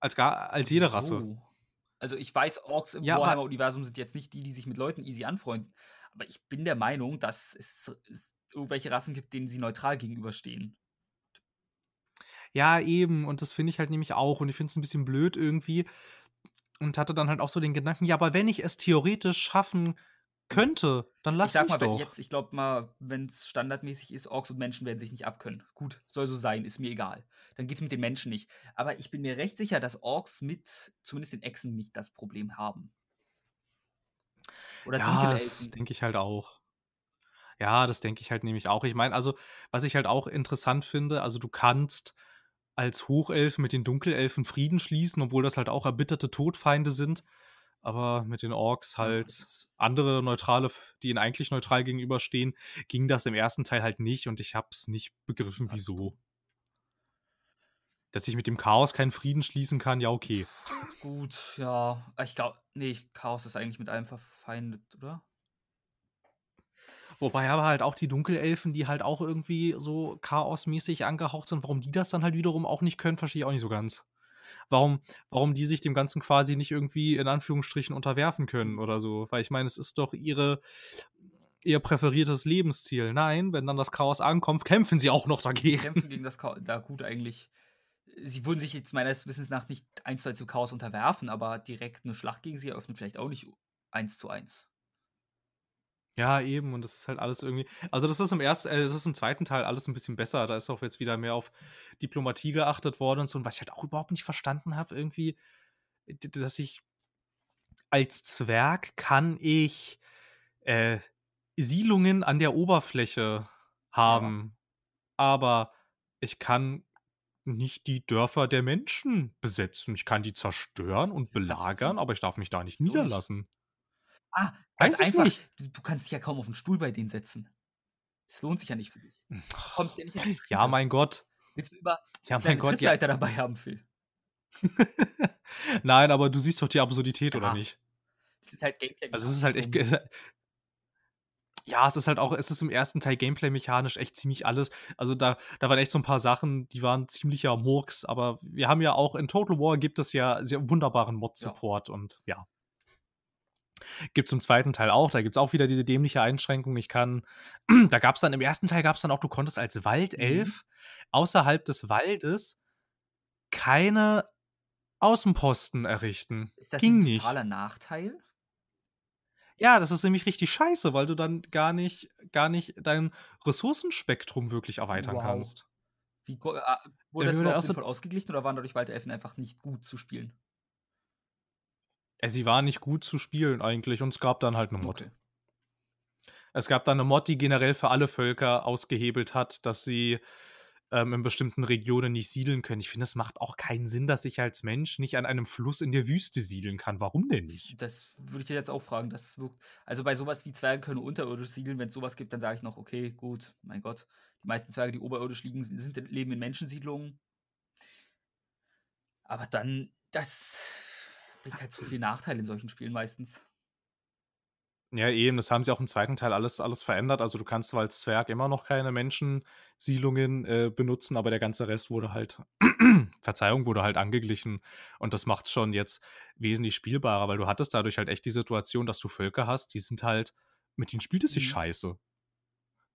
Als, gar, als jede Rasse. So. Also ich weiß, Orks im Ja, Warhammer-Universum sind jetzt nicht die, die sich mit Leuten easy anfreunden. Aber ich bin der Meinung, dass es, es irgendwelche Rassen gibt, denen sie neutral gegenüberstehen. Ja, eben. Und das finde ich halt nämlich auch. Und ich finde es ein bisschen blöd irgendwie. Und hatte dann halt auch so den Gedanken, ja, aber wenn ich es theoretisch schaffen könnte, dann lass ich sag mich mal, wenn doch. jetzt, ich glaube mal, wenn es standardmäßig ist, Orks und Menschen werden sich nicht abkönnen. Gut, soll so sein, ist mir egal. Dann geht es mit den Menschen nicht. Aber ich bin mir recht sicher, dass Orks mit zumindest den Echsen nicht das Problem haben. Oder ja, das denke ich halt auch. Ja, das denke ich halt nämlich auch. Ich meine, also, was ich halt auch interessant finde, also du kannst als Hochelf mit den Dunkelelfen Frieden schließen, obwohl das halt auch erbitterte Todfeinde sind. Aber mit den Orks halt andere Neutrale, die ihnen eigentlich neutral gegenüberstehen, ging das im ersten Teil halt nicht und ich hab's nicht begriffen, wieso. Dass ich mit dem Chaos keinen Frieden schließen kann, ja, okay. [laughs] Gut, ja. Ich glaube, nee, Chaos ist eigentlich mit allem verfeindet, oder? Wobei aber halt auch die Dunkelelfen, die halt auch irgendwie so chaosmäßig angehaucht sind, warum die das dann halt wiederum auch nicht können, verstehe ich auch nicht so ganz. Warum, warum die sich dem Ganzen quasi nicht irgendwie in Anführungsstrichen unterwerfen können oder so. Weil ich meine, es ist doch ihre, ihr präferiertes Lebensziel. Nein, wenn dann das Chaos ankommt, kämpfen sie auch noch dagegen. Kämpfen gegen das Chaos. Da gut eigentlich. Sie würden sich jetzt meines Wissens nach nicht eins zu eins dem Chaos unterwerfen, aber direkt eine Schlacht gegen sie eröffnen vielleicht auch nicht eins zu eins. Ja, eben, und das ist halt alles irgendwie. Also, das ist im ersten, äh, das ist im zweiten Teil alles ein bisschen besser. Da ist auch jetzt wieder mehr auf Diplomatie geachtet worden und so. Und was ich halt auch überhaupt nicht verstanden habe, irgendwie, dass ich als Zwerg kann ich äh, Siedlungen an der Oberfläche haben, aber ich kann nicht die Dörfer der Menschen besetzen. Ich kann die zerstören und belagern, aber ich darf mich da nicht nicht? niederlassen. Ah, Weiß einfach. nicht. Du, du kannst dich ja kaum auf den Stuhl bei denen setzen. Es lohnt sich ja nicht für dich. Du kommst ja nicht Ja, mein Gott. Willst du über Ja, mein Gott, ja. Dabei haben, Phil? [laughs] Nein, aber du siehst doch die Absurdität, oder Ja. nicht? Es ist halt Gameplay. Also es ist halt echt. es- Ja, es ist halt auch, es ist im ersten Teil gameplay-mechanisch echt ziemlich alles. Also da, da waren echt so ein paar Sachen, die waren ziemlicher Murks, aber wir haben ja auch in Total War gibt es ja sehr wunderbaren Mod-Support und ja. Gibt es im zweiten Teil auch, da gibt es auch wieder diese dämliche Einschränkung. Ich kann, [clears throat] da gab es dann, im ersten Teil gab es dann auch, du konntest als Waldelf außerhalb des Waldes keine Außenposten errichten. Ist das Ging ein nicht. totaler Nachteil? Ja, das ist nämlich richtig scheiße, weil du dann gar nicht, gar nicht dein Ressourcenspektrum wirklich erweitern Wow. kannst. Wie, äh, wurde Ja, das überhaupt so- sinnvoll ausgeglichen oder waren dadurch Waldelfen einfach nicht gut zu spielen? Äh, Sie war nicht gut zu spielen eigentlich und es gab dann halt eine Mod. Okay. Es gab dann eine Mod, die generell für alle Völker ausgehebelt hat, dass sie ähm, in bestimmten Regionen nicht siedeln können. Ich finde, es macht auch keinen Sinn, dass ich als Mensch nicht an einem Fluss in der Wüste siedeln kann. Warum denn nicht? Das würde ich dir jetzt auch fragen. Das wirkt, also bei sowas wie Zwerge können unterirdisch siedeln, wenn es sowas gibt, dann sage ich noch, okay, gut, mein Gott. Die meisten Zwerge, die oberirdisch liegen, sind, sind, leben in Menschensiedlungen. Aber dann, das bringt halt zu viel Nachteil in solchen Spielen meistens. Ja, eben, das haben sie auch im zweiten Teil alles, alles verändert. Also du kannst zwar als Zwerg immer noch keine Menschensiedlungen äh, benutzen, aber der ganze Rest wurde halt, [clears throat] Verzeihung, wurde halt angeglichen. Und das macht es schon jetzt wesentlich spielbarer, weil du hattest dadurch halt echt die Situation, dass du Völker hast, die sind halt, mit denen spielt es sich Mhm. scheiße.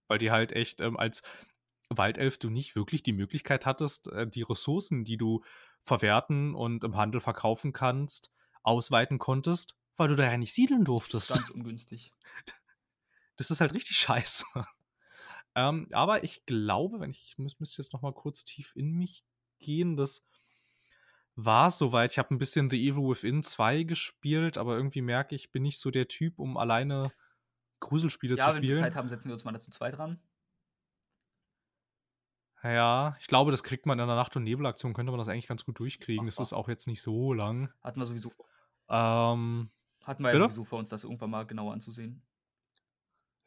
Weil die halt echt ähm, als Waldelf du nicht wirklich die Möglichkeit hattest, äh, die Ressourcen, die du verwerten und im Handel verkaufen kannst, ausweiten konntest, weil du da ja nicht siedeln Das ist durftest. ganz ungünstig. [laughs] Das ist halt richtig scheiße. [laughs] ähm, aber ich glaube, wenn ich, ich müsste jetzt noch mal kurz tief in mich gehen, das war soweit. Ich habe ein bisschen The Evil Within 2 gespielt, aber irgendwie merke ich, bin nicht so der Typ, um alleine Gruselspiele Ja, zu wenn wir spielen. Zeit haben, setzen wir uns mal dazu zwei dran. Ja, ich glaube, das kriegt man in der Nacht- und Nebelaktion, könnte man das eigentlich ganz gut durchkriegen. Das Machbar. ist auch jetzt nicht so lang. Hatten wir sowieso, Ähm, hatten wir ja Bitte? sowieso vor uns, das irgendwann mal genauer anzusehen.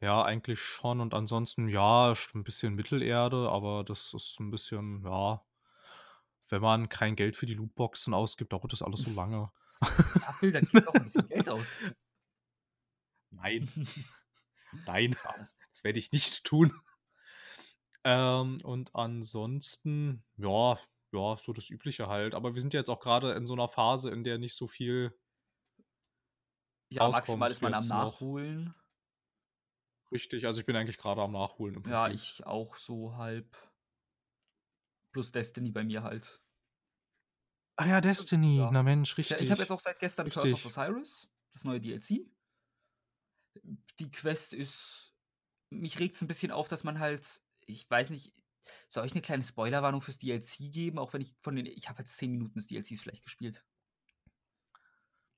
ja, eigentlich schon. Und ansonsten, ja, ist ein bisschen Mittelerde, aber das ist ein bisschen, ja, wenn man kein Geld für die Lootboxen ausgibt, dauert das alles so lange. Ja, Phil, dann gib doch ein bisschen Geld aus. [laughs] Nein, [laughs] nein, das werde ich nicht tun. Ähm, und ansonsten, ja, ja, so das Übliche halt. Aber wir sind ja jetzt auch gerade in so einer Phase, in der nicht so viel Ja, maximal ist man am jetzt noch. Nachholen. richtig. Also ich bin eigentlich gerade am Nachholen im Prinzip. Ja, ich auch so halb. Plus Destiny bei mir halt. Ah ja, Destiny. Ja. Na Mensch, Ich, richtig. ich habe jetzt auch seit gestern Curse of Richtig. Osiris, das neue DLC. Die Quest ist. Mich regt es ein bisschen auf, dass man halt. Ich weiß nicht. Soll ich eine kleine Spoilerwarnung fürs DLC geben? Auch wenn ich von den. Ich habe jetzt 10 Minuten des DLCs vielleicht gespielt.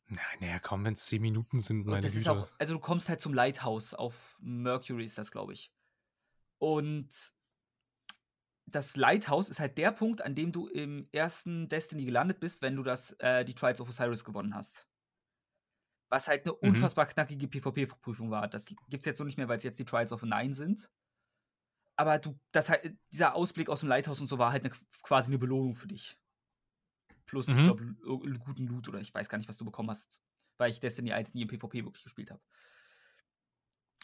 Na, naja, komm, wenn es 10 Minuten sind, meine das Güte. auch, also du kommst halt zum Lighthouse auf Mercury ist das, glaube ich. Und das Lighthouse ist halt der Punkt, an dem du im ersten Destiny gelandet bist, wenn du das, äh, die Trials of Osiris gewonnen hast. Was halt eine Mhm. unfassbar knackige PvP-Prüfung war. Das gibt's jetzt so nicht mehr, weil es jetzt die Trials of Nine sind. Aber du, das halt, dieser Ausblick aus dem Lighthouse und so war halt eine, quasi eine Belohnung für dich. Plus, ich Mhm. glaube, einen guten Loot oder ich weiß gar nicht, was du bekommen hast, weil ich Destiny 1 nie im PvP wirklich gespielt habe.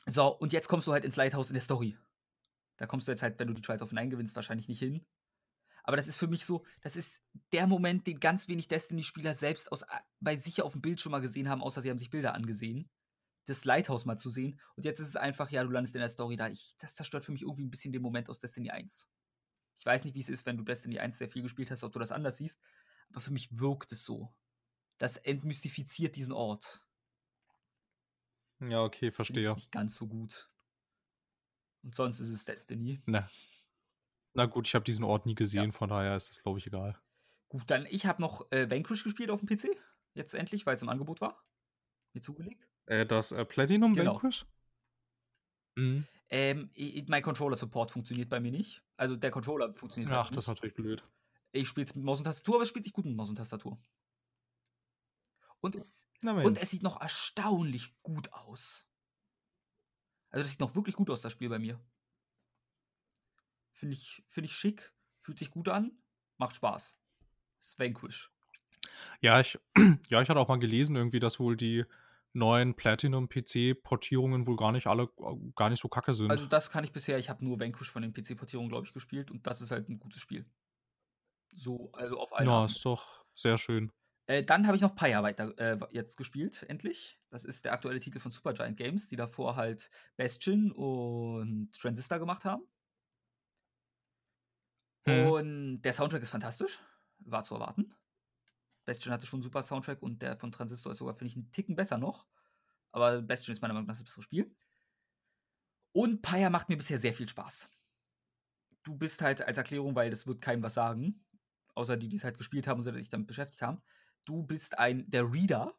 So, und jetzt kommst du halt ins Lighthouse in der Story. Da kommst du jetzt halt, wenn du die Trials of Nine gewinnst, wahrscheinlich nicht hin. Aber das ist für mich so, das ist der Moment, den ganz wenig Destiny-Spieler selbst aus, bei sich auf dem Bildschirm mal gesehen haben, außer sie haben sich Bilder angesehen. Das Lighthouse mal zu sehen. Und jetzt ist es einfach, ja, du landest in der Story da. Ich, das zerstört für mich irgendwie ein bisschen den Moment aus Destiny 1. Ich weiß nicht, wie es ist, wenn du Destiny 1 sehr viel gespielt hast, ob du das anders siehst. Aber für mich wirkt es so. Das entmystifiziert diesen Ort. Ja, okay, Das verstehe. Ich nicht ganz so gut. Und sonst ist es Destiny. Na, na gut, ich habe diesen Ort nie gesehen, von daher ist das, glaube ich, egal. Gut, dann ich habe noch äh, Vanquish gespielt auf dem PC. Jetzt endlich, weil es im Angebot war. Mir zugelegt. Äh, das äh, Platinum Genau. Vanquish? Mhm. Ähm, mein Controller-Support funktioniert bei mir nicht. Also der Controller funktioniert Ach, halt das ist nicht. natürlich blöd. Ich spiele es mit Maus und Tastatur, aber es spielt sich gut mit Maus und Tastatur. Und es, und es sieht noch erstaunlich gut aus. Also das sieht noch wirklich gut aus, das Spiel bei mir. Finde ich, find ich schick, fühlt sich gut an, macht Spaß. Ist Vanquish. Ja, ich, [clears throat] ja, ich hatte auch mal gelesen, irgendwie, dass wohl die neuen Platinum-PC-Portierungen wohl gar nicht alle gar nicht so kacke sind. Also das kann ich bisher, ich habe nur Vanquish von den PC-Portierungen, glaube ich, gespielt und das ist halt ein gutes Spiel. So, also auf einen ja, ist doch sehr schön. Äh, dann habe ich noch Pyre weiter äh, jetzt gespielt, endlich. Das ist der aktuelle Titel von Supergiant Games, die davor halt Bastion und Transistor gemacht haben. Hm. Und der Soundtrack ist fantastisch, war zu erwarten. Bastion hatte schon einen super Soundtrack und der von Transistor ist sogar, finde ich, einen Ticken besser noch. Aber Bastion ist meiner Meinung nach das bessere Spiel. Und Pyre macht mir bisher sehr viel Spaß. Du bist halt als Erklärung, weil das wird keinem was sagen, außer die, die es halt gespielt haben und sich damit beschäftigt haben. Du bist ein der Reader.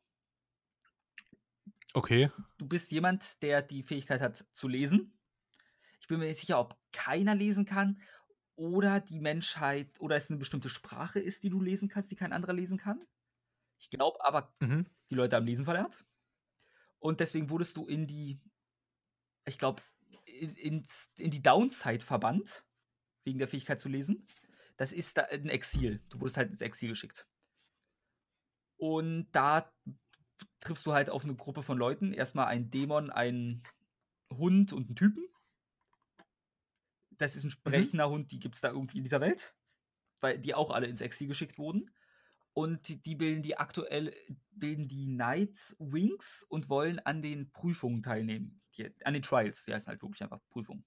Okay. Du bist jemand, der die Fähigkeit hat zu lesen. Ich bin mir nicht sicher, ob keiner lesen kann oder die Menschheit oder es eine bestimmte Sprache ist, die du lesen kannst, die kein anderer lesen kann. Ich glaube aber, Mhm. die Leute haben Lesen verlernt. Und deswegen wurdest du in die, ich glaube, in, ins- in die Downside verbannt, wegen der Fähigkeit zu lesen. Das ist da ein Exil. Du wurdest halt ins Exil geschickt. Und da triffst du halt auf eine Gruppe von Leuten. Erstmal einen Dämon, einen Hund und einen Typen. Das ist ein sprechender Hund, die gibt es da irgendwie in dieser Welt. Weil die auch alle ins Exil geschickt wurden. Und die, die bilden die aktuell, bilden die Night Wings und wollen an den Prüfungen teilnehmen. Die, an den Trials, die heißen halt wirklich einfach Prüfungen.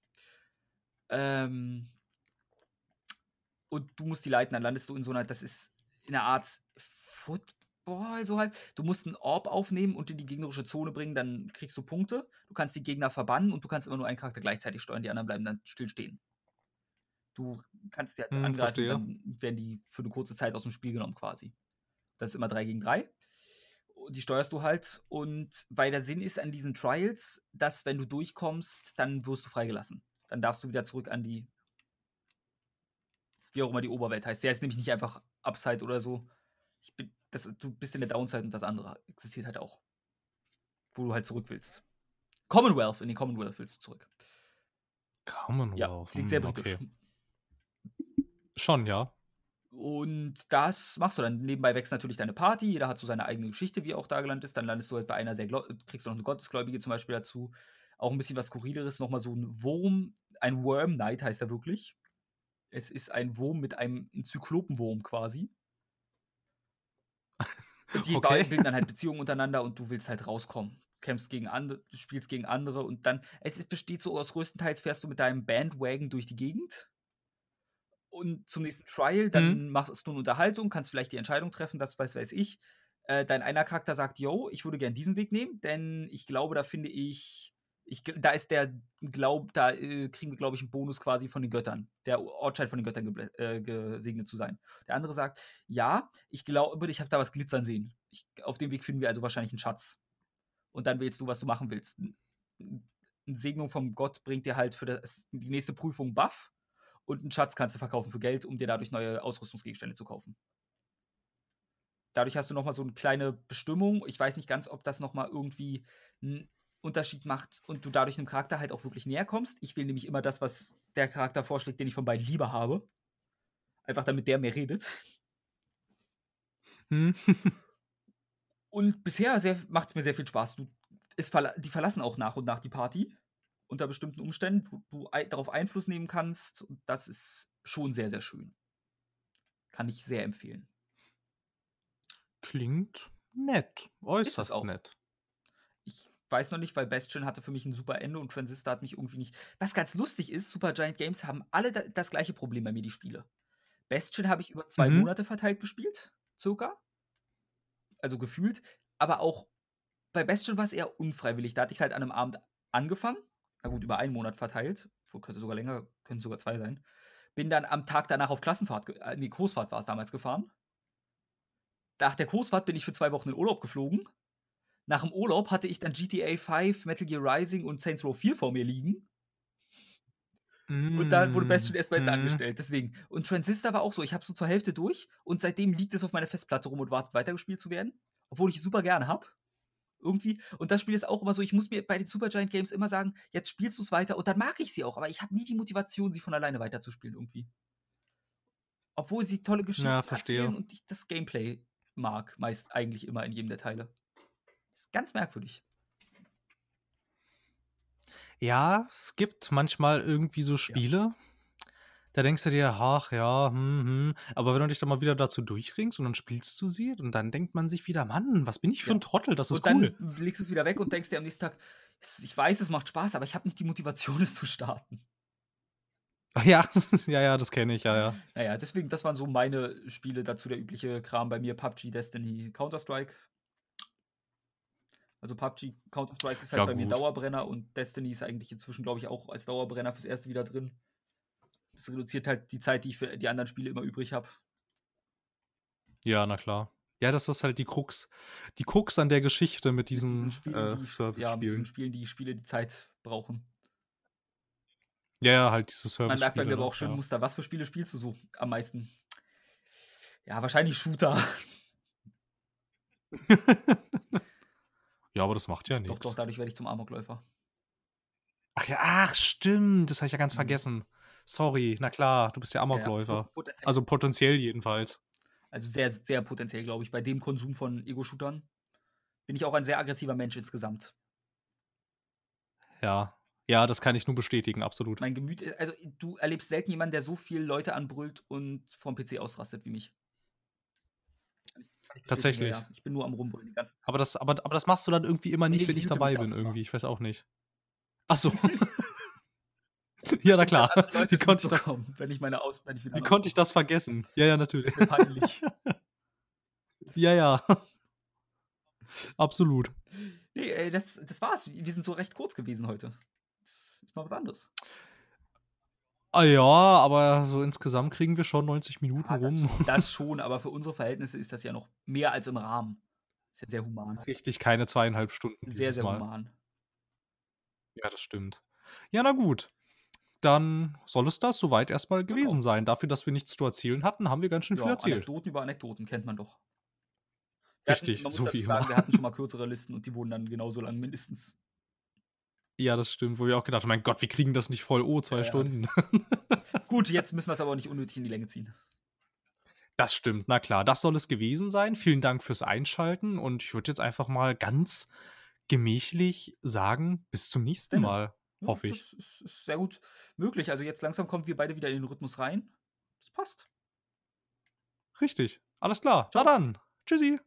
Ähm, und du musst die leiten, dann landest du in so einer, das ist in einer Art Football, so halt. Du musst einen Orb aufnehmen und in die gegnerische Zone bringen, dann kriegst du Punkte. Du kannst die Gegner verbannen und du kannst immer nur einen Charakter gleichzeitig steuern, die anderen bleiben dann still stehen. Du kannst die halt Hm, angreifen, dann werden die für eine kurze Zeit aus dem Spiel genommen quasi. Das ist immer 3 gegen 3. Die steuerst du halt und weil der Sinn ist an diesen Trials, dass wenn du durchkommst, dann wirst du freigelassen. Dann darfst du wieder zurück an die wie auch immer die Oberwelt heißt. Der ist nämlich nicht einfach Upside oder so. Bin, das, du bist in der Downside und das andere existiert halt auch. Wo du halt zurück willst. Commonwealth, in den Commonwealth willst du zurück. Commonwealth. Ja, klingt sehr hm, britisch. okay. Schon, ja. Und das machst du dann. Nebenbei wächst natürlich deine Party. Jeder hat so seine eigene Geschichte, wie auch da gelandet ist. Dann landest du halt bei einer sehr, kriegst du noch eine Gottesgläubige zum Beispiel dazu. Auch ein bisschen was Skurrileres. Nochmal so ein Wurm. Ein Worm Knight heißt er wirklich. Es ist ein Wurm mit einem ein Zyklopenwurm quasi. Und die [laughs] Okay. beiden bilden dann halt Beziehungen untereinander und du willst halt rauskommen. Kämpfst gegen andere, du spielst gegen andere und dann, es ist, besteht so aus größtenteils fährst du mit deinem Bandwagon durch die Gegend und zum nächsten Trial, dann machst du eine Unterhaltung, kannst vielleicht die Entscheidung treffen, das weiß, weiß ich. Äh, dein einer Charakter sagt, yo, ich würde gern diesen Weg nehmen, denn ich glaube, da finde ich, ich da ist der Glaub, da äh, kriegen wir, glaube ich, einen Bonus quasi von den Göttern. Der Ort scheint von den Göttern äh, gesegnet zu sein. Der andere sagt, ja, ich glaube, ich habe da was glitzern sehen. Ich, auf dem Weg finden wir also wahrscheinlich einen Schatz. Und dann wählst du, was du machen willst. Eine Segnung vom Gott bringt dir halt für das, die nächste Prüfung Buff und einen Schatz kannst du verkaufen für Geld, um dir dadurch neue Ausrüstungsgegenstände zu kaufen. Dadurch hast du nochmal so eine kleine Bestimmung. Ich weiß nicht ganz, ob das nochmal irgendwie Unterschied macht und du dadurch einem Charakter halt auch wirklich näher kommst. Ich wähle nämlich immer das, was der Charakter vorschlägt, den ich von beiden lieber habe. Einfach damit der mehr redet. Hm. [laughs] Und bisher macht es mir sehr viel Spaß. Du, es verla die verlassen auch nach und nach die Party. Unter bestimmten Umständen, wo du darauf Einfluss nehmen kannst. Und das ist schon sehr, sehr schön. Kann ich sehr empfehlen. Klingt nett. Äußerst auch. nett. Ich weiß noch nicht, weil Bastion hatte für mich ein super Ende und Transistor hat mich irgendwie nicht. Was ganz lustig ist, Supergiant Games haben alle da, das gleiche Problem bei mir, die Spiele. Bastion habe ich über zwei Mhm. Monate verteilt gespielt, circa. Also gefühlt. Aber auch bei Bastion war es eher unfreiwillig. Da hatte ich es halt an einem Abend angefangen. Na gut, über einen Monat verteilt. Könnte sogar länger, können sogar zwei sein. Bin dann am Tag danach auf Klassenfahrt, äh, nee, Kursfahrt war es damals gefahren. Nach der Kursfahrt bin ich für zwei Wochen in Urlaub geflogen. Nach dem Urlaub hatte ich dann GTA 5, Metal Gear Rising und Saints Row 4 vor mir liegen. Und da wurde Bastion erstmal hinten Mhm. angestellt. Deswegen. Und Transistor war auch so. Ich habe so zur Hälfte durch und seitdem liegt es auf meiner Festplatte rum und wartet weitergespielt zu werden. Obwohl ich es super gerne habe. Irgendwie. Und das Spiel ist auch immer so, ich muss mir bei den Supergiant Games immer sagen, jetzt spielst du es weiter und dann mag ich sie auch, aber ich habe nie die Motivation, sie von alleine weiterzuspielen irgendwie. Obwohl sie tolle Geschichten verstehe. erzählen und ich das Gameplay mag, meist eigentlich immer in jedem der Teile. Ist ganz merkwürdig. Ja, es gibt manchmal irgendwie so Spiele, da denkst du dir, ach ja, hm, hm. aber wenn du dich dann mal wieder dazu durchringst und dann spielst du sie und dann denkt man sich wieder, Mann, was bin ich für Ja. ein Trottel, das ist und dann cool. legst du es wieder weg und denkst dir am nächsten Tag, ich weiß, es macht Spaß, aber ich habe nicht die Motivation, [laughs] es zu starten. [laughs] Ja, ja, ja, das kenne ich, ja, ja. Naja, deswegen, das waren so meine Spiele dazu, der übliche Kram bei mir, PUBG, Destiny, Counter-Strike. Also PUBG, Counter-Strike ist halt Ja, bei mir gut. Dauerbrenner und Destiny ist eigentlich inzwischen, glaube ich, auch als Dauerbrenner fürs erste wieder drin. Das reduziert halt die Zeit, die ich für die anderen Spiele immer übrig habe. Ja, na klar. Ja, das ist halt die Krux, die Krux an der Geschichte mit diesen, Spielen, äh, die, ja, mit Service-Spielen. diesen Spielen, die Spiele, die Zeit brauchen. Ja, ja, halt diese Man merkt bei mir aber auch schön ja. Muster. Was für Spiele spielst du so am meisten? Ja, wahrscheinlich Shooter. [laughs] ja, aber das macht ja Doch, nichts. doch, dadurch werde ich zum Amokläufer. Ach ja, ach, stimmt, das habe ich ja ganz Mhm. vergessen. Sorry, na klar, du bist ja Ja, ja, Amokläufer. pot- Also potenziell jedenfalls. Also sehr, sehr potenziell, glaube ich, bei dem Konsum von Ego-Shootern. Bin ich auch ein sehr aggressiver Mensch insgesamt. Ja. Ja, das kann ich nur bestätigen, absolut. Mein Gemüt, also du erlebst selten jemanden, der so viele Leute anbrüllt und vom PC ausrastet wie mich. Kann ich- kann ich bestätigen, Tatsächlich. Ja. Ich bin nur am Rumbrüllen die ganze Aber das, aber, aber das machst du dann irgendwie immer nicht, Nee, wenn ich ich dabei bin, irgendwie. Ich weiß auch nicht. Ach so. [laughs] [laughs] ja, na klar. Wie konnte ich das, wenn ich meine Aus wenn ich wieder wie konnte ich das vergessen? Ja, ja, natürlich. ist mir peinlich. [laughs] Ja, ja. Absolut. nee, das, das war's. Wir sind so recht kurz gewesen heute. Das ist mal was anderes. Ah ja, aber so insgesamt kriegen wir schon 90 Minuten Ja, das, rum. [laughs] das [laughs] schon, aber für unsere Verhältnisse ist das ja noch mehr als im Rahmen. Ist ja sehr human. Richtig, keine zweieinhalb Stunden Sehr, sehr Mal. human. Ja, das stimmt. Ja, na gut. dann soll es das soweit erstmal gewesen genau. sein. Dafür, dass wir nichts zu erzählen hatten, haben wir ganz schön ja, viel erzählt. Anekdoten über Anekdoten kennt man doch. Wir Richtig, hatten, so wie sagen, Wir hatten schon mal kürzere Listen und die wurden dann genauso lang mindestens. Ja, das stimmt, wo wir auch gedacht haben, mein Gott, wir kriegen das nicht voll, oh, zwei ja, Stunden. [laughs] Gut, jetzt müssen wir es aber auch nicht unnötig in die Länge ziehen. Das stimmt, na klar, das soll es gewesen sein. Vielen Dank fürs Einschalten und ich würde jetzt einfach mal ganz gemächlich sagen, bis zum nächsten Denn, Mal, ja, hoffe ich. Das ist, ist sehr gut möglich. Also jetzt langsam kommen wir beide wieder in den Rhythmus rein. Das passt. Richtig, alles klar. Ciao. Na dann, tschüssi.